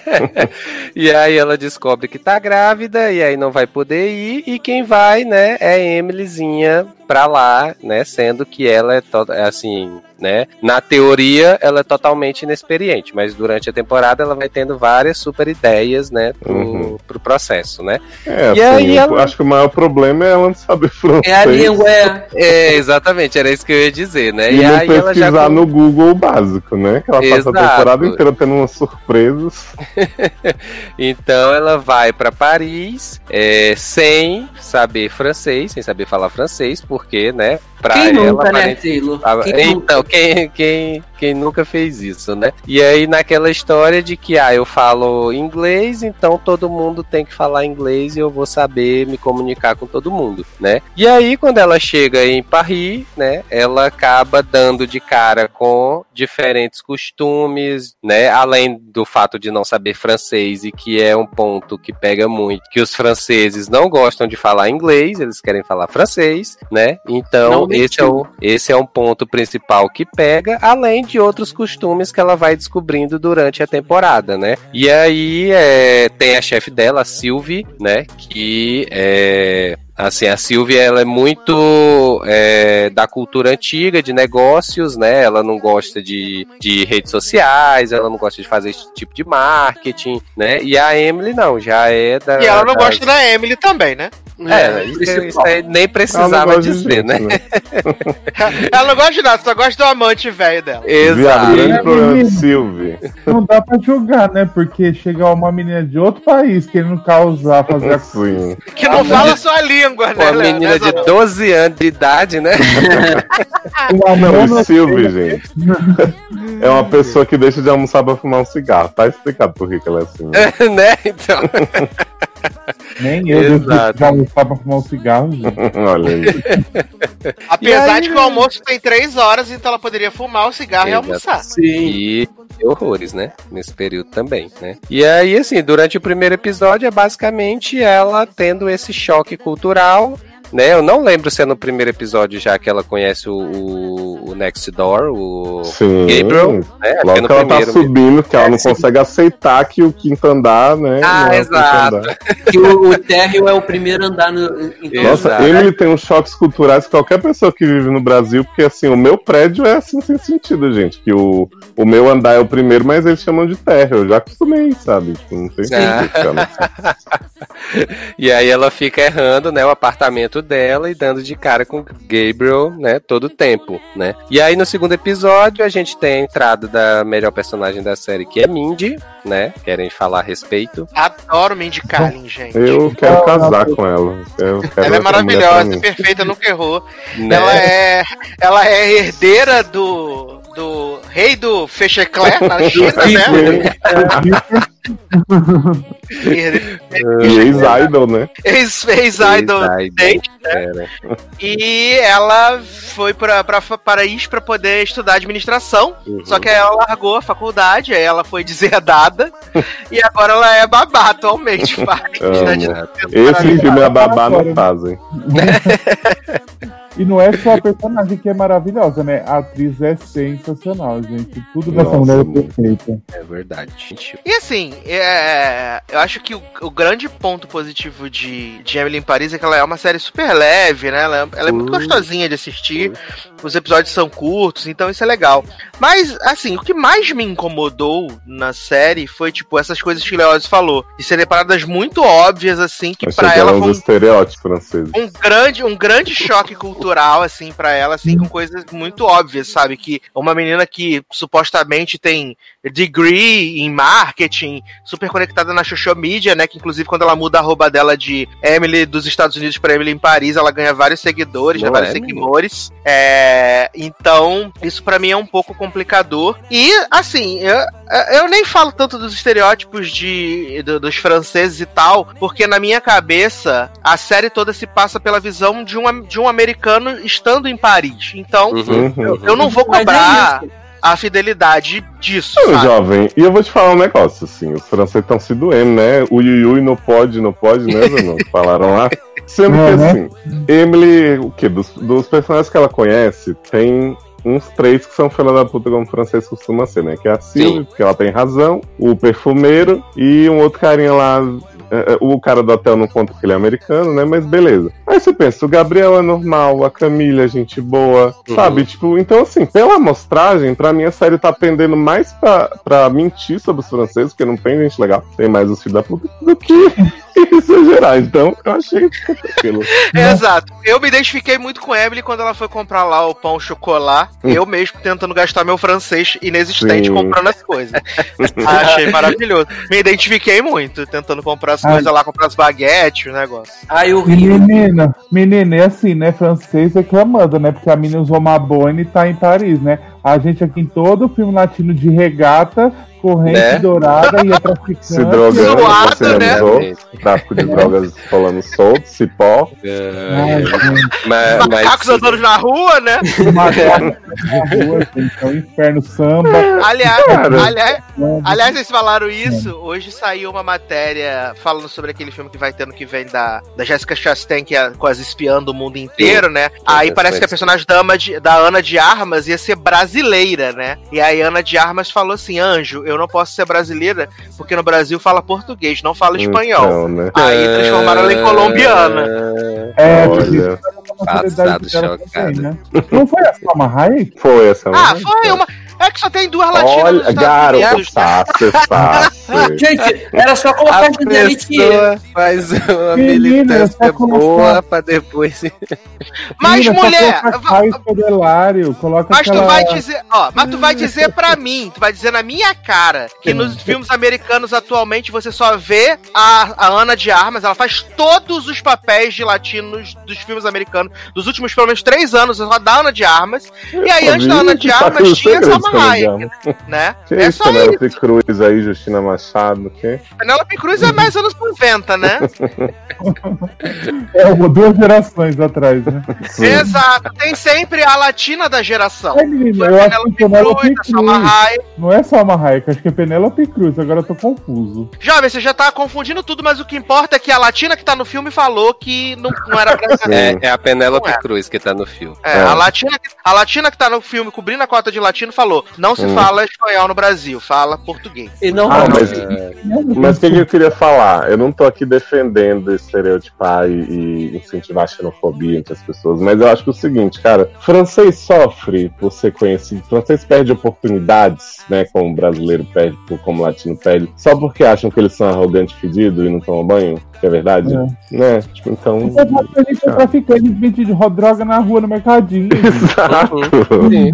e aí ela descobre que tá grávida e aí não vai poder ir. E quem vai, né, é a Emilyzinha pra lá, né? Sendo que ela é, to- é assim, né? Na teoria, ela é totalmente inexperiente, mas durante a temporada ela vai tendo várias super ideias, né? Pro, Uhum. pro processo, né? É, E assim, aí eu ela- acho que o maior problema é ela não saber francês. É a língua, é. É, exatamente, era isso que eu ia dizer, né? E, E, não aí ela já. pesquisar no Google o básico, né? Que ela passa Exato. a temporada inteira tendo umas surpresas. Então ela vai pra Paris é, sem saber francês, sem saber falar francês, porque, né? Pra Quem ela, nunca, né, Taylor? Quem nunca? então, quem, quem, quem nunca fez isso, né? E aí, naquela história de que, ah, eu falo inglês, então todo mundo tem que falar inglês e eu vou saber me comunicar com todo mundo, né? E aí, quando ela chega em Paris, né, ela acaba dando de cara com diferentes costumes, né? Além do fato de não saber francês e que é um ponto que pega muito, que os franceses não gostam de falar inglês, eles querem falar francês, né? Então, Não esse é, o, esse é um ponto principal que pega, além de outros costumes que ela vai descobrindo durante a temporada, né? E aí é, tem a chefe dela, a Sylvie, né? Que é. Assim, a Sylvie, ela é muito é, da cultura antiga, de negócios, né? Ela não gosta de, de redes sociais, ela não gosta de fazer esse tipo de marketing, né? E a Emily não, já é da... E ela não das- gosta da Emily também, né? É, isso, isso aí nem não precisava dizer, gente, né? Ela não gosta de nada, só gosta do amante velho dela. Exato. É, problema. Sylvie. Não dá pra julgar, né? Porque chegar uma menina de outro país querendo causar, fazer a Sim. Que não fala sua língua, né, Uma menina Né, de Zanon? 12 anos de idade, né? Não, mono- o Sylvie, gente. É uma pessoa que deixa de almoçar pra fumar um cigarro. Tá explicado por que que ela é assim. né? né? Então. Nem eu já almoçar pra fumar um cigarro, gente. Olha aí. Apesar aí, de que o almoço tem três horas, então ela poderia fumar o cigarro e almoçar. Sim. E horrores, né? Nesse período também, né? E aí, assim, durante o primeiro episódio é basicamente ela tendo esse choque cultural, né? Eu não lembro se é no primeiro episódio já que ela conhece o, o, o Next Door, o Sim. Gabriel, né? Acho que é Logo no que ela tá mesmo. subindo, que ela É, não consegue aceitar que o quinto andar, né? Ah, é exato. Que o, o térreo é o primeiro andar no. Então, Nossa, Exato. Emily tem uns choques culturais que qualquer pessoa que vive no Brasil, porque assim, o meu prédio é assim sem sentido, gente. Que o, o meu andar é o primeiro, mas eles chamam de terra. Eu já acostumei, sabe? Tipo, não tem Ah. sentido. cara. E aí ela fica errando, né, o apartamento dela e dando de cara com Gabriel, né, todo o tempo, né? E aí no segundo episódio a gente tem a entrada da melhor personagem da série, que é Mindy, né? Querem falar a respeito. Adoro Mindy Kaling, gente. Eu quero casar com ela. Eu quero Ela é maravilhosa, perfeita, nunca errou. Né? Ela é, ela é herdeira do, do rei do Fecheclé na China, né? E ex-idol, né? Ex- Ex-idol. Era. E ela foi pra, pra Paris pra poder estudar administração. Uhum. Só que aí ela largou a faculdade, aí ela foi deserdada. e agora ela é babá atualmente. Né. Esse filme a babá não fazem. E não é só a personagem que é maravilhosa, né? A atriz é sensacional, gente. Tudo dessa mulher é perfeita. É verdade, gente. E assim, é, eu acho que o, o grande ponto positivo de, de Emily em Paris é que ela é uma série super leve, né? Ela, ela é muito gostosinha de assistir. Os episódios são curtos, então isso é legal. Mas, assim, o que mais me incomodou na série foi, tipo, essas coisas que o Leoz falou. De serem paradas muito óbvias, assim, que pra que ela um foi um estereótipos franceses. um grande, um grande choque cultural, assim, pra ela, assim, com coisas muito óbvias, sabe? Que uma menina que supostamente tem degree em marketing, super conectada na social media, né? Que inclusive quando ela muda a arroba dela de Emily dos Estados Unidos pra Emily em Paris, ela ganha vários seguidores, né? Vários é, seguidores. É, então, isso pra mim é um pouco complicador. E, assim, eu, eu nem falo tanto dos estereótipos de, do- dos franceses e tal, porque na minha cabeça a série toda se passa pela visão de um, de um americano estando em Paris. Então, Uhum. Uhum. eu não vou Mas é cobrar a fidelidade disso, Ô, jovem, e eu vou te falar um negócio, assim, os franceses estão se doendo, né? O Yuyui não pode, não pode, né, Zanon? Falaram lá. Sendo que, né? assim, Emily, o quê? Dos, dos personagens que ela conhece, tem uns três que são filha da puta, como o francês costuma ser, né? Que é a Sylvie, porque ela tem razão, o perfumeiro e um outro carinha lá. É, é, O cara do hotel não conta porque ele é americano, né? Mas beleza. Aí você pensa, o Gabriel é normal, a Camila é gente boa, Uhum. sabe? Tipo, então assim, pela amostragem, pra mim a série tá pendendo mais pra, pra mentir sobre os franceses, porque não tem gente legal, tem mais os filhos da puta, do que exagerar. Então, eu achei tranquilo. Exato. Eu me identifiquei muito com Emily quando ela foi comprar lá o pão chocolate. eu mesmo tentando gastar meu francês inexistente Sim. comprando as coisas. Achei maravilhoso. Me identifiquei muito tentando comprar as Ai. coisas lá, comprar as baguetes, o negócio. E horrível. menina, menina, é assim, né? Francês reclamando, né? Porque a menina usou uma boina e tá em Paris, né? A gente aqui em todo filme latino de regata, corrente Né? dourada, ia traficante. Se drogando, Zoado, você né? lembrou? Tráfico de drogas rolando solto, cipó. Mas, Macacos mas, andando na rua, né? gata na rua, é um inferno samba. Aliás, Cara. aliás, né? aliás, vocês falaram isso. Hoje saiu uma matéria falando sobre aquele filme que vai ter no que vem da, da Jessica Chastain, que é quase espiando o mundo inteiro, né? Aí parece que a personagem da, de- da Ana de Armas ia ser brasileira, né? E aí a Ana de Armas falou assim: Anjo, eu não posso ser brasileira porque no Brasil fala português, não fala espanhol. Então, né? Aí transformaram ela em colombiana. É, Olha. é uma Passado chocado. também, né? Não foi a Salma Hayek? Foi essa. Ah, né? foi uma. É que só tem duas latinas Olha, Unidos. Sassi, Sassi. Gente, era só colocar A que faz uma Menina, militância boa pra depois. Mas, Menina, mulher, Escodelário, coloca Mas tu aquela... vai dizer, ó, mas tu vai dizer pra mim, tu vai dizer na minha cara, que nos filmes americanos atualmente você só vê a, a Ana de Armas, ela faz todos os papéis de latinos dos filmes americanos, dos últimos pelo menos três anos, só da Ana de Armas. E aí, antes da Ana de Tá Armas, tinha segredos, Salma Hayek, né? Que É isso, só isso. Penélope Cruz aí, Justina Machado, que? Penélope Cruz é mais anos 90, né? É, duas gerações atrás, né? Exato. Tem sempre a latina da geração. Ai, menina, Foi eu a acho que Penélope Penélope Cruz, a Salma Cruz. Hayek. Não é só uma Hayek, acho que é Penélope Cruz, agora eu tô confuso. Jovem, você já tá confundindo tudo, mas o que importa é que a latina que tá no filme falou que não, não era pra ser. É, é a Penélope é. Cruz que tá no filme. É, É. A, latina, a latina que tá no filme cobrindo a cota de latino falou: não se Hum. fala espanhol no Brasil, fala português. E não, Ah, mas, mas o que, eu queria falar? Eu não tô aqui defendendo estereotipar e, e incentivar a xenofobia entre as pessoas, mas eu acho que é o seguinte, cara, francês sofre por ser conhecido, francês perde oportunidades, né, como brasileiro perde, como latino perde, só porque acham que eles são arrogantes fedidos e não tomam banho, que é verdade, É. né? Tipo, então... Você pode a gente é traficante de droga na rua, no mercadinho. Exato. Sim.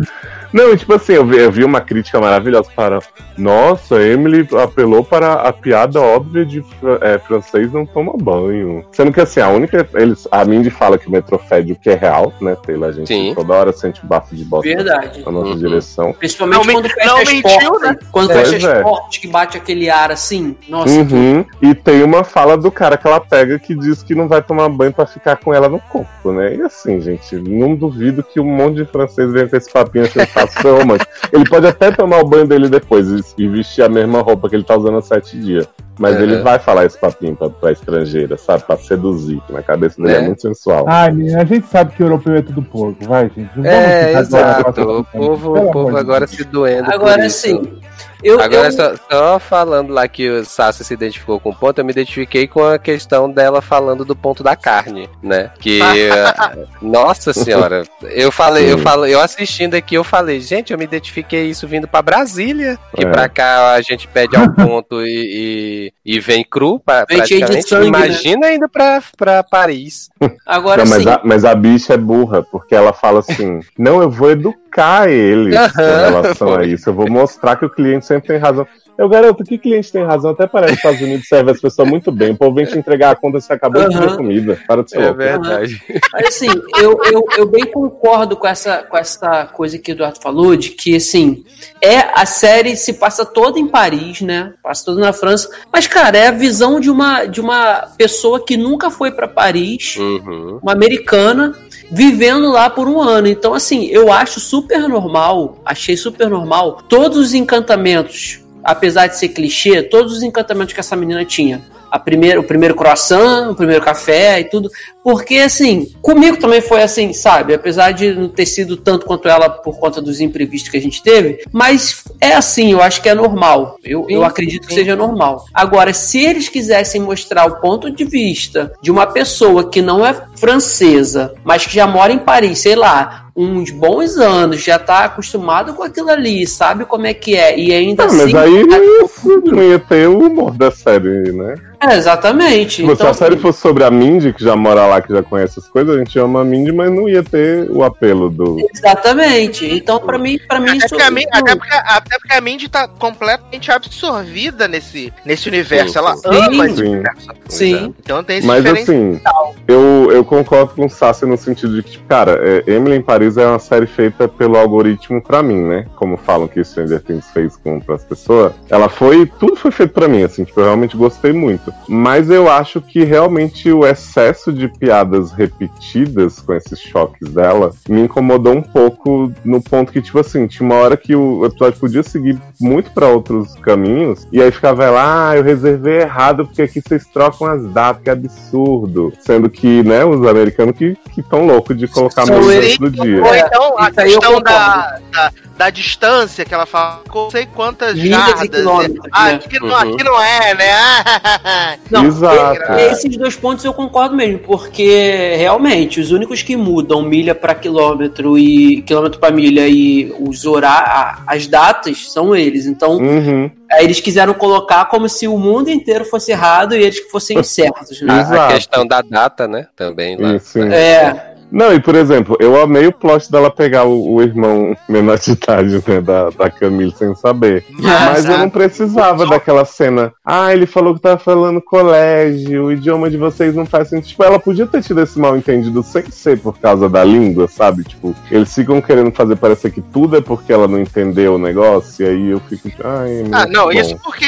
Não, tipo assim, eu vi, eu vi uma crítica maravilhosa para. Nossa, Emily apelou para a piada óbvia de é, francês não toma banho. Sendo que assim, a única. Eles, a Mindy fala que o metrô fede o que é real, né? Taylor? A gente Sim. toda hora sente o bafo de bosta Verdade. na nossa Uhum. direção. Principalmente Não quando fecha não as mentiu, portas. né? Quando Pois fecha é. as portas que bate aquele ar assim. Nossa, Uhum. E tem uma fala do cara que ela pega que diz que não vai tomar banho pra ficar com ela no corpo, né? E assim, gente, não duvido que um monte de francês venha com esse papinho achando romântico. Ele pode até tomar o banho dele depois e- e vestir a mesma roupa que ele tá usando há sete dias. Mas Uhum. ele vai falar esse papinho pra, pra estrangeira, sabe? Pra seduzir, que na cabeça dele é, Né? muito sensual. Ai, menina, a gente sabe que o europeu é tudo porco, vai, gente. Não É, exato. O povo, o povo agora se doendo. por Agora isso. sim. Eu, Agora, eu- só, só falando lá que o Sassi se identificou com o ponto, eu me identifiquei com a questão dela falando do ponto da carne, né? Que. nossa senhora, eu falei, eu falo, eu assistindo aqui, eu falei, gente, eu me identifiquei isso vindo pra Brasília, que É. pra cá a gente pede ao ponto e, e, e vem cru, pra, Vem praticamente. sangue, né? Imagina indo pra, pra Paris. agora Não, mas, sim. a, mas a bicha é burra, porque ela fala assim: não, eu vou educar eles com Aham, relação a isso. Eu vou mostrar que o cliente sempre tem razão. Eu garanto que cliente tem razão, até parece que os Estados Unidos serve as pessoas muito bem. O povo vem te entregar a conta você acabou de Aham. pedir comida. Para de ser É louco. verdade. Mas assim, eu, eu, eu bem concordo com essa, com essa coisa que o Eduardo falou, de que assim, é a série se passa toda em Paris, né? Passa toda na França. Mas, cara, é a visão de uma, de uma pessoa que nunca foi pra Paris, Uhum. uma americana, vivendo lá por um ano. Então, assim, eu acho super normal, achei super normal, todos os encantamentos, apesar de ser clichê, todos os encantamentos que essa menina tinha. A primeira, o primeiro croissant, o primeiro café e tudo. Porque, assim, comigo também foi assim, sabe? Apesar de não ter sido tanto quanto ela por conta dos imprevistos que a gente teve, mas é assim, eu acho que é normal. Eu, eu acredito que seja normal. Agora, se eles quisessem mostrar o ponto de vista de uma pessoa que não é francesa, mas que já mora em Paris, sei lá, uns bons anos, já tá acostumado com aquilo ali, sabe como é que é, e ainda Ah, assim. mas aí isso não ia ter o humor da série, né? É, exatamente. Tipo, se Então, a série assim, fosse sobre a Mindy, que já mora lá, que já conhece as coisas, a gente ama a Mindy, mas não ia ter o apelo do. Exatamente. Então, pra mim, para mim Até isso porque, a Mindy, até, porque, até porque a Mindy tá completamente absorvida nesse, nesse universo. Sim, Ela sim. ama esse Sim. universo. Sim. Então tem esse Mas assim, eu, eu concordo com o Sassi no sentido de que, tipo, cara, é, Emily em Paris é uma série feita pelo algoritmo pra mim, né? Como falam que Stranger Things fez com as pessoas. Ela foi. Tudo foi feito pra mim, assim, tipo, eu realmente gostei muito. Mas eu acho que realmente o excesso de piadas repetidas com esses choques dela me incomodou um pouco no ponto que, tipo assim, tinha uma hora que o episódio podia seguir muito pra outros caminhos, e aí ficava ela, ah, eu reservei errado porque aqui vocês trocam as datas, que absurdo. Sendo que, né, os americanos que estão loucos de colocar música do dia. Ou então a Isso aí eu questão da, da, da distância que ela fala, com não sei quantas Milhas jardas. quilômetros, Ah, né? aqui, não, Uhum. aqui não é, né? Não, Exato. e- esses dois pontos eu concordo mesmo, porque realmente os únicos que mudam milha para quilômetro e quilômetro para milha e os horários, as datas são eles. Então, Uhum. aí eles quiseram colocar como se o mundo inteiro fosse errado e eles que fossem certos, né? A, questão da data, né? Também lá. Sim. É, Não, e por exemplo, eu amei o plot dela pegar o, o irmão menor de idade, né, da, da Camille sem saber. Mas eu não precisava daquela cena. Ah, ele falou que tava falando colégio, o idioma de vocês não faz sentido. Tipo, ela podia ter tido esse mal entendido sem ser por causa da língua, sabe? Tipo, eles ficam querendo fazer parecer que tudo é porque ela não entendeu o negócio, e aí eu fico. Ai, Ah, não, bom. isso porque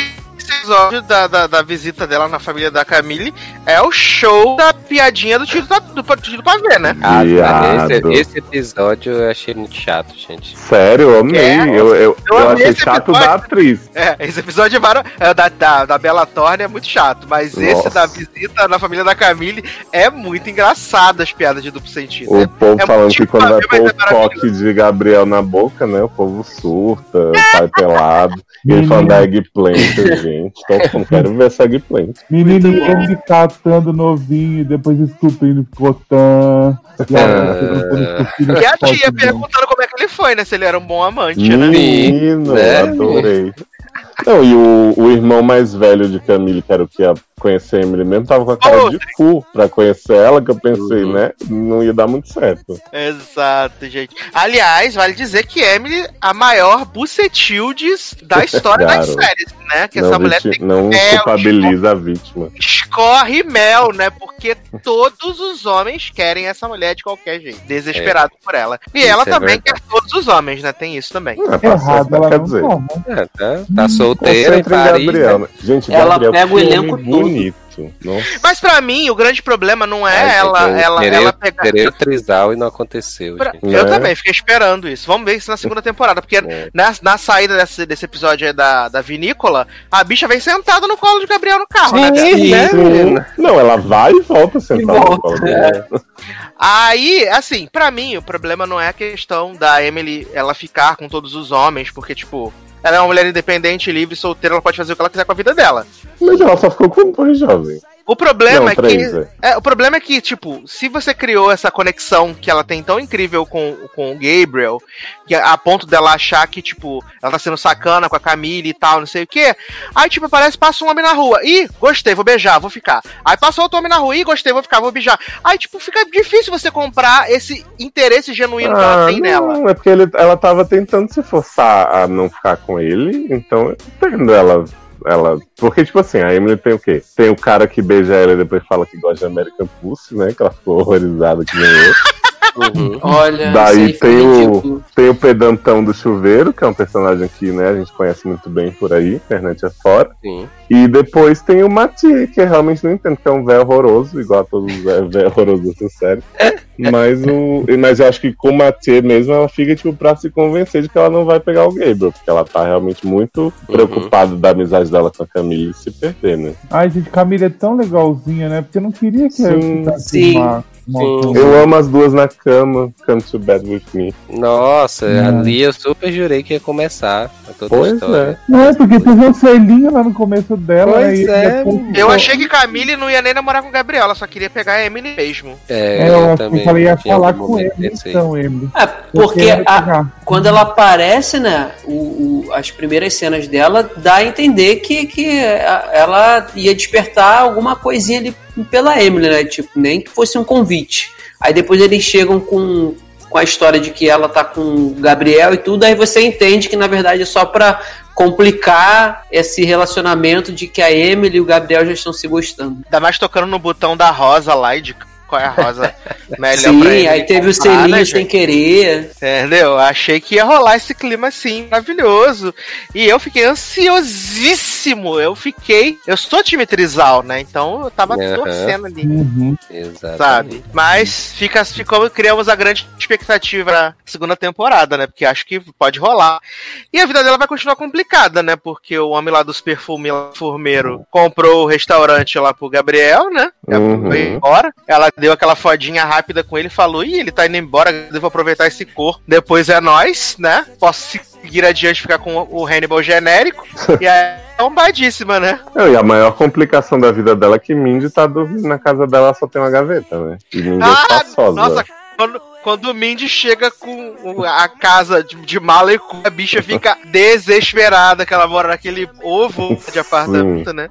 episódio da, da, da visita dela na família da Camille é o show da piadinha do tiro, do, do tiro pra ver, né? Ah, esse, esse episódio eu achei muito chato, gente. Sério, eu amei. É, eu, eu, eu eu amei achei esse chato episódio. da atriz. É, esse episódio é, é, da, da, da Bela Thorne é muito chato, mas esse Nossa. da visita na família da Camille é muito engraçado as piadas de duplo sentido. O É- povo é falando que quando vai difícil, pôr o é coque de Gabriel na boca, né? O povo surta, sai pelado. E ele falando da eggplant, gente. Então, não quero ver essa eggplant. Menininho ele catando novinho e depois esculpindo cotã. E perguntando pro filho E a tia ver. perguntando como é que ele foi, né? Se ele era um bom amante, né? Menino, né? adorei. Não, e o, o irmão mais velho de Camille, que era o que ia conhecer a Emily mesmo, tava com a cara Oh, de cu pra conhecer ela, que eu pensei, Uhum. né? Não ia dar muito certo. Exato, gente. Aliás, vale dizer que Emily, a maior bucetildes da história das séries, né? Que não essa mulher tem não mel, culpabiliza a vítima. escorre mel, né? Porque todos os homens querem essa mulher de qualquer jeito, desesperado por ela. E Isso ela é também verdade. quer todos os homens, né? Tem isso também. Ah, tá Errado, certo, ela quer não dizer. toma. É, tá, tá solteira em Paris, Gabriel, né? né? Gente, Ela Gabriel, pega o elenco todo. bonito. Nossa. Mas pra mim, o grande problema não é Ai, ela, eu ela, querer- ela pegar. Querer o trisal e não aconteceu, Pra- gente. Eu Né? também, fiquei esperando isso. Vamos ver isso na segunda temporada. Porque É. na, na saída desse, desse episódio aí da, da vinícola, a bicha vem sentada no colo de Gabriel no carro, né? Sim, né, menina? Não, ela vai e volta sentar no colo dele. Aí, assim, pra mim, o problema não é a questão da Emily ela ficar com todos os homens, porque, tipo, ela é uma mulher independente, livre, solteira, ela pode fazer o que ela quiser com a vida dela. Mas ela só ficou com dois jovens. O problema Não, é três, que. é. É, o problema é que, tipo, se você criou essa conexão que ela tem tão incrível com, com o Gabriel, que a ponto dela achar que, tipo, ela tá sendo sacana com a Camille e tal, não sei o quê. Aí, tipo, parece passa um homem na rua. Ih, gostei, vou beijar, vou ficar. Aí passou outro homem na rua, ih, gostei, vou ficar, vou beijar. Aí, tipo, fica difícil você comprar esse interesse genuíno que ela tem nela. Ah, não, é porque ele- ela tava tentando se forçar a não ficar com ele, então eu entendo ela. Ela, porque, tipo assim, a Emily tem o quê? Tem o cara que beija ela e depois fala que gosta de American Pussy, né? Que ela ficou horrorizada que eu. Uhum. olha, Daí tem o-. Tem o pedantão do chuveiro, que é um personagem que né, a gente conhece muito bem por aí, internet é fora. Sim. E depois tem o Mathieu, que eu realmente não entendo, que é um véio horroroso, igual a todos os véio horrorosos dessa série. Mas, o, mas eu acho que com o Mathieu mesmo, ela fica, tipo, pra se convencer de que ela não vai pegar o Gabriel, porque ela tá realmente muito preocupada da amizade dela com a Camille e se perder, né? Ai, gente, Camila é tão legalzinha, né? Porque eu não queria que ela Sim, sim. Sim. Eu amo as duas na cama, come to bed with me. Nossa, Hum. ali eu super jurei que ia começar Pois história. Não é, porque teve um selinho lá no começo dela. Pois é, depois- Eu achei que Camille não ia nem namorar com o Gabriel, ela só queria pegar a Emily mesmo. É, É, eu, eu acho também ela ia falar com ele, então, Emily. É, porque Eu a- quando ela aparece, né, o, o- as primeiras cenas dela dá a entender que, que ela ia despertar alguma coisinha ali pela Emily, né? Tipo, nem que fosse um convite. Aí depois eles chegam com, com a história de que ela tá com o Gabriel e tudo, aí você entende que na verdade é só pra complicar esse relacionamento de que a Emily e o Gabriel já estão se gostando. Ainda mais tocando no botão da rosa lá e de qual é a rosa melhor Sim, pra ele. aí teve o comprar, selinho né, sem gente? querer. Entendeu? Achei que ia rolar esse clima assim, maravilhoso. E eu fiquei ansiosíssimo. Eu fiquei. Eu sou time Trizal, né? Então eu tava Aham. torcendo ali. Uhum. Exato. Sabe? Mas fica, ficou, criamos a grande expectativa na segunda temporada, né? Porque acho que pode rolar. E a vida dela vai continuar complicada, né? Porque o homem lá dos perfumes lá, formeiro comprou o restaurante lá pro Gabriel, né? Ela Uhum. foi embora. Ela deu aquela fodinha rápida com ele e falou: Ih, ele tá indo embora, devo aproveitar esse corpo. Depois é nós, né? Posso seguir adiante ficar com o Hannibal genérico. e aí é umbadíssima, né? Não, e a maior complicação da vida dela é que Mindy tá dormindo na casa dela, só tem uma gaveta, né? E Mindy é Ah, espaçosa. nossa, quando, quando o Mindy chega com a casa de, de mala e cu, a bicha fica desesperada que ela mora naquele ovo de apartamento, né?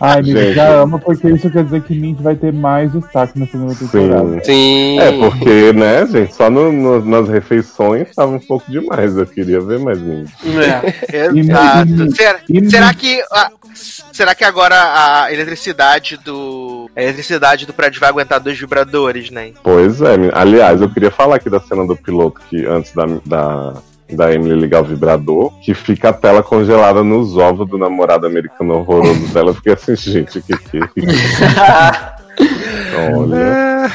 Ai, Mindy, Gente. já ama, porque isso quer dizer que Mindy vai ter mais destaque na segunda temporada. Sim. Sim. É, porque, né, gente, só no- no- nas refeições tava um pouco demais. Eu queria ver mais Mindy. É. Exato. E- Será, será que. ah, será que agora a eletricidade do. A eletricidade do prédio vai aguentar dois vibradores, né? Pois é, aliás, eu queria falar aqui da cena do piloto que antes da, da, da Emily ligar o vibrador, que fica a tela congelada nos ovos do namorado americano horroroso dela. Eu fiquei assim, gente, que que Olha.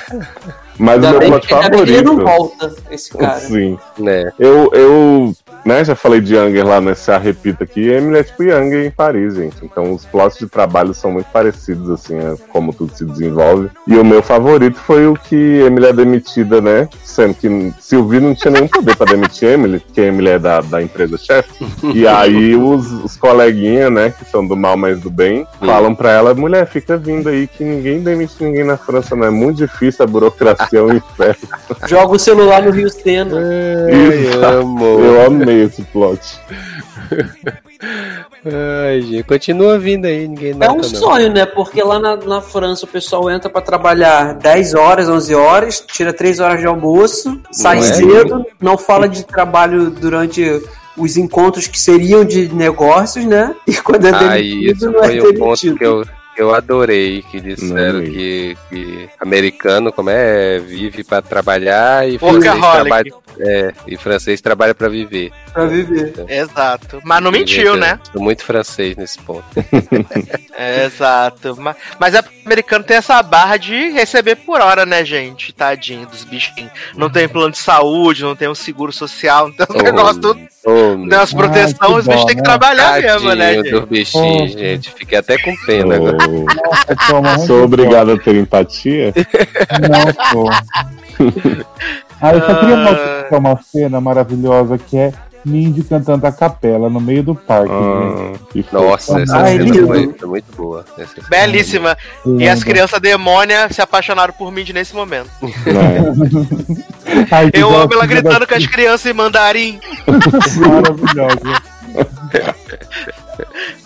Mas o meu plot que ele não favorito. volta, esse cara. Sim. Né? Eu, eu né, já falei de Younger lá nesse A Repita aqui. Emily é tipo Younger em Paris, gente. Então os plots de trabalho são muito parecidos, assim, é como tudo se desenvolve. E o meu favorito foi o que Emily é demitida, né? Sendo que Sylvie não tinha nenhum poder pra demitir Emily, porque Emily é da, da empresa chefe. E aí os, os coleguinhas, né, que são do mal, mas do bem, falam pra ela, mulher, fica vindo aí que ninguém demite ninguém na França, não é muito difícil, a burocracia é um inferno. Joga o celular no Rio Sena. Isso. Ai, amo. Eu amei esse plot. Ai, gente, continua vindo aí, ninguém É nota, um não. sonho, né? Porque lá na, na França o pessoal entra pra trabalhar 10 horas, 11 horas, tira 3 horas de almoço, sai é? cedo, não fala de trabalho durante os encontros que seriam de negócios, né? E quando é Ah, demitido, isso não é foi o ponto que eu, eu adorei, que disseram que, que americano, como é, vive pra trabalhar e francês trabalha, é, e francês trabalha pra viver. Pra viver. Exato. Mas não mentiu, né? Sou muito francês nesse ponto. Exato. Ma- Mas é americano tem essa barra de receber por hora, né, gente? Tadinho dos bichinhos. Não tem plano de saúde, não tem um seguro social, não tem um negócio tudo. Oh, Não tem umas proteções, que os bichos têm que né? trabalhar mesmo, né, Tadinho gente? dos bichinhos, Oh. gente. Fiquei até com pena agora. Nossa, toma, sou obrigado a ter empatia? Não, sou. Ah, eu só queria Ah. mostrar uma cena maravilhosa que é Mindy cantando a capela no meio do parque. Ah, que fofo. Nossa, essa Ai, cena lindo. foi, foi muito boa. Essa cena. Belíssima. E as crianças demônias se apaixonaram por mim nesse momento. Né? Ai, Eu amo ela gritando da- com as crianças em mandarim. Maravilhosa.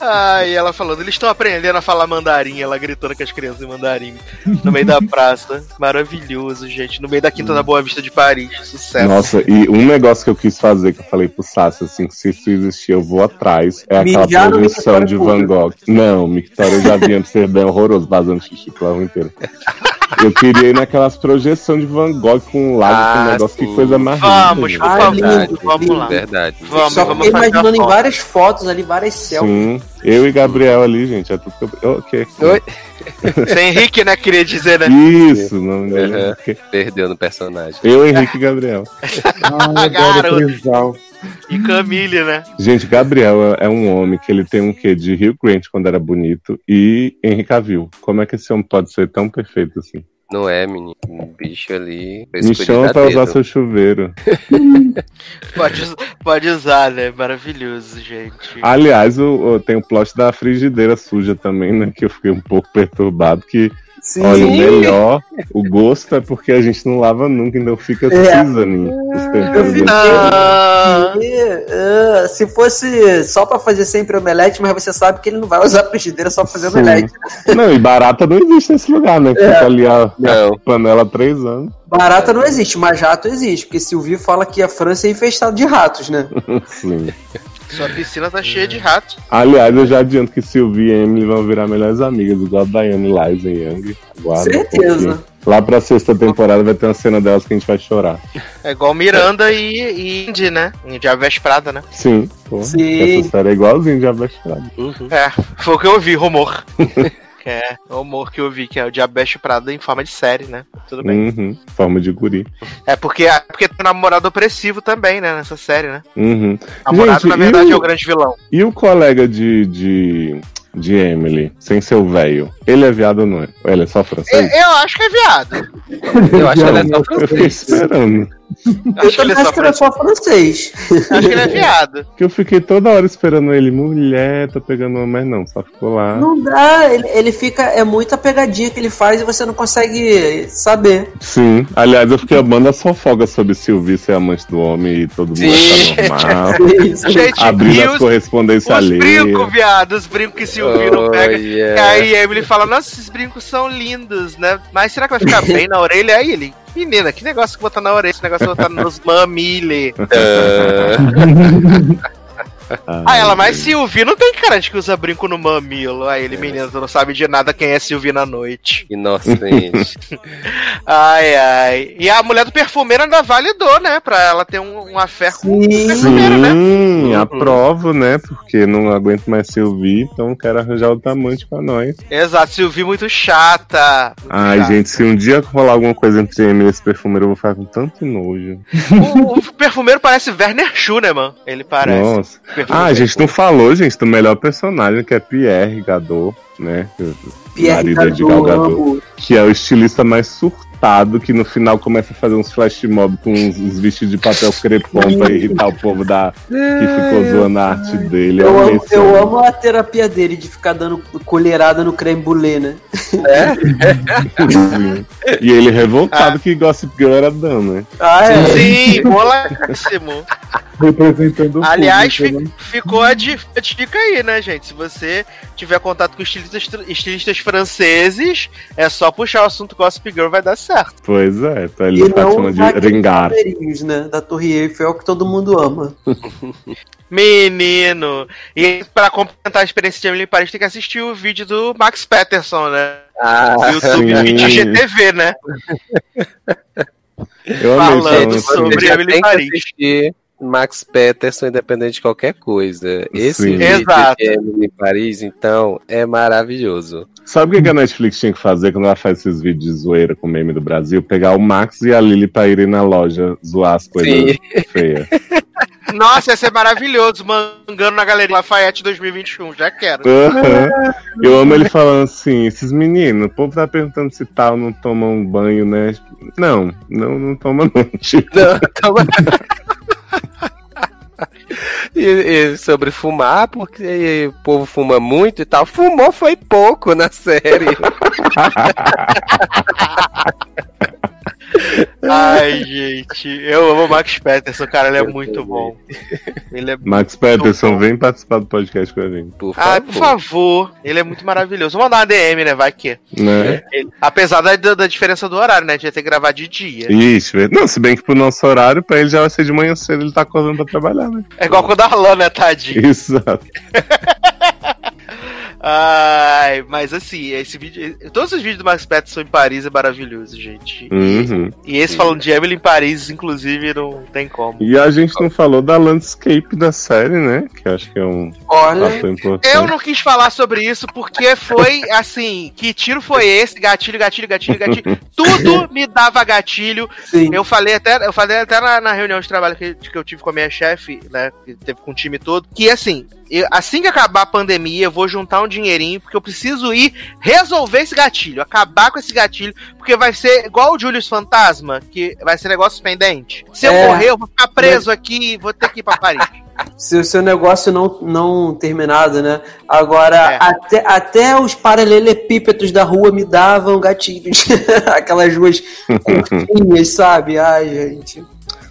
Ai, ela falando, eles estão aprendendo a falar mandarim, ela gritando com as crianças em mandarim no meio da praça. Maravilhoso, gente. No meio da Quinta da Boa Vista de Paris. Sucesso. Nossa, e um negócio que eu quis fazer, que eu falei pro Sassi, assim, que se isso existir, eu vou atrás, é aquela Mijar no projeção mictório de. Van Gogh. Não, Mictório eu já vi em Amsterdã, horroroso, vazando xixi pela rua inteira. Eu queria ir naquelas projeções de Van Gogh com um lago, com um Ah, negócio, sim. que coisa mais Vamos, linda, por favor. lindo, Vamos lá. Verdade. Vamos, Só vamos fiquei fazer a imaginando em várias fotos ali, várias selfies. Sim, eu e Gabriel ali, gente, é tudo que eu... Ok. Oi? Sem Henrique, né? Queria dizer, né? Isso, não me Uhum. Perdeu no personagem. Eu, Henrique e Gabriel. Ai, Garoto. E Camille, né? Gente, Gabriel é um homem que ele tem um quê de Rio Grant quando era bonito e Henrique Cavill. Como é que esse homem pode ser tão perfeito assim? Não é, menino. Um bicho ali. Me chama pra usar seu chuveiro. Pode, pode usar, né? Maravilhoso, gente. Aliás, o, o- tem o plot da frigideira suja também, né? Que eu fiquei um pouco perturbado. Que, Sim. olha, o melhor, o gosto é porque a gente não lava nunca, então fica É. seasoning. Ah, ah, se fosse só pra fazer sempre omelete, mas você sabe que ele não vai usar a frigideira só pra fazer Sim. omelete. Não, e barata não existe nesse lugar, né? Fica É. ali a, a panela há três anos. Barata não existe, mas rato existe, porque Silvio fala que a França é infestada de ratos, né? Sim. sua piscina tá cheia de ratos. Aliás, eu já adianto que Sylvie e Emily vão virar melhores amigas, igual a Diane, Liza e Young. Aguarda um Certeza. pouquinho. Lá pra sexta temporada vai ter uma cena delas que a gente vai chorar. É igual Miranda e, e Indy, né? Indy a Prada, né? Sim, pô. Sim. Essa série é igualzinho de Abaixo Prada. Uhum. É, foi o que eu ouvi, rumor. que é o rumor que eu vi, que é o Diabetes Prada em forma de série, né? Tudo bem. Uhum. Forma de guri. É porque, é porque tem um namorado opressivo também, né? Nessa série, né? Uhum. Namorado, Gente, na verdade, o- é o grande vilão. E o colega de, de de Emily, sem ser o velho, ele é viado ou não é? Ou ele é só Eu, francês? eu acho que é viado. Eu acho que ela é só Eu fiquei francês. esperando. Eu Acho que ele é só acho que era francês. só francês. Acho que ele é viado. Que eu fiquei toda hora esperando ele, mulher, tá pegando uma, mas não, só ficou lá. Não dá, ele, ele fica. É muita pegadinha que ele faz e você não consegue saber. Sim, aliás, eu fiquei amando as fofocas sobre Sylvie ser amante do homem e todo mundo Sim. tá normal. Gente, Abrindo as os, correspondências os alheias. brincos, viado, os brincos que Silvio não Oh, pega. yeah. E aí Emily fala, nossa, esses brincos são lindos, né? Mas será que vai ficar bem na orelha? Aí ele, menina, que negócio que botar na orelha? Esse negócio que botar nos mamile. Ah, Ah, ela, mas Silvio não tem cara de que usa brinco no mamilo. Aí ele, menina, tu não sabe de nada quem é Silvio na noite. Inocente. Ai, ai. E a mulher do perfumeiro ainda validou, né? Pra ela ter um, um afé com o Sim. perfumeiro, né? Sim, aprovo, né? Porque não aguento mais Sylvie, então quero arranjar outro amante pra nós. Exato, Silvio muito chata. Muito Ai, chata. gente, se um dia rolar alguma coisa entre Emily e esse perfumeiro, eu vou ficar com tanto nojo. O, o perfumeiro parece Werner Schunemann. Ele parece. Nossa. Ah, a gente não falou, gente, do melhor personagem, que é Pierre Gadot, né? Pierre Marido de Gadot, Gal Gadot. Que é o estilista mais surtado, que no final começa a fazer uns flash mob com uns, uns vestidos de papel crepom pra irritar o povo da, que ficou zoando a arte dele. Eu amei amo, eu amo a terapia dele de ficar dando colherada no creme brulee, né? Sim. E ele revoltado que Gossip Girl era dano, né? Ah, é. Sim, boladíssimo. Representando o Aliás, público, fi- né? ficou a, di- a dica aí, né, gente? Se você tiver contato com estilistas, estilistas franceses, é só puxar o assunto Gossip Girl, vai dar certo. Pois é, tá ali E Fátima não de Ringar. né? Da Torre Eiffel que todo mundo ama. Menino! E pra complementar a experiência de Emily em Paris, tem que assistir o vídeo do Max Peterson, né? Ah, Do YouTube sim. vídeo GTV, né? Eu amei Falando sobre Emily Paris. assistir Max Peterson, independente de qualquer coisa. Esse Sim. vídeo Emily em Paris, então, é maravilhoso. Sabe o que que a Netflix tinha que fazer quando ela faz esses vídeos de zoeira com meme do Brasil? Pegar o Max e a Lily pra irem na loja zoar as coisas feias. Nossa, ia ser maravilhoso, mangando na Galeria Lafayette 2021, já quero. Aham. Eu amo ele falando assim, esses meninos, o povo tá perguntando se tal não toma um banho, né? Não, não, não toma não. Tipo, Não, toma- E, e sobre fumar, porque o povo fuma muito e tal. Fumou foi pouco na série. Ai, gente, eu amo o Max Peterson, cara, ele é muito bom. Ele é Max Peterson, vem participar do podcast com a gente. Por favor. Ah, por favor, ele é muito maravilhoso. Vou mandar uma DM, né? Vai que. Né? Ele- apesar da, da- diferença do horário, né? A gente ia ter que gravar de dia. Ixi, velho. não, se bem que pro nosso horário, pra ele já vai ser de manhã cedo, ele tá acordando pra trabalhar, né? É igual com o Darlan, né, tadinho? Exato. Ai, mas assim, esse vídeo. Todos os vídeos do Max Peterson em Paris é maravilhoso, gente. Uhum. E esse falando de Emily em Paris, inclusive, não tem como. E a gente não falou da landscape da série, né? Que eu acho que é um Olha. Eu não quis falar sobre isso porque foi assim: que tiro foi esse? Gatilho, gatilho, gatilho, gatilho. Tudo me dava gatilho. sim. Eu falei até, eu falei até na, na reunião de trabalho que, que eu tive com a minha chefe, né? Que teve com o time todo, que assim, eu- assim que acabar a pandemia, eu vou juntar um dinheirinho, porque eu preciso ir resolver esse gatilho, acabar com esse gatilho, porque vai ser igual o Julius Fantasma, que vai ser negócio pendente. Se eu É. morrer, eu vou ficar preso aqui e vou ter que ir pra Paris. Se o seu negócio não, não terminado, né? Agora, É. até, até os paralelepípedos da rua me davam gatilhos. Aquelas ruas curtinhas, sabe? Ai, gente.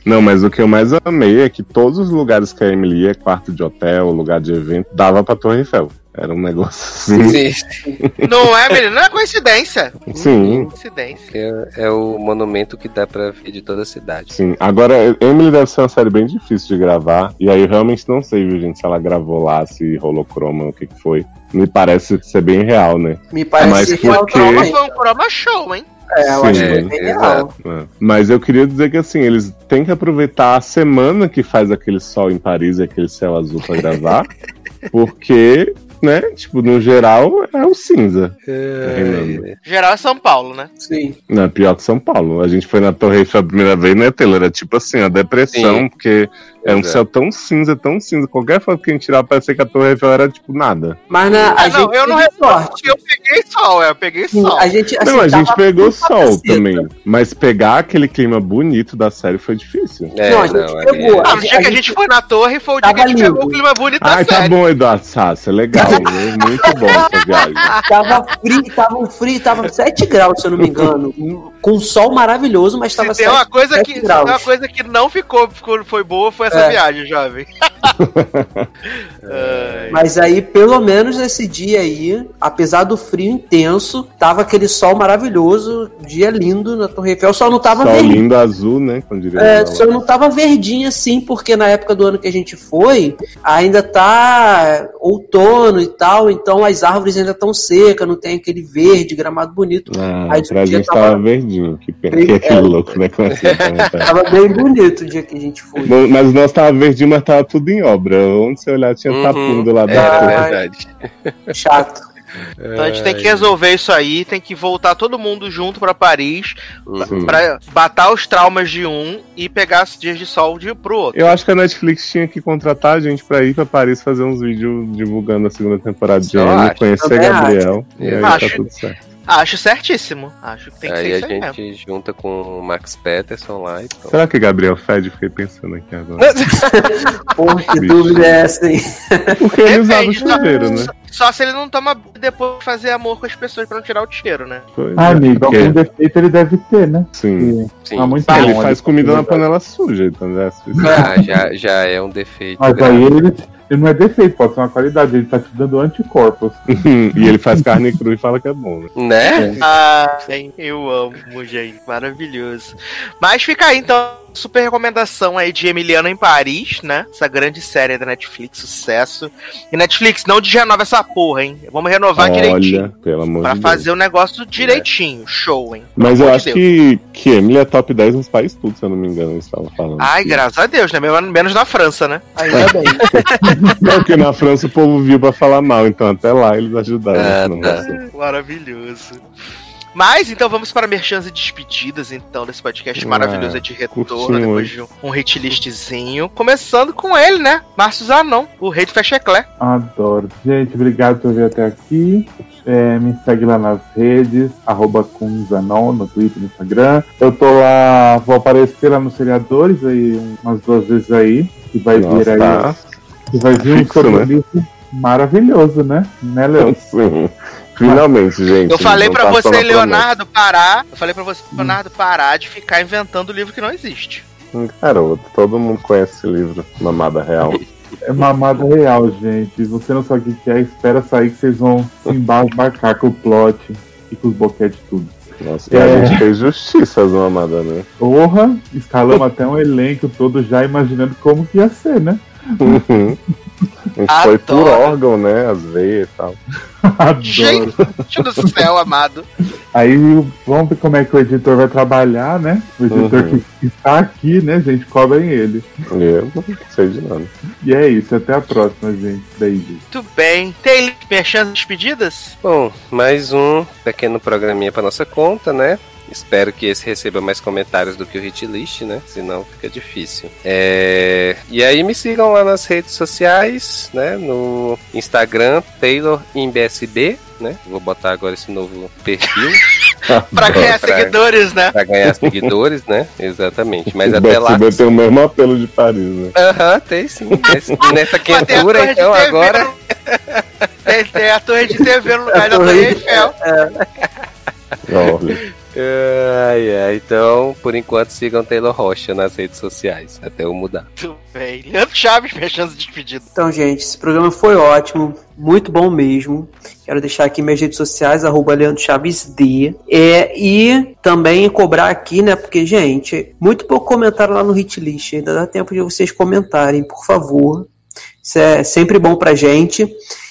Não, mas o que eu mais amei é que todos os lugares que a Emily ia, quarto de hotel, lugar de evento, dava pra Torre Eiffel. Era um negócio assim. Sim, Não é, menino? Não é coincidência. Sim, Coincidência. é, é o monumento que dá pra ver de toda a cidade. sim. Agora, Emily deve ser uma série bem difícil de gravar. E aí eu realmente não sei, viu, gente, se ela gravou lá, se rolou croma, o que, que foi. Me parece ser bem real, né? Me parece Mas real porque- foi um croma show, hein? É, eu Sim, acho que é sim, bem real. É. Mas eu queria dizer que assim, eles têm que aproveitar a semana que faz aquele sol em Paris e aquele céu azul pra gravar. porque, né, tipo, no geral é o cinza. reinando. Geral é São Paulo, né? Sim. Não, é pior que São Paulo. A gente foi na Torre Eiffel a primeira vez, né, Taylor? Era tipo assim, a depressão, Sim. porque É um Exato. céu tão cinza, tão cinza. Qualquer foto que a gente tirar parecia que a Torre Eiffel era tipo nada. Mas na, a Ah, não, gente eu não teve reporto, sorte. eu peguei sol, é, eu peguei sol. a gente, assim, não, a gente pegou sol também. Mas pegar aquele clima bonito da série foi difícil. É, Não, a gente ali pegou. é- Ah, no dia que a gente foi na torre foi o dia que a gente Tava pegou o lindo. clima bonito da Ai, tá série. bom, Eduardo Sassi, é legal. né? Muito bom essa viagem. Tava frio, tava frio, tava 7 graus, se eu não me engano. Com sol maravilhoso, mas tava Se tem uma 7, coisa 7 que, graus. uma coisa que não ficou, ficou foi boa, foi essa É. viagem, jovem. Ai. Mas aí, pelo menos nesse dia aí, apesar do frio intenso, tava aquele sol maravilhoso, dia lindo na Torre Eiffel, só não tava Sol verdinho. lindo azul, né? É, só não tava verdinho assim, porque na época do ano que a gente foi, ainda tá outono e tal, então as árvores ainda estão secas, não tem aquele verde, gramado bonito. Ah, Aí pra o dia gente tava- tava verdinho. Que Que é aquele é. louco, né? Como assim, tá? Tava bem bonito o dia que a gente foi. Bom, Mas o nosso tava verdinho, mas tava tudo em obra. Onde você olhar tinha Uhum, tapume do lado Era da Ah, verdade. Chato. Então a gente tem que resolver isso aí, tem que voltar todo mundo junto pra Paris, Uhum. pra batar os traumas de um e pegar os dias de sol de pro outro. Eu acho que a Netflix tinha que contratar a gente pra ir pra Paris fazer uns vídeos divulgando a segunda temporada de Anne, acho. conhecer Gabriel. E aí Acho. tá tudo certo. Acho certíssimo. Acho que tem que Aí ser a isso aí mesmo. gente junta com o Max Peterson lá e pronto. Será que Gabriel fede? Fiquei pensando aqui agora. Porra, que Bicho. dúvida é essa, hein? Porque ele usava o chuveiro, né? Só, se ele não toma depois de fazer amor com as pessoas pra não tirar o cheiro, né? Pois Ah, é, amigo, porque- algum defeito ele deve ter, né? Sim. Sim. tá muito Ah, bom, ele faz comida na verdade. panela suja, então né? Ah, já, já é um defeito. Mas grave. aí ele, ele não é defeito, pode ser uma qualidade, ele tá te dando anticorpos. e ele faz carne crua e fala que é bom, né? Né? Ah, sim, eu amo, gente. Maravilhoso. Mas fica aí, então, super recomendação aí de Emiliano em Paris, né? Essa grande série da Netflix, sucesso. E Netflix, não de renova essa porra, hein? Vamos renovar direitinho. Olha, pelo amor Pra de Deus. fazer o negócio direitinho. Show, hein? Mas eu acho que, que Emily é top 10 nos países tudo, se eu não me engano, eles estavam falando. Ai, graças a Deus, né? Menos- na França, né? Ainda bem. Não, porque na França o povo viu pra falar mal, então até lá eles ajudaram. Ah, não tá. ser. Maravilhoso. Mas então vamos para merchans e despedidas então desse podcast Ah, maravilhoso de retorno depois hoje. de um, um hit listzinho. Começando com ele, né? Márcio Zanon, o rei do Fecheclé. Adoro. Gente, obrigado por vir até aqui. É, me segue lá nas redes, arroba Kunzanon, no Twitter, no Instagram. Eu tô lá, vou aparecer lá nos seriadores aí umas duas vezes aí. Que vai vir Nossa, aí. tá. Que vai vir um Fixo, sobre né? maravilhoso, né? Né, Leon? Sim. Finalmente, gente. Eu falei pra passou você. Leonardo, parar. Eu falei pra você, Leonardo, parar de ficar inventando livro que não existe. Hum, Garoto, todo mundo conhece esse livro, Mamada Real. É mamada real, gente. Você não sabe o que é, espera sair que vocês vão se embarcar com o plot e com os boquetes tudo. Nossa, e É. a gente fez justiça às mamadas, né? Porra, escalamos até um elenco todo já imaginando como que ia ser, né? Uhum. Foi por órgão, né? As veias e tal. Adoro. Gente do céu, amado. Aí vamos ver como é que o editor vai trabalhar, né? O editor Uhum. que está aqui, né, gente? Cobrem ele. Eu não sei de nada. E é isso, até a próxima, gente. Beijo. Muito bem. Tem merchans e despedidas? Bom, mais um pequeno programinha pra nossa conta, né? Espero que esse receba mais comentários do que o hit list, né? Senão fica difícil. É... E aí me sigam lá nas redes sociais, né? No Instagram, Taylor em BSB, né? Vou botar agora esse novo perfil Pra ganhar pra- seguidores, né? pra ganhar seguidores, né? Exatamente. Mas o até lá. BSB tem o mesmo apelo de Paris, né? Aham, tem sim. Nessa quentura, então agora. no- Tem, tem a torre de TV no lugar da torre Eiffel. Olha. Ai, ai, então, por enquanto, sigam Taylor Rocha nas redes sociais, até eu mudar. Muito bem. Leandro Chaves, merchans e despedidas. Então, gente, esse programa foi ótimo, muito bom mesmo. Quero deixar aqui minhas redes sociais, arroba Leandro Chaves D. É, e também cobrar aqui, né? Porque, gente, muito pouco comentário lá no Hitlist. Ainda dá tempo de vocês comentarem, por favor. Isso é sempre bom pra gente.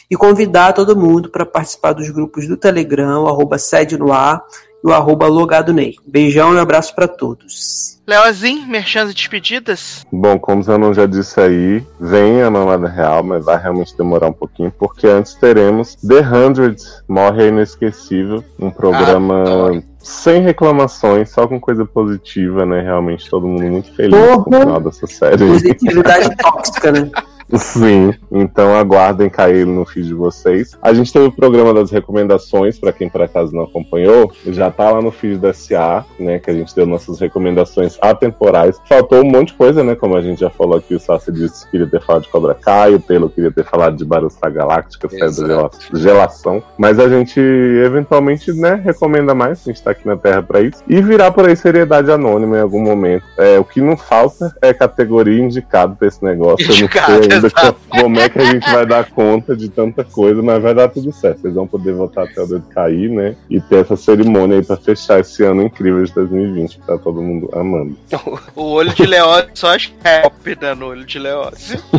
E convidar todo mundo para participar dos grupos do Telegram, arroba sede no ar, o arroba logado Ney. Beijão e um abraço para todos. Leozinho, merchans e despedidas? Bom, como Zanon já disse aí, vem a Mamada Real, mas vai realmente demorar um pouquinho, porque antes teremos The Hundred, Morre a Inesquecível, um programa Adoro. sem reclamações, só com coisa positiva, né? Realmente todo mundo muito feliz Porra. com o final dessa série. Positividade tóxica, né? Sim, então aguardem cair no feed de vocês. A gente teve o programa das recomendações, para quem por acaso não acompanhou, já tá lá no feed da SA, né, que a gente deu nossas recomendações atemporais. Faltou um monte de coisa, né, como a gente já falou aqui, o Sassi disse que queria ter falado de Cobra Kai, o Taylor queria ter falado de Battlestar Galáctica, da Exato. gela- gelação, mas a gente eventualmente, né, recomenda mais, a gente tá aqui na Terra para isso, e virar por aí seriedade anônima em algum momento. É, o que não falta é categoria indicado pra esse negócio. Eu Indicado, não sei ainda co- como é que a gente vai dar conta de tanta coisa, mas vai dar tudo certo. Vocês vão poder votar até o dedo cair, né? E ter essa cerimônia aí pra fechar esse ano incrível de 2020, que tá todo mundo amando. O olho de Leózio só as rap, né, no olho de Leózio.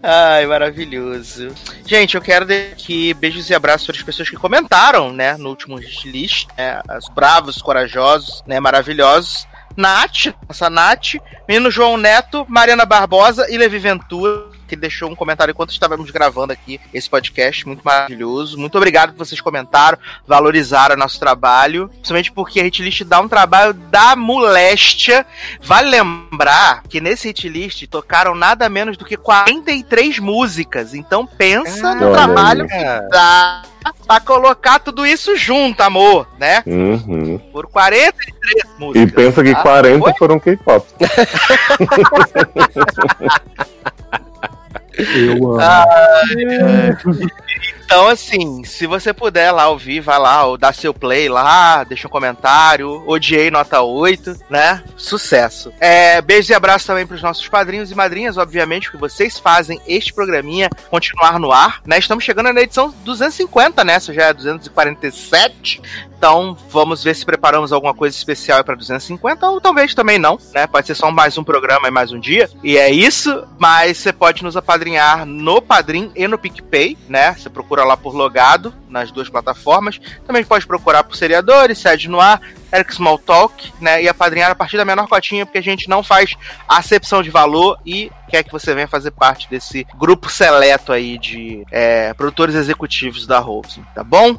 Ai, maravilhoso. Gente, eu quero dar aqui beijos e abraços para as pessoas que comentaram, né, no último hit list, né, os bravos, corajosos, né, maravilhosos. Nath, nossa Nath, menino João Neto, Mariana Barbosa e Levi Ventura, que deixou um comentário enquanto estávamos gravando aqui esse podcast, muito maravilhoso. Muito obrigado por vocês comentaram, valorizaram o nosso trabalho, principalmente porque a Hitlist dá um trabalho da moléstia. Vale lembrar que nesse Hitlist tocaram nada menos do que 43 músicas, então pensa no Olha trabalho aí. que dá pra colocar tudo isso junto, amor, né? Uhum. Por 43 E músicas. pensa que tá? 40 Oi? foram K-pop. Eu amo. Ah, Então, assim, se você puder lá ouvir, vai lá, ou dá seu play lá, deixa um comentário. Odiei nota 8, né? Sucesso. É, beijos e abraços também pros nossos padrinhos e madrinhas, obviamente, que vocês fazem este programinha continuar no ar, né? Estamos chegando na edição 250, né? Essa já é 247. Então, vamos ver se preparamos alguma coisa especial para 250, ou talvez também não, né? Pode ser só mais um programa e mais um dia. E é isso, mas você pode nos apadrinhar no Padrim e no PicPay, né? Você procura lá por logado nas duas plataformas. Também pode procurar por seriadores, sede no ar, Eric Smalltalk, né? E apadrinhar a partir da menor cotinha, porque a gente não faz acepção de valor e quer que você venha fazer parte desse grupo seleto aí de é, produtores executivos da Rose, tá bom?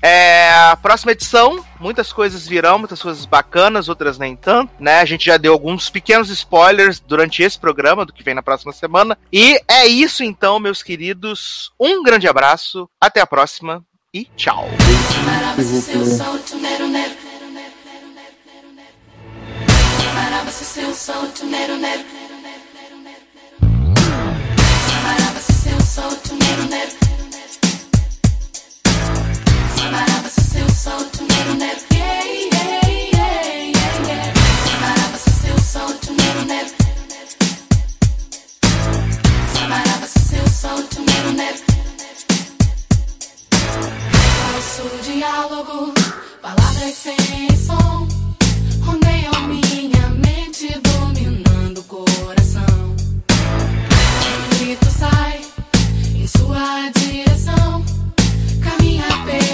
É, próxima edição, muitas coisas virão, muitas coisas bacanas, outras nem tanto, né? A gente já deu alguns pequenos spoilers durante esse programa do que vem na próxima semana. E é isso então, meus queridos. Um grande abraço, até a próxima e tchau nosso diálogo, palavras sem som, rondeiam minha mente, dominando o coração. Um grito sai em sua direção, caminha pelo